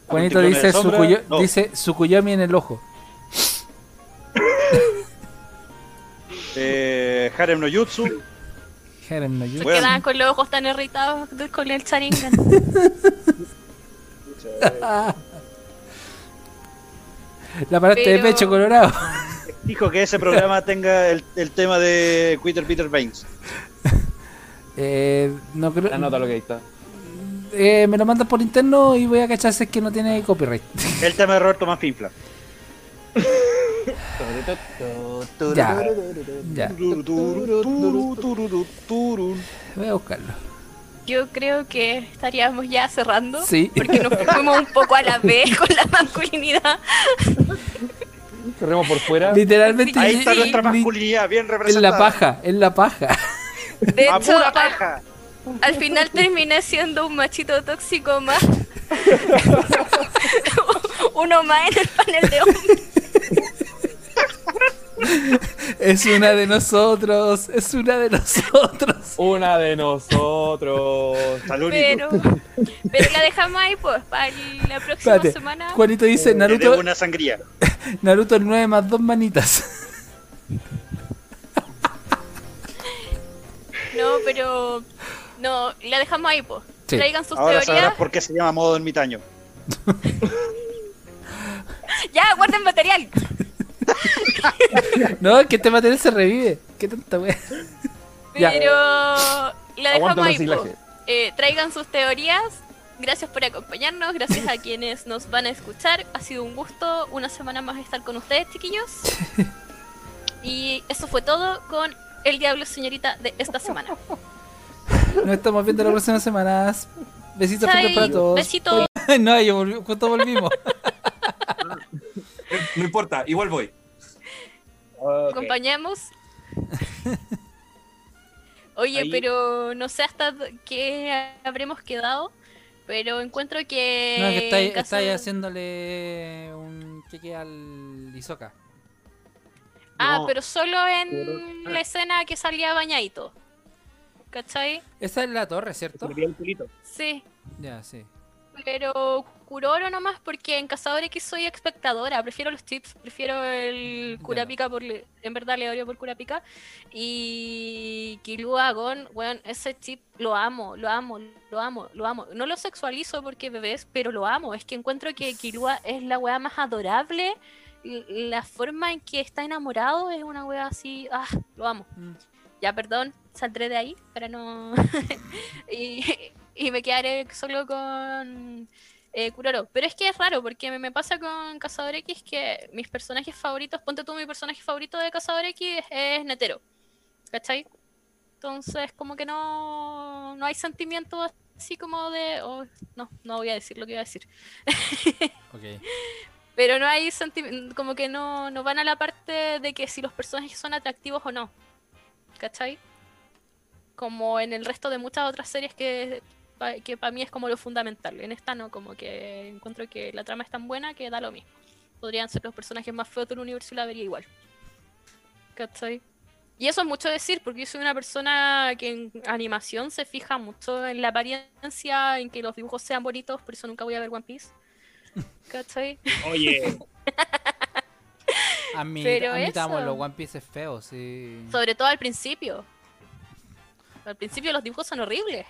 Juanito dice, sombra, Sukuyo- no. dice Sukuyomi en el ojo. Eh, Harem no Jutsu. Harem no Se Jutsu. Bueno. quedan con los ojos tan irritados con el Sharingan. La parte de Pero- pecho colorado. Dijo que ese programa tenga el, el tema de Quitter Peter Baines. Eh, no creo. Anota lo que ahí está. Eh, me lo mandas por interno y voy a cachar si es que no tiene copyright. El tema de Roberto Manfinfla. Ya. ya, voy a buscarlo. Yo creo que estaríamos ya cerrando. Sí. Porque nos fuimos un poco a la vez con la masculinidad. Cerremos por fuera. Literalmente Ahí está nuestra li- masculinidad, bien en representada. la paja, en la paja. De A hecho, pura al, paja. al final terminé siendo un machito tóxico más. Uno más en el panel de hombres. Es una de nosotros, es una de nosotros. Una de nosotros. Salud, Pero, pero la dejamos ahí, pues, para la próxima Espérate, semana. Juanito dice Naruto. Naruto, una sangría. Naruto el 9 más 2 manitas. No, pero. No, la dejamos ahí, pues. Sí. Traigan sus Ahora teorías. sabrás por qué se llama modo ermitaño. Ya, guarden material. No, que este material se revive. Qué tanta wea. Pero la dejamos ahí. Eh, traigan sus teorías Gracias por acompañarnos, gracias a quienes nos van a escuchar. Ha sido un gusto una semana más estar con ustedes, chiquillos. Y eso fue todo con El Diablo Señorita de esta semana. Nos estamos viendo las próximas semanas. Besitos para todos. besitos. no, yo volví, justo volvimos. No importa, igual voy. Ok. acompañemos. Oye, Ahí- pero no sé hasta qué habremos quedado, pero encuentro que... No, que estáis, en caso- estáis haciéndole un cheque al Isoka. Ah, No, pero solo en pero- la escena que salía bañadito. ¿Cachai? Esa es la torre, ¿cierto? el. Sí. Ya, sí. Pero Kuroro nomás porque en Cazador X soy espectadora, prefiero los tips, prefiero el Kurapika por en verdad le odio por Kurapika y Killua Gon, weón, ese chip lo amo, lo amo, lo amo, lo amo. No lo sexualizo porque bebés, pero lo amo, es que encuentro que Killua es la weá más adorable. La forma en que está enamorado es una weá así, ah, lo amo. Mm. Ya, perdón, saldré de ahí para no. y, y me quedaré solo con eh, Kuroro. Pero es que es raro, porque me, me pasa con Cazador X que mis personajes favoritos, ponte tú mi personaje favorito de Cazador X es, es Netero. ¿Cachai? Entonces, como que no, no hay sentimiento así como de. oh, no, no voy a decir lo que iba a decir. Ok. Pero no hay sentimiento, como que no, no van a la parte de que si los personajes son atractivos o no. ¿Cachai? Como en el resto de muchas otras series que, que para mí es como lo fundamental. En esta no, como que encuentro que la trama es tan buena que da lo mismo. Podrían ser los personajes más feos del universo y la vería igual. ¿Cachai? Y eso es mucho decir, porque yo soy una persona que en animación se fija mucho en la apariencia, en que los dibujos sean bonitos, por eso nunca voy a ver One Piece. ¿Cachai? Oye, A mí, Pero admitamos, eso. los One Piece es feo, sí. Sobre todo al principio. Al principio los dibujos son horribles.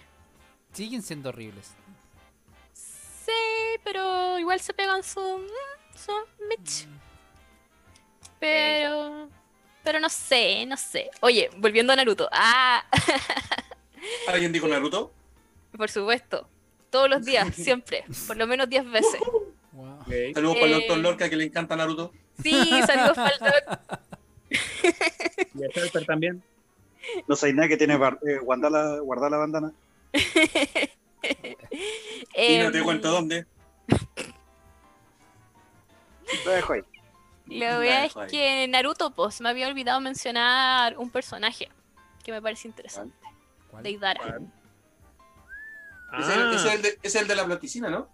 Siguen siendo horribles. Sí, pero igual se pegan su. mm, su Mitch. Pero. Pero no sé, no sé. Oye, volviendo a Naruto. Ah, ¿Alguien dijo Naruto? por supuesto. Todos los días, siempre. Por lo menos 10 veces. Wow. Saludos para el Eh. doctor Lorca que le encanta Naruto. Sí, saludos para el doc. y a Shelter también. No sé nada que tiene eh, guardar, la, guardar la bandana. Y no te Em, cuento dónde. Lo dejo ahí. Lo wea es ahí. que Naruto, pues, me había olvidado mencionar un personaje que me parece interesante. ¿Cuál? Deidara. Ese, Ah, es el de, ese es el de la platicina, ¿no?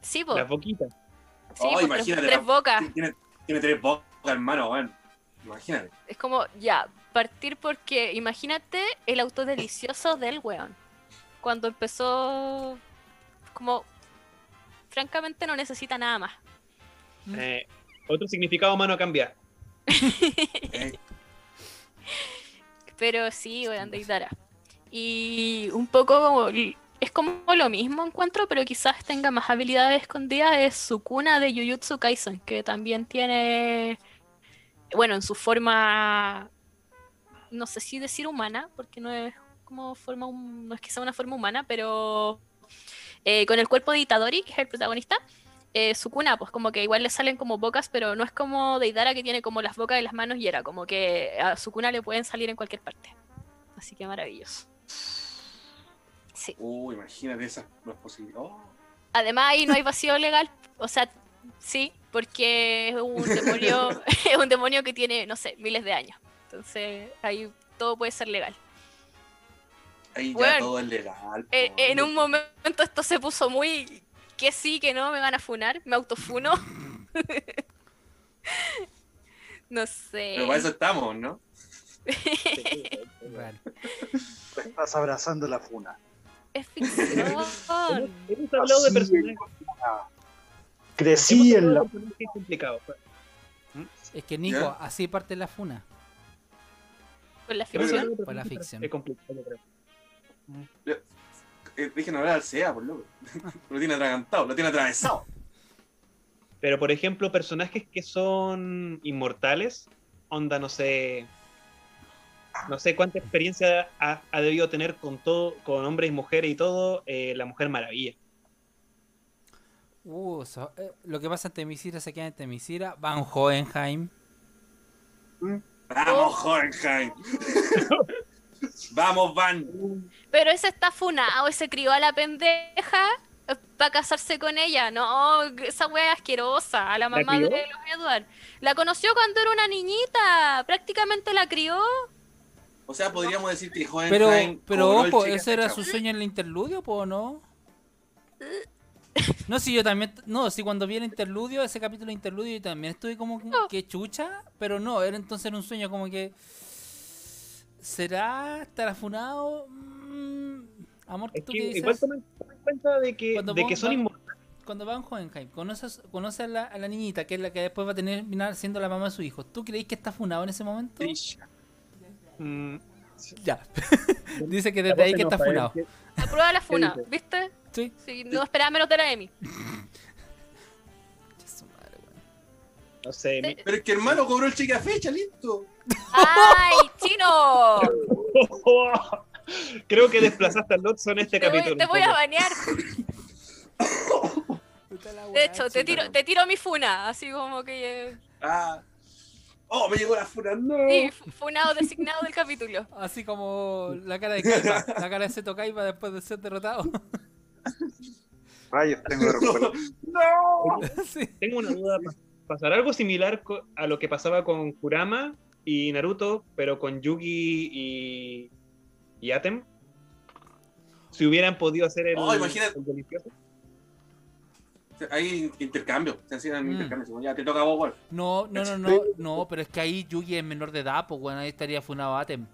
Sí, pues. las boquitas. Sí, Oh, pues, tres, imagínate, tres la- bocas. Tiene, tiene tres bocas, hermano, weón. Imagínate. Es como, ya, partir porque imagínate el auto delicioso del weón. Cuando empezó, como, francamente no necesita nada más. Eh, otro significado humano cambia. Eh, Pero sí, weón, Deidara. Y un poco como, es como lo mismo encuentro, pero quizás tenga más habilidades escondidas. Es Sukuna de Jujutsu Kaisen, que también tiene, bueno, en su forma, no sé si decir humana, porque no es como forma, hum- no es que sea una forma humana, pero eh, con el cuerpo de Itadori, que es el protagonista, eh, Sukuna, pues como que igual le salen como bocas, pero no es como Deidara que tiene como las bocas y las manos y era como que a Sukuna le pueden salir en cualquier parte. Así que maravilloso. Sí. Uh, imagínate esa. No es posible. Oh. Además ahí no hay vacío legal, o sea, sí, porque es un demonio, es un demonio que tiene, no sé, miles de años. Entonces ahí todo puede ser legal. Ahí ya Bueno, todo es legal. Eh, po. en un momento esto se puso muy que sí, que no, me van a funar, me autofuno. no sé. Pero para eso estamos, ¿no? Estás abrazando la funa. Es ficción. Hemos hablado de personajes. Crecí en la. personajes complicados. Es que Nico, ¿Ya? así parte la funa. Con la ficción. Por la ficción. Es complicado, yo. Eh, dejen hablar al CEA, por loco. lo tiene atragantado, lo tiene atravesado. Pero por ejemplo, personajes que son inmortales, onda, no sé. No sé cuánta experiencia ha, ha debido tener con todo, con hombres y mujeres y todo, eh, la Mujer Maravilla. Uh, so- eh, lo que pasa en Temisira se queda en Temisira. Van Hohenheim. Vamos, Hohenheim. Vamos, Van. Pero ese está funado, ese crió a la pendeja para casarse con ella. No, esa wea es asquerosa, a la mamá de los Edward. La conoció cuando era una niñita, prácticamente la crió. O sea, podríamos decir que Hohenheim. Pero, pero ojo, ese era su sueño en el interludio, ¿po no? No, si yo también. No, si cuando vi el interludio, ese capítulo de interludio, yo también estuve como que- que chucha, pero no, era entonces era un sueño como que. ¿Será? ¿Estará funado? Mm, amor, Es ¿tú que qué dices? igual tomen tomen en cuenta de que, Cuando de vos- que son van- inmortales. Cuando va en Hohenheim, conoces, conoce a la, a la niñita, que es la que después va a terminar siendo la mamá de su hijo. ¿Tú creéis que está funado en ese momento? Mm, Ya. Dice que la desde ahí que está funado. ¿eh? Aprueba la funa? ¿viste? Sí. Sí, no esperaba menos de la Emi. Su madre, weón. No sé, mi- Pero es que hermano cobró el cheque a fecha, listo. ¡Ay, chino! Creo que desplazaste al Lotso en este Te voy, capítulo. te voy a banear. De hecho, te tiro, te tiro mi funa, así como que... eh, Ah. Oh, me llegó la funa. No. Sí, fu- funado designado del capítulo. Así como la cara de Kaiba, la cara de Seto Kaiba después de ser derrotado. Rayos, tengo recuperar. sí. Tengo una duda. ¿pa- ¿Pasará algo similar a lo que pasaba con Kurama y Naruto, pero con Yugi y, y Atem? Si hubieran podido hacer el, Oh, imagínate. el delicioso. Hay intercambio. Se hacían Mm. intercambios. Ya te toca a vos. No, no, no, no, no, pero es que ahí Yugi es menor de edad, pues bueno, ahí estaría funado Atem.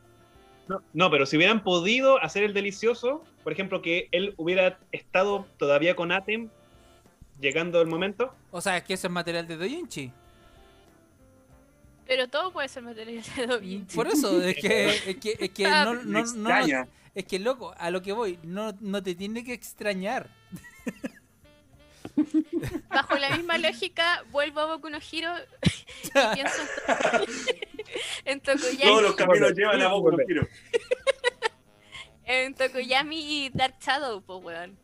No, no, pero si hubieran podido hacer el delicioso, por ejemplo, que él hubiera estado todavía con Atem, llegando el momento, O sea, es que eso es material de Doyinchi. Pero todo puede ser material de Da Vinci. Por eso, es que, es que, es que Ah, no, no, no, es que loco, a lo que voy, no, no te tiene que extrañar. Bajo la misma lógica, vuelvo a Boku no Hero y pienso en, To- en Todos Tokoyami, los caminos llevan a Boku no Hero. en Tokoyami y Dark Shadow, pues weón.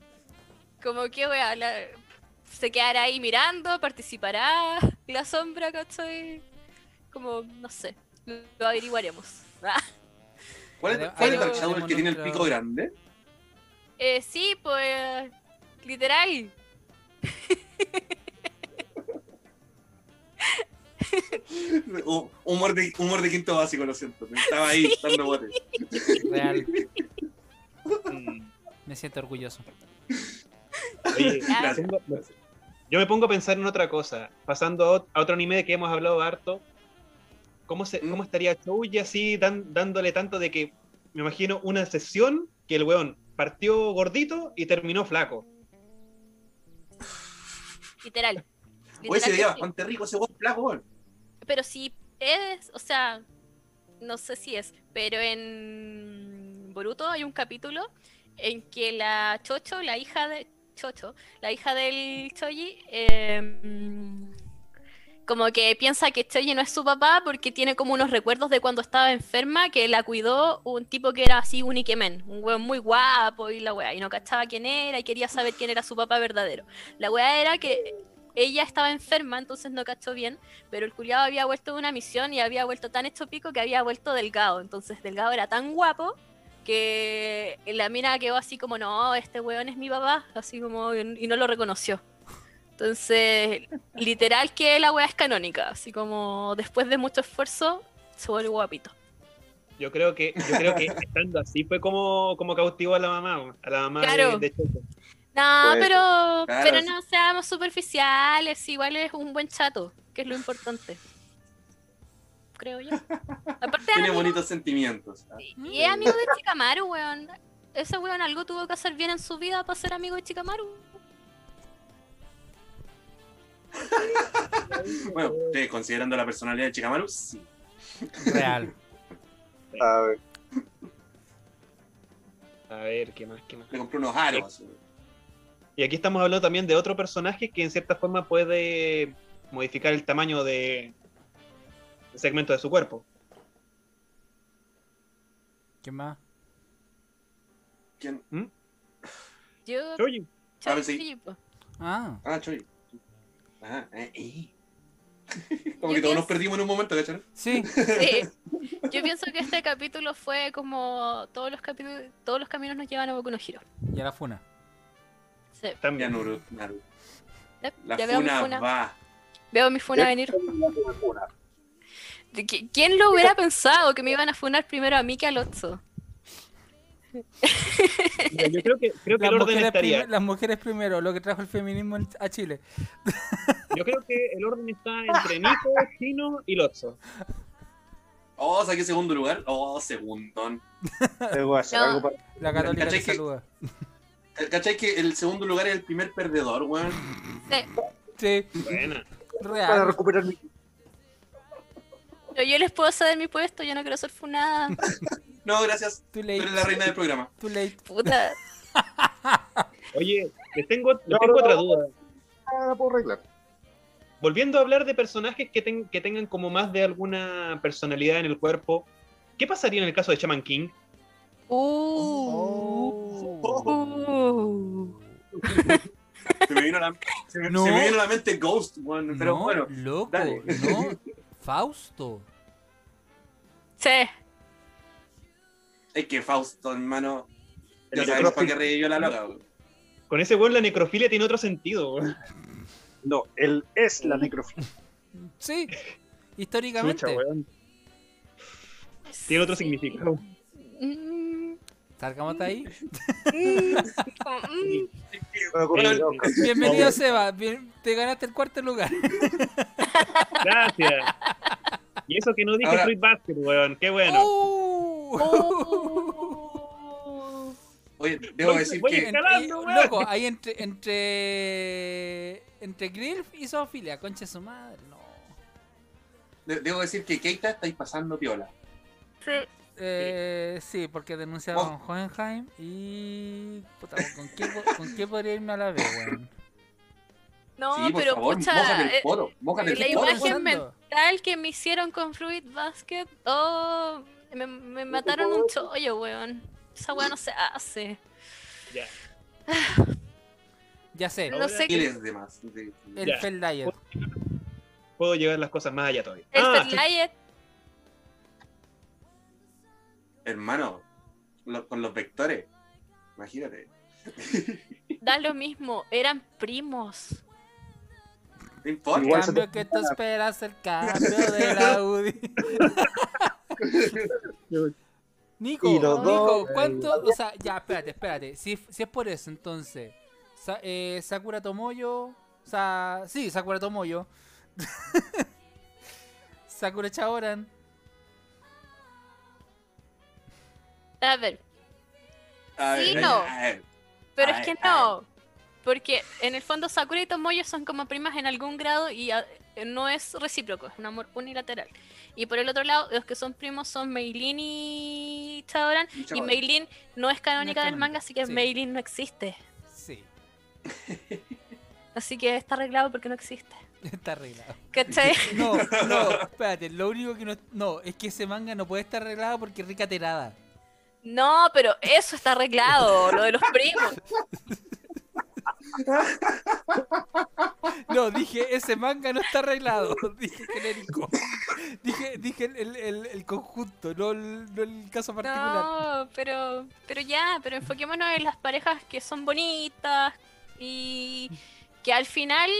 Como que weón, la- se quedará ahí mirando, participará la sombra, ¿cachai? Como, no sé, lo, averiguaremos. Ah. ¿Cuál es, Pero- cuál es pero- Dark Shadow, el que tiene el pico grande? Eh, sí, pues, literal. Hu- Humor de, humor de quinto básico, lo siento. Estaba ahí dando botes. Real, mm, me siento orgulloso. oye, Gracias. tengo- yo me pongo a pensar en otra cosa. Pasando a otro anime de que hemos hablado harto, ¿cómo, se, Mm. cómo estaría Chouji así dan- dándole tanto de que me imagino una sesión que el weón partió gordito y terminó flaco? Literal. Oye, Literal se veía bastante rico ese bot flaco, weón. Pero si es, o sea, no sé si es, pero en Boruto hay un capítulo en que la Chocho, la hija de Chocho, la hija del Choji, eh, como que piensa que Choji no es su papá porque tiene como unos recuerdos de cuando estaba enferma que la cuidó un tipo que era así un un weón muy guapo y la wea, y no cachaba quién era y quería saber quién era su papá verdadero. La wea era que ella estaba enferma, entonces no cachó bien, pero el culiado había vuelto de una misión y había vuelto tan hecho pico que había vuelto delgado. Entonces delgado era tan guapo que la mina quedó así como, no, este weón es mi papá, así como, y no lo reconoció. Entonces, literal que la wea es canónica, así como después de mucho esfuerzo, se vuelve guapito. Yo creo que, yo creo que estando así fue como, como cautivó a la mamá, a la mamá de- Claro. de, Chocho. No, pero, Claro, pero no seamos superficiales, igual es un buen chato, que es lo importante. Creo yo. Aparte, Tiene amigo- bonitos sentimientos. Y es amigo de Chikamaru, weón. Ese weón algo tuvo que hacer bien en su vida para ser amigo de Chikamaru. Bueno, ¿ustedes considerando la personalidad de Chikamaru? Sí. Real. A ver, A ver, ¿qué más? ¿Qué más? Le compré unos aros. Y aquí estamos hablando también de otro personaje que en cierta forma puede modificar el tamaño de, segmento de su cuerpo. ¿Qué más? ¿Quién? Yo, Choji. A ver, Choji, sí. Ah, Ah, Choy. Ah, eh, eh. Yo Como que todos nos perdimos en un momento, ¿cachai? sí. Sí. Yo pienso que este capítulo fue como todos los capítulos, todos los caminos nos llevan a Boku no Hero. Y a la funa. Sí. También. Naruto, La ya veo mi funa, funa. va. Veo mi funa venir. ¿De qui- ¿Quién lo hubiera pensado que me iban a funar primero a mí que al Otso? Mira, Yo creo que, creo que Las el orden mujeres, estaría. prim- las mujeres primero, lo que trajo el feminismo a Chile. Yo creo que el orden está entre Nico, Chino y Lotso. Oh, saqué segundo lugar. Oh, segundón. No. para- La católica te ¿Cachai que- saluda. ¿Cachai que el segundo lugar es el primer perdedor, weón? Sí, Buena. para real. recuperar mi. Pero yo les puedo ceder mi puesto, yo no quiero ser funada. No, gracias. Tú eres la reina del programa. Too late. Puta. Oye, les tengo, les No, tengo no, otra no. duda. Ah, puedo arreglar. Volviendo a hablar de personajes que, ten- que tengan como más de alguna personalidad en el cuerpo, ¿qué pasaría en el caso de Shaman King? Uh. Oh. Uh. Se me vino a la, se me, No. se me vino a la mente Ghost. Pero no, bueno, loco, dale. no. Fausto. Sí. Es que Fausto, hermano. Ya sabemos para qué yo la loca, weón. Con ese weón la necrofilia tiene otro sentido. weón. No, él es la necrofilia. Sí, Chucha, históricamente. weón. Tiene otro significado. Mm. Salgamos de ahí. Bienvenido, Seba. Bien- te ganaste el cuarto lugar. Gracias. Y eso que no dije Ahora- Fruit Basket, weón. Qué bueno. Oh. Oh. Oye, debo Voy- decir voy que. Escalando, y- weón. loco, ahí entre entre entre Grilf y Zoofilia, concha de su madre, no. de- Debo decir que Keita estáis pasando piola. Sí. Eh, sí, porque denunciaron Oh. a Hohenheim y puta, ¿con qué, ¿con qué podría irme a la vez, weón? No, sí, pero favor, pucha, eh, la el poto. imagen mental que me hicieron con Fruit Basket, oh, me, me mataron un chollo, weón. Esa weá no se hace. Ya. Ya sé, No sé qué. De más. Sí, el Ya. Feldlayer. Puedo llevar las cosas más allá todavía. El Ah, Ferliet, Hermano, lo- con los vectores. Imagínate. da lo mismo, eran primos. No importa. El cambio que tú esperas, el cambio de la UDI. Nico, Nico, dos, ¿cuánto? O sea, ya, espérate, espérate. Si, si es por eso, entonces, Sa- eh, Sakura Tomoyo, o sea, sí, Sakura Tomoyo, Sakura Chaoran, A ver, A Sí, ver, no. a ver. pero es que no. Porque en el fondo Sakura y Tomoyo son como primas en algún grado y ah, no es recíproco, es un amor unilateral. Y por el otro lado, los que son primos son Meilin y Chaoran. Y. Meilin no es canónica No es del manga, así que sí. Meilin no existe. sí, Así que está arreglado porque no existe. está arreglado. ¿Cachai? No, no, espérate, lo único que no, no, es que ese manga no puede estar arreglado porque es rica terada. No, pero eso está arreglado, lo de los primos. No, dije, ese manga no está arreglado. Dije genérico. Dije, dije el, el- conjunto, no el, no el caso particular. No, pero, pero ya, pero enfoquémonos en las parejas que son bonitas y que al final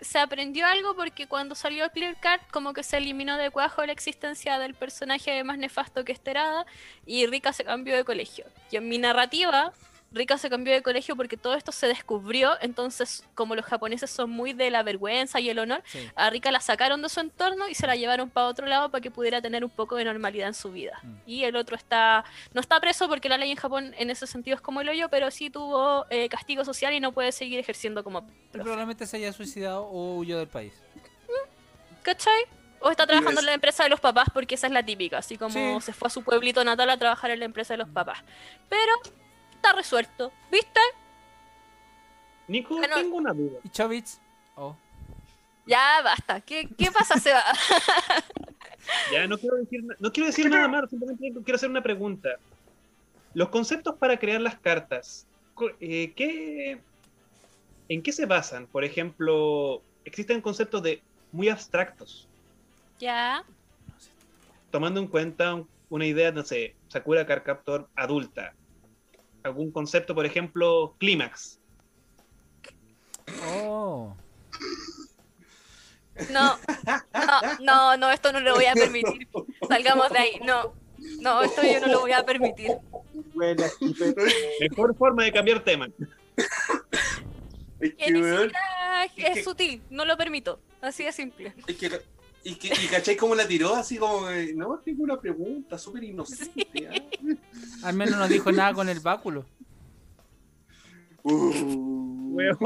se aprendió algo porque cuando salió Clear Card como que se eliminó de cuajo la existencia del personaje más nefasto que Esterada y Rika se cambió de colegio. Y en mi narrativa, Rika se cambió de colegio porque todo esto se descubrió, entonces como los japoneses son muy de la vergüenza y el honor, Sí. a Rika la sacaron de su entorno y se la llevaron para otro lado para que pudiera tener un poco de normalidad en su vida. Mm. Y el otro está, no está preso porque la ley en Japón en ese sentido es como el hoyo, pero sí tuvo eh, castigo social y no puede seguir ejerciendo como profe. probablemente se haya suicidado o huyó del país. ¿Cachai? O está trabajando en la empresa de los papás porque esa es la típica, así como Sí. se fue a su pueblito natal a trabajar en la empresa de los papás. Pero está resuelto, ¿viste? Nico, Bueno. tengo una duda. Y Chovitz, oh, Ya basta. ¿Qué, qué pasa, Seba? Ya no quiero decir, no quiero decir nada más, simplemente quiero hacer una pregunta. Los conceptos para crear las cartas, eh, ¿qué, ¿En qué se basan? Por ejemplo, existen conceptos de muy abstractos, Ya. tomando en cuenta un- una idea, no sé, Sakura Card Captor adulta. Algún concepto, por ejemplo, clímax. Oh. No, no, no, no, esto no lo voy a permitir. Salgamos de ahí. No, no, esto yo no lo voy a permitir. Bueno, Mejor forma de cambiar tema. Que ni siquiera es sutil, no lo permito. Así de simple. es que, y, que, y cachai cómo la tiró, así como, no, tengo una pregunta súper inocente. ¿ah? Al menos no dijo nada con el báculo. Uh, Weón,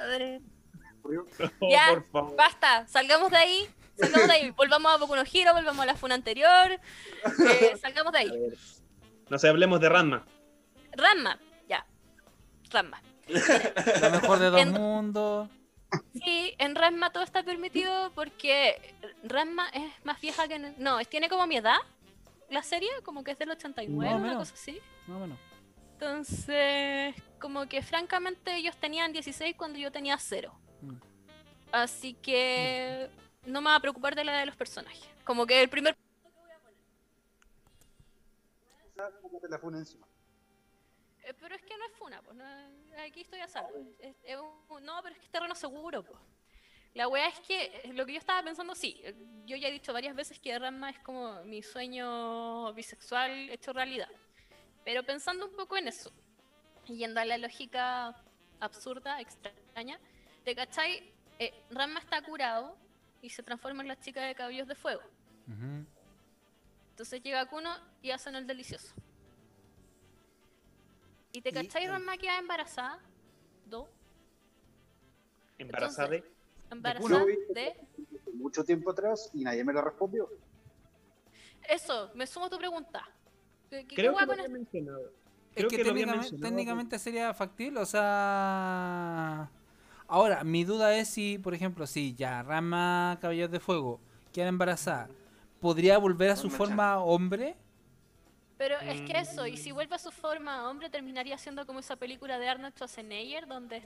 Madre. no, Ya, por favor. Basta, salgamos de ahí. Salgamos de ahí. Volvamos a Boku no Hero, volvamos a la funa anterior. Eh, salgamos de ahí. No sé, hablemos de Ranma. Ranma, ya. Ranma. Lo mejor de dos En- mundos. Sí, en Ranma todo está permitido porque Ranma es más vieja que... No, es- tiene como mi edad la serie, como que es del 89, Más o una menos. cosa así. No, bueno. Entonces, como que francamente ellos tenían 16 cuando yo tenía 0. Mm. Así que no me va a preocupar de la de los personajes. Como que el primer... Póngate la funa encima. Eh, Pero es que no es funa, pues. no- aquí estoy a salvo. Es- es un- no, pero es que es terreno seguro, pues. La weá es que eh, lo que yo estaba pensando, sí, eh, yo ya he dicho varias veces que Ranma es como mi sueño bisexual hecho realidad. Pero pensando un poco en eso, yendo a la lógica absurda, extraña, ¿te cachai? Eh, Ranma está curado y se transforma en la chica de cabellos de fuego. Ujú. Entonces llega Kuno y hacen el delicioso. ¿Y te eh, Ranma queda embarazada. ¿Do? Embarazada de. Embarazada de... Mucho tiempo atrás y nadie me lo respondió. Eso, me sumo a tu pregunta. ¿Qué, qué Creo que lo con había esto? mencionado. Es que, que técnicamente, sería factible, o sea... Ahora, mi duda es si, por ejemplo, si ya Rama Caballeros de Fuego queda embarazada, ¿podría volver a su forma hombre? Pero es que eso, y Mm. si vuelve a su forma hombre, terminaría siendo como esa película de Arnold Schwarzenegger, donde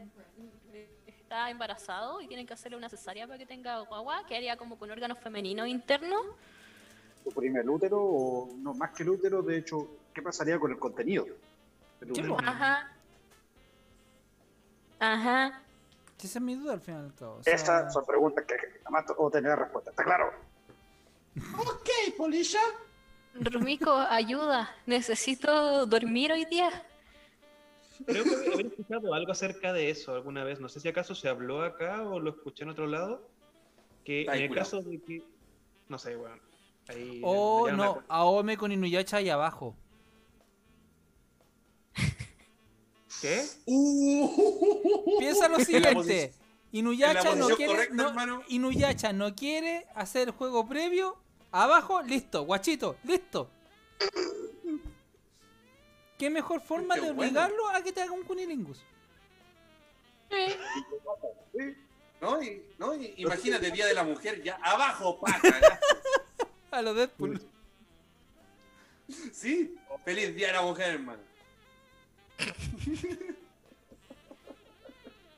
está embarazado y tienen que hacerle una cesárea para que tenga guagua, que haría como con órganos femeninos internos. Suprimir el útero o no más que el útero, de hecho, ¿qué pasaría con el contenido? del Sí, útero? po. Ajá. Ajá. Esa es mi duda al final. al cabo, o sea, Estas son preguntas que jamás o tener respuesta, ¿está claro? Ok, Polilla. Rumico, ayuda. Necesito dormir hoy día. Creo que haber escuchado algo acerca de eso alguna vez. No sé si acaso se habló acá o lo escuché en otro lado. Que Ay, en el caso de que. No sé, weón. Ahí. O ya no, me- Aome con Inuyasha ahí abajo. ¿Qué? Uh, Piensa lo siguiente. Inuyasha no quiere. Inuyasha no quiere hacer juego previo. Abajo, listo, guachito, listo. ¿Qué mejor forma Qué de bueno. obligarlo a que te haga un cunilingus? ¿No? Y, ¿no? Y- imagínate, Día de la Mujer, ya abajo, paja. ya. A lo Deadpool. Sí, feliz Día de la Mujer, hermano.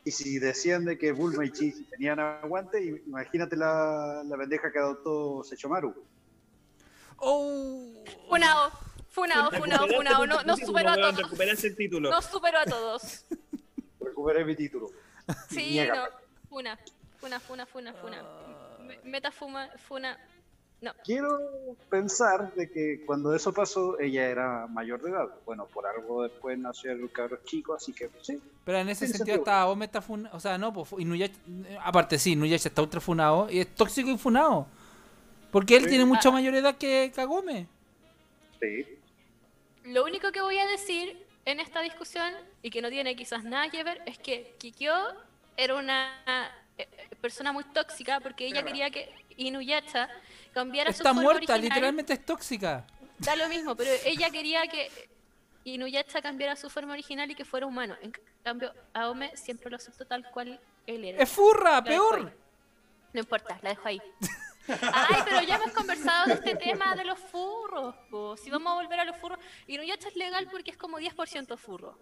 Y si decían de que Bulma y Chi tenían aguante, imagínate la, la pendeja que adoptó Sechomaru. Oh. Funao, funao, funao, funao. No, no supero a todos. Recuperaste el título. No supero a todos. Recuperé mi título. Sí, no. Funa, funa, funa, funa, funa. Me- Metafuma, funa. No. Quiero pensar de que cuando eso pasó, ella era mayor de edad. Bueno, por algo después nació el cabro chico, así que sí. Pero en ese sentido sentido. hasta Aome está funado. O sea, no, pues Inuyasha. Aparte, sí, Inuyasha está ultra funado. Y es tóxico y funado. Porque él Sí. tiene mucha Ah. mayor edad que Kagome. Sí. Lo único que voy a decir en esta discusión, y que no tiene quizás nada que ver, es que Kikyo era una persona muy tóxica porque ella quería que Inuyasha cambiara su Está forma muerta, original. literalmente es tóxica. Da lo mismo, pero ella quería que Inuyasha cambiara su forma original y que fuera humano. En cambio, Aome siempre lo aceptó tal cual él era. Es furra, peor. No importa, la dejo ahí. Ay, pero ya hemos conversado de este tema de los furros. po. Si vamos a volver a los furros, Inuyasha es legal porque es como 10% furro.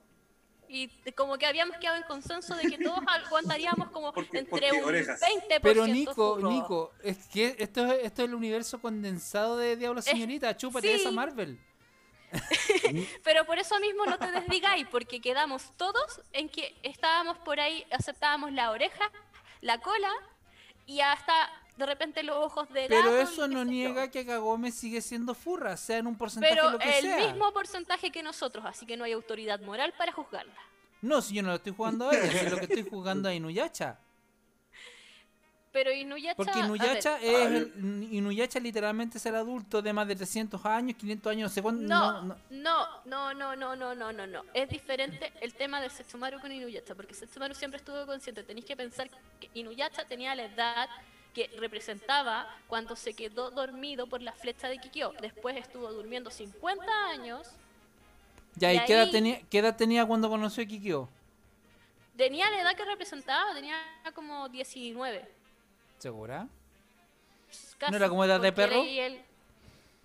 Y como que habíamos quedado en consenso de que todos aguantaríamos como Porque- entre porque un orejas. 20%. Pero Nico, furro. Nico, es que esto es, esto es el universo condensado de Diablo Señorita. Chúpate sí. esa Marvel. Pero por eso mismo no te desdigáis, porque quedamos todos en que estábamos por ahí, aceptábamos la oreja, la cola y hasta de repente los ojos de Pero gato eso no niega que Kagome sigue siendo furra, sea en un porcentaje Pero lo que el sea. mismo porcentaje que nosotros, así que no hay autoridad moral para juzgarla. No, si yo no lo estoy jugando a ella, si lo que estoy jugando a Inuyacha. Pero Inuyasha... Porque Inuyacha ver, es el, Inuyasha literalmente es el adulto de más de 300 años, 500 años, no sé cuánto. No, no, no, no, no, no, no, no. Es diferente el tema de Setsumaru con Inuyasha, porque Setsumaru siempre estuvo consciente. Tenéis que pensar que Inuyasha tenía la edad que representaba cuando se quedó dormido por la flecha de Kikyo. Después estuvo durmiendo 50 años. Ya, y ¿y qué edad, ahí- tenía, qué edad tenía cuando conoció a Kikyo? Tenía la edad que representaba, tenía como 19. ¿Segura? Casi, ¿No era como edad de perro? el-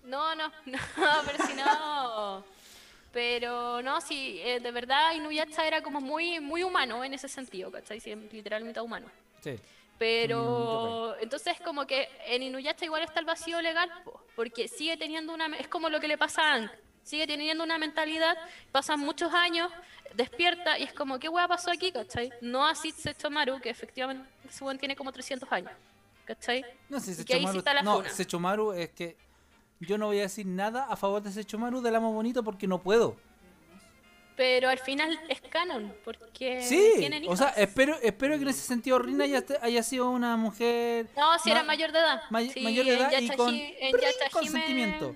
No, no, no, pero si no. Pero no, sí, eh, de verdad Inuyasha era como muy, muy humano en ese sentido, ¿cachai? Sí, literalmente humano. Sí. Pero entonces como que en Inuyasha igual está el vacío legal, po, porque sigue teniendo una... Es como lo que le pasa a Aang. Sigue teniendo una mentalidad, pasan muchos años, despierta y es como, ¿qué hueá pasó aquí, cachai? No así Setsumaru, que efectivamente weón tiene como 300 años, ¿cachai? No sí Sechomaru. No. Sechomaru es que yo no voy a decir nada a favor de Sechomaru del amo bonito porque no puedo. Pero al final es canon, porque Sí, tienen hijos. o sea, espero, espero que en ese sentido Rina haya, haya sido una mujer No, si era ma- mayor de edad. may- Sí, mayor de edad y con en consentimiento.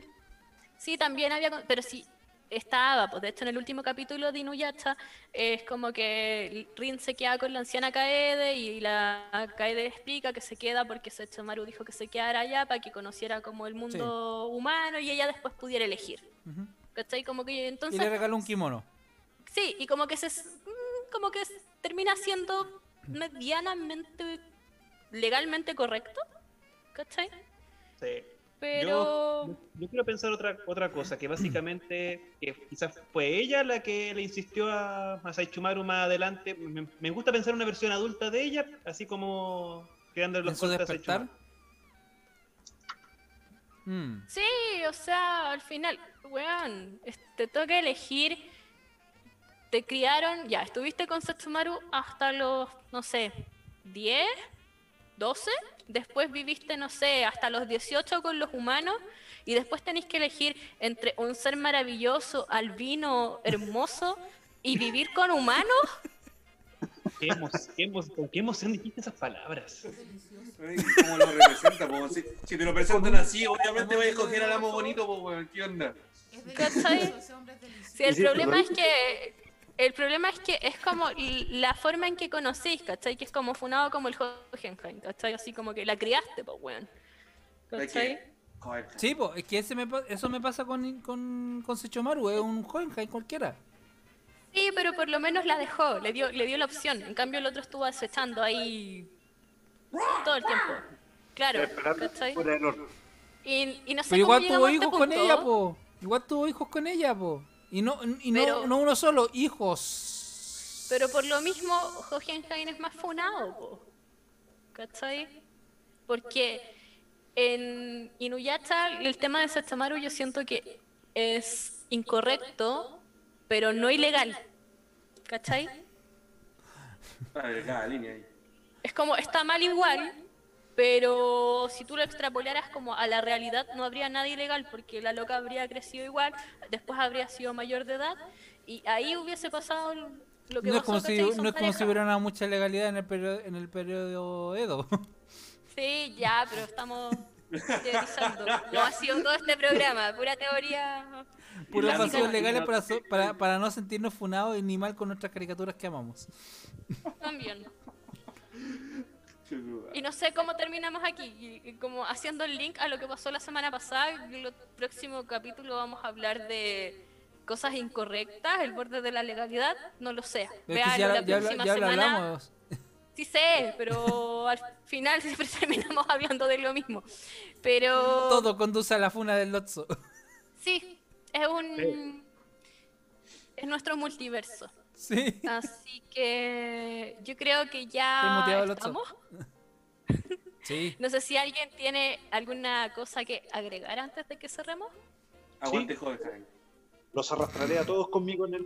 Sí, también había, pero sí estaba, pues de hecho en el último capítulo de Inuyasha es como que Rin se queda con la anciana Kaede y la Kaede explica que se queda porque Setsumaru dijo que se quedara allá para que conociera como el mundo humano y ella después pudiera elegir. Ujú. ¿Cachai? Como que Y entonces le regaló un kimono. Sí, y como que se mm, como que termina siendo medianamente legalmente correcto. ¿Cachai? Sí. Pero Yo, yo quiero pensar otra, otra cosa, que básicamente que quizás fue ella la que le insistió a, a Saichumaru más adelante. Me, me gusta pensar una versión adulta de ella, así como En los cortes a. Saichumaru. Mm. sí, o sea, al final, weón, te toca elegir. Te criaron, ya, estuviste con Setsumaru hasta los, no sé, 10, 12. Después viviste, no sé, hasta los 18 con los humanos. Y después tenéis que elegir entre un ser maravilloso, albino, hermoso y vivir con humanos. ¿Qué ¿Con qué emoción dijiste esas palabras? ¿Cómo lo representa? po? Si, si te lo presentan así, obviamente vas a escoger al amo bonito, weón. ¿Qué onda? Es ¿Cachai? delicioso, ese hombre es delicioso. Sí, el Sí, problema es que el problema es que es como la forma en que conocís, ¿cachai? Que es como funado como el Hohenheim, ¿cachai? Así como que la criaste, pues, weón. ¿Cachai? Sí, po, es que ese me eso me pasa con, con, con Sechomaru, es un Hohenheim cualquiera. Sí, pero por lo menos la dejó, le dio, le dio la opción. En cambio el otro estuvo acechando ahí todo el tiempo. Claro, ¿cachai? Y, y no sé Pero cómo igual tuvo este hijos con ella, po. Igual tuvo hijos con ella, po. Y no, y no, Pero- no uno solo, hijos. Pero por lo mismo, Hohenheim es más funado, po. ¿cachai? Porque en Inuyasha el tema de Sachamaru yo siento que es incorrecto, pero no ilegal. ¿Cachai? Línea ahí. Es como, está mal igual, pero si tú lo extrapolaras como a la realidad no habría nada ilegal porque la loca habría crecido igual, después habría sido mayor de edad y ahí hubiese pasado lo que No es pasó, como si, no es como si pareja. hubiera una mucha legalidad en el periodo, en el periodo Edo. Sí, ya, pero estamos teorizando. No ha sido todo este programa, pura teoría. Puros misma- legales para, so- para, para no sentirnos funados y ni mal con nuestras caricaturas que amamos. También. Y no sé cómo terminamos aquí, y- y como haciendo el link a lo que pasó la semana pasada, en el próximo capítulo vamos a hablar de cosas incorrectas, el borde de la legalidad, no lo sé. Es que Véanlo ya, la ya, próxima ya semana. hablamos. Sí sé, pero al final siempre terminamos hablando de lo mismo. Pero Todo conduce a la funa del Lotso. sí, es un es nuestro multiverso. Sí. Así que yo creo que ya el estamos. Sí. No sé si alguien tiene alguna cosa que agregar antes de que cerremos. Aguante, joven, Jaime. Los arrastraré a todos conmigo en el,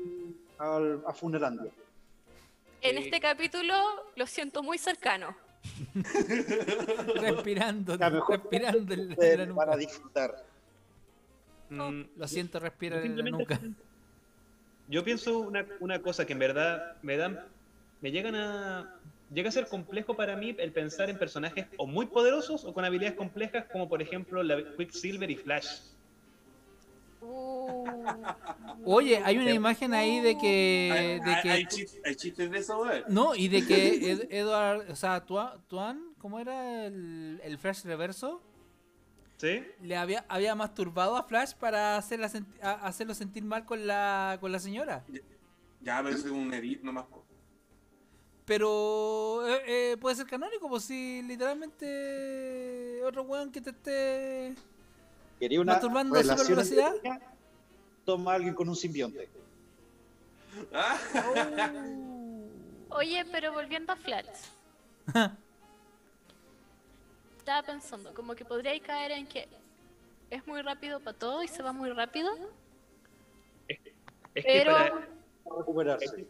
al, a Funelandia. En este capítulo lo siento muy cercano. Respirando, respirando en la- en la Ustedes nuca. van a disfrutar. Mm, Lo siento, respirar en la nuca. Yo pienso una, una cosa que en verdad me dan, me llegan a, llega a ser complejo para mí el pensar en personajes o muy poderosos o con habilidades complejas como por ejemplo la Quicksilver y Flash. Uh, Oye, hay una imagen ahí de que. Hay, De que hay chis- hay chistes de eso, no, y de que Ed- Edward, o sea, Tua- Tuan, ¿cómo era el, el Flash reverso? ¿Sí? Le había, había masturbado a Flash para hacerla senti- a- hacerlo sentir mal con la, con la señora. Ya, pero es un edit nomás. Pero eh, eh, puede ser canónico, pues si literalmente otro weón que te esté Quería una masturbando a super velocidad. Toma a alguien con un simbionte. Ah, Oye, pero volviendo a Flats. Estaba pensando, como que podría caer en que es muy rápido para todo y se va muy rápido. Es que Pero para- Para recuperarse.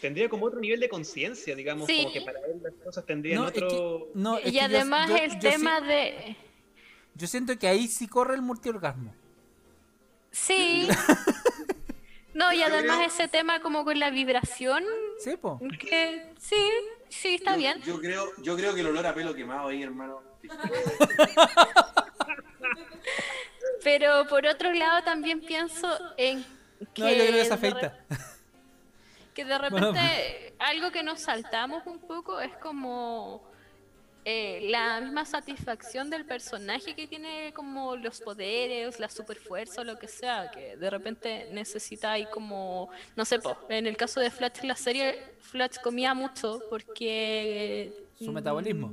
tendría como otro nivel de conciencia, digamos, Sí. como que para él las cosas tendrían No, es que- otro... no, es que y yo- además yo- el yo tema de Yo siento que ahí sí corre el multiorgasmo. sí. No, y además ese tema como con la vibración, Sí, po. que sí, sí, está yo, bien. Yo creo, yo creo que el olor a pelo quemado ahí, hermano. Pero por otro lado también pienso en que, No, yo creo que se afeita. que de repente algo que nos saltamos un poco es como eh, la misma satisfacción del personaje que tiene como los poderes, la superfuerza o lo que sea, que de repente necesita ahí como, no sé, po, en el caso de Flash en la serie, Flash comía mucho porque... Su mm, metabolismo.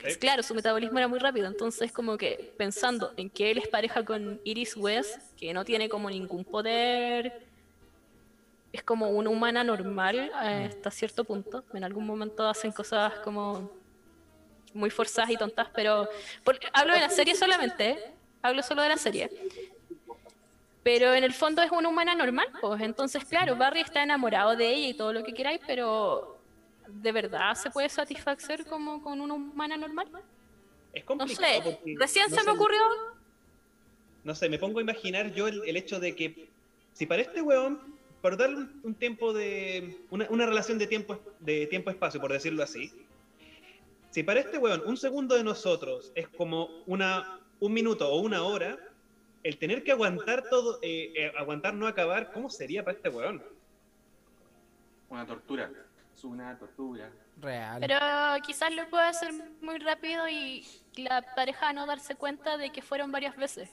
pues claro, su metabolismo era muy rápido, entonces como que pensando en que él es pareja con Iris West, que no tiene como ningún poder, es como una humana normal eh, hasta cierto punto, en algún momento hacen cosas como muy forzadas y tontas, pero por- hablo de la serie solamente, ¿eh? hablo solo de la serie. Pero en el fondo es una humana normal, pues entonces claro, Barry está enamorado de ella y todo lo que queráis, pero ¿de verdad se puede satisfacer como con una humana normal? Es No complicado sé, recién no se me ocurrió. No sé, me pongo a imaginar yo el, el hecho de que si para este weón, por darle un, un tiempo de. Una, una relación de tiempo de tiempo-espacio, por decirlo así. Si para este weón un segundo de nosotros es como una un minuto o una hora, el tener que aguantar todo, eh, eh, aguantar no acabar, ¿cómo sería para este weón? Una tortura. Es una tortura. Real. Pero quizás lo puede hacer muy rápido y la pareja no darse cuenta de que fueron varias veces.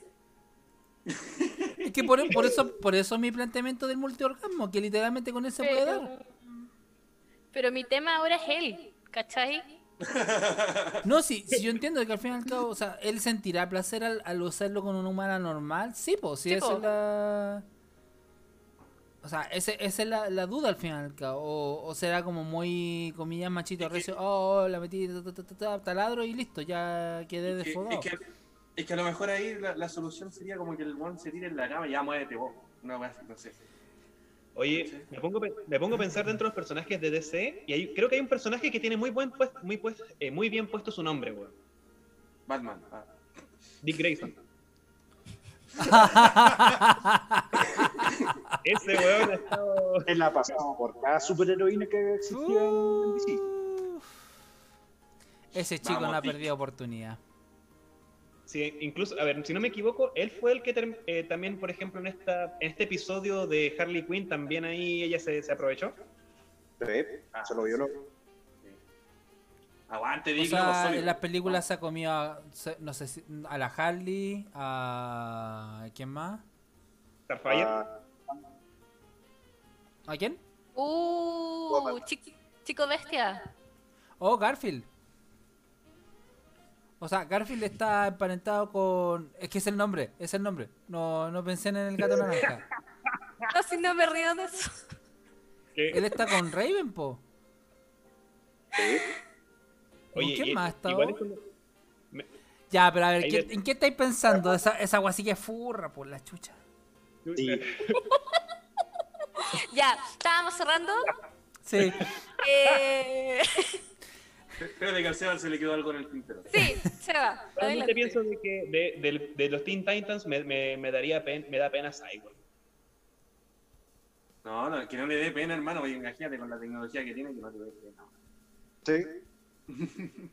Es que por, por eso por eso mi planteamiento del multiorgasmo, que literalmente con eso se puede dar. Pero, pero mi tema ahora es él, ¿cachai? No, sí, sí, yo entiendo que al fin y al cabo, o sea, él sentirá placer al, al usarlo con una humana normal. Sí, pues, sí, Sí, esa es la. O sea, ese, esa es la, la duda al fin y al cabo. O, o será como muy, comillas, machito recio. Oh, oh, la metí, ta, ta, ta, ta, ta, taladro y listo, ya quedé Es que, desfogado. es, que, es que a lo mejor ahí la, la solución sería como que el one se tire en la cama y ya muévete vos. Una así, no sé. Oye, me pongo, me pongo a pensar dentro de los personajes de DC y hay- creo que hay un personaje que tiene muy buen pues, muy, pues, eh, muy bien puesto su nombre, weón. Batman. ah. Dick Grayson. Ese weón ha estado. Él ha pasado por cada superheroína que existía en DC. Ese chico Vamos, no ha perdido oportunidad. Sí, incluso, a ver, si no me equivoco, él fue el que term- eh, también, por ejemplo, en esta en este episodio de Harley Quinn, también ahí ella se, se aprovechó. Sí, se lo violó. Aguante, O Dick. sea, loco, sólido. en las películas se ha comido, a, no sé, si- a la Harley, a... ¿Quién más? Starfire. Ah, ¿A quién? Uh, chi- chico bestia. Oh, Garfield. O sea, Garfield está emparentado con... Es que es el nombre, es el nombre. No, no pensé en el gato naranja. Casi no me río de eso. ¿Qué? Él está con Raven, po. ¿Con Oye, quién y- más ha estado? igual es como- Ya, pero a ver, Ahí ¿qué- de- ¿en qué estáis pensando? Esa, esa guasilla furra, por la chucha. Sí. Ya, estábamos cerrando. Sí. Eh, Espérate que al Seba se le quedó algo en el tintero. sí, se va. Realmente pienso de que de, los Teen Titans me, me, me daría pen- me da pena Cyborg. No, no, que no le dé pena, hermano. Oye, imagínate con la tecnología que tiene que no te dé pena. Sí.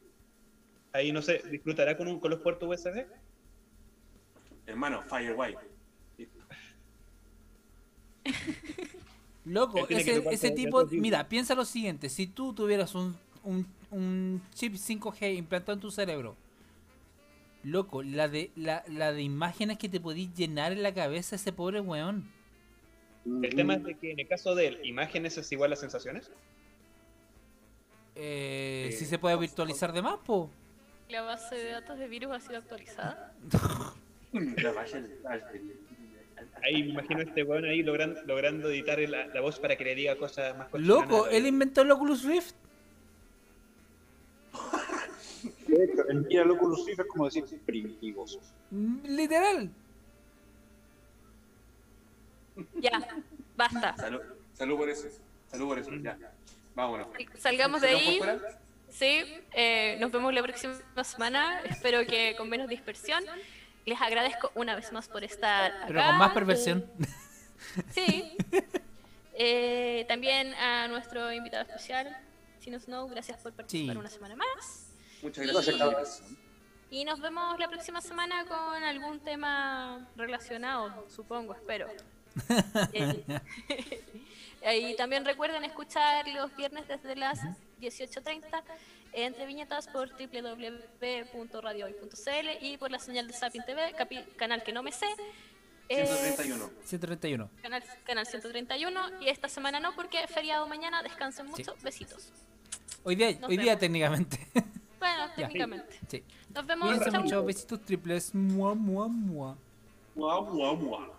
Ahí no sé, ¿disfrutará con, un, con los puertos USB? Hermano, Firewire. Loco, ese, ese tipo, mira, piensa lo siguiente, si tú tuvieras un, un, un chip 5G implantado en tu cerebro, loco, la de, la, la de imágenes que te podís llenar en la cabeza ese pobre weón. El tema es de que en el caso de él, imágenes es igual a sensaciones. Eh, Eh, si se puede virtualizar de más, po. La base de datos de virus ha sido actualizada. Ahí me imagino a este weón ahí logrando, logrando editar la, la voz para que le diga cosas más Loco, él inventó el Oculus Rift. Hecho, el mira Oculus Rift es como decir primitivos. Mm, Literal. Ya, basta. Salud, salud por eso. Salud por eso, ya. Vámonos. Salgamos de ¿Salgamos ahí. Sí, eh, nos vemos la próxima semana. Espero que con menos dispersión. Les agradezco una vez más por estar acá. Pero con más perversión. Sí. Eh, también a nuestro invitado especial, Sino Snow, gracias por participar Sí. una semana más. Muchas Y- gracias invitación. Y nos vemos la próxima semana con algún tema relacionado, supongo, espero. Eh, y también recuerden escuchar los viernes desde las 18.30 entre viñetas por www.radiohoy.cl y por la señal de Sapin TV, canal que no me sé. eh, 131. 131. canal, canal 131 y esta semana no porque es feriado mañana, descansen mucho, besitos. Hoy día, Nos hoy día técnicamente. Bueno, técnicamente. Sí. Nos vemos. Cuídense mucho, besitos triples. Mua, mua, mua. Mua, mua, mua.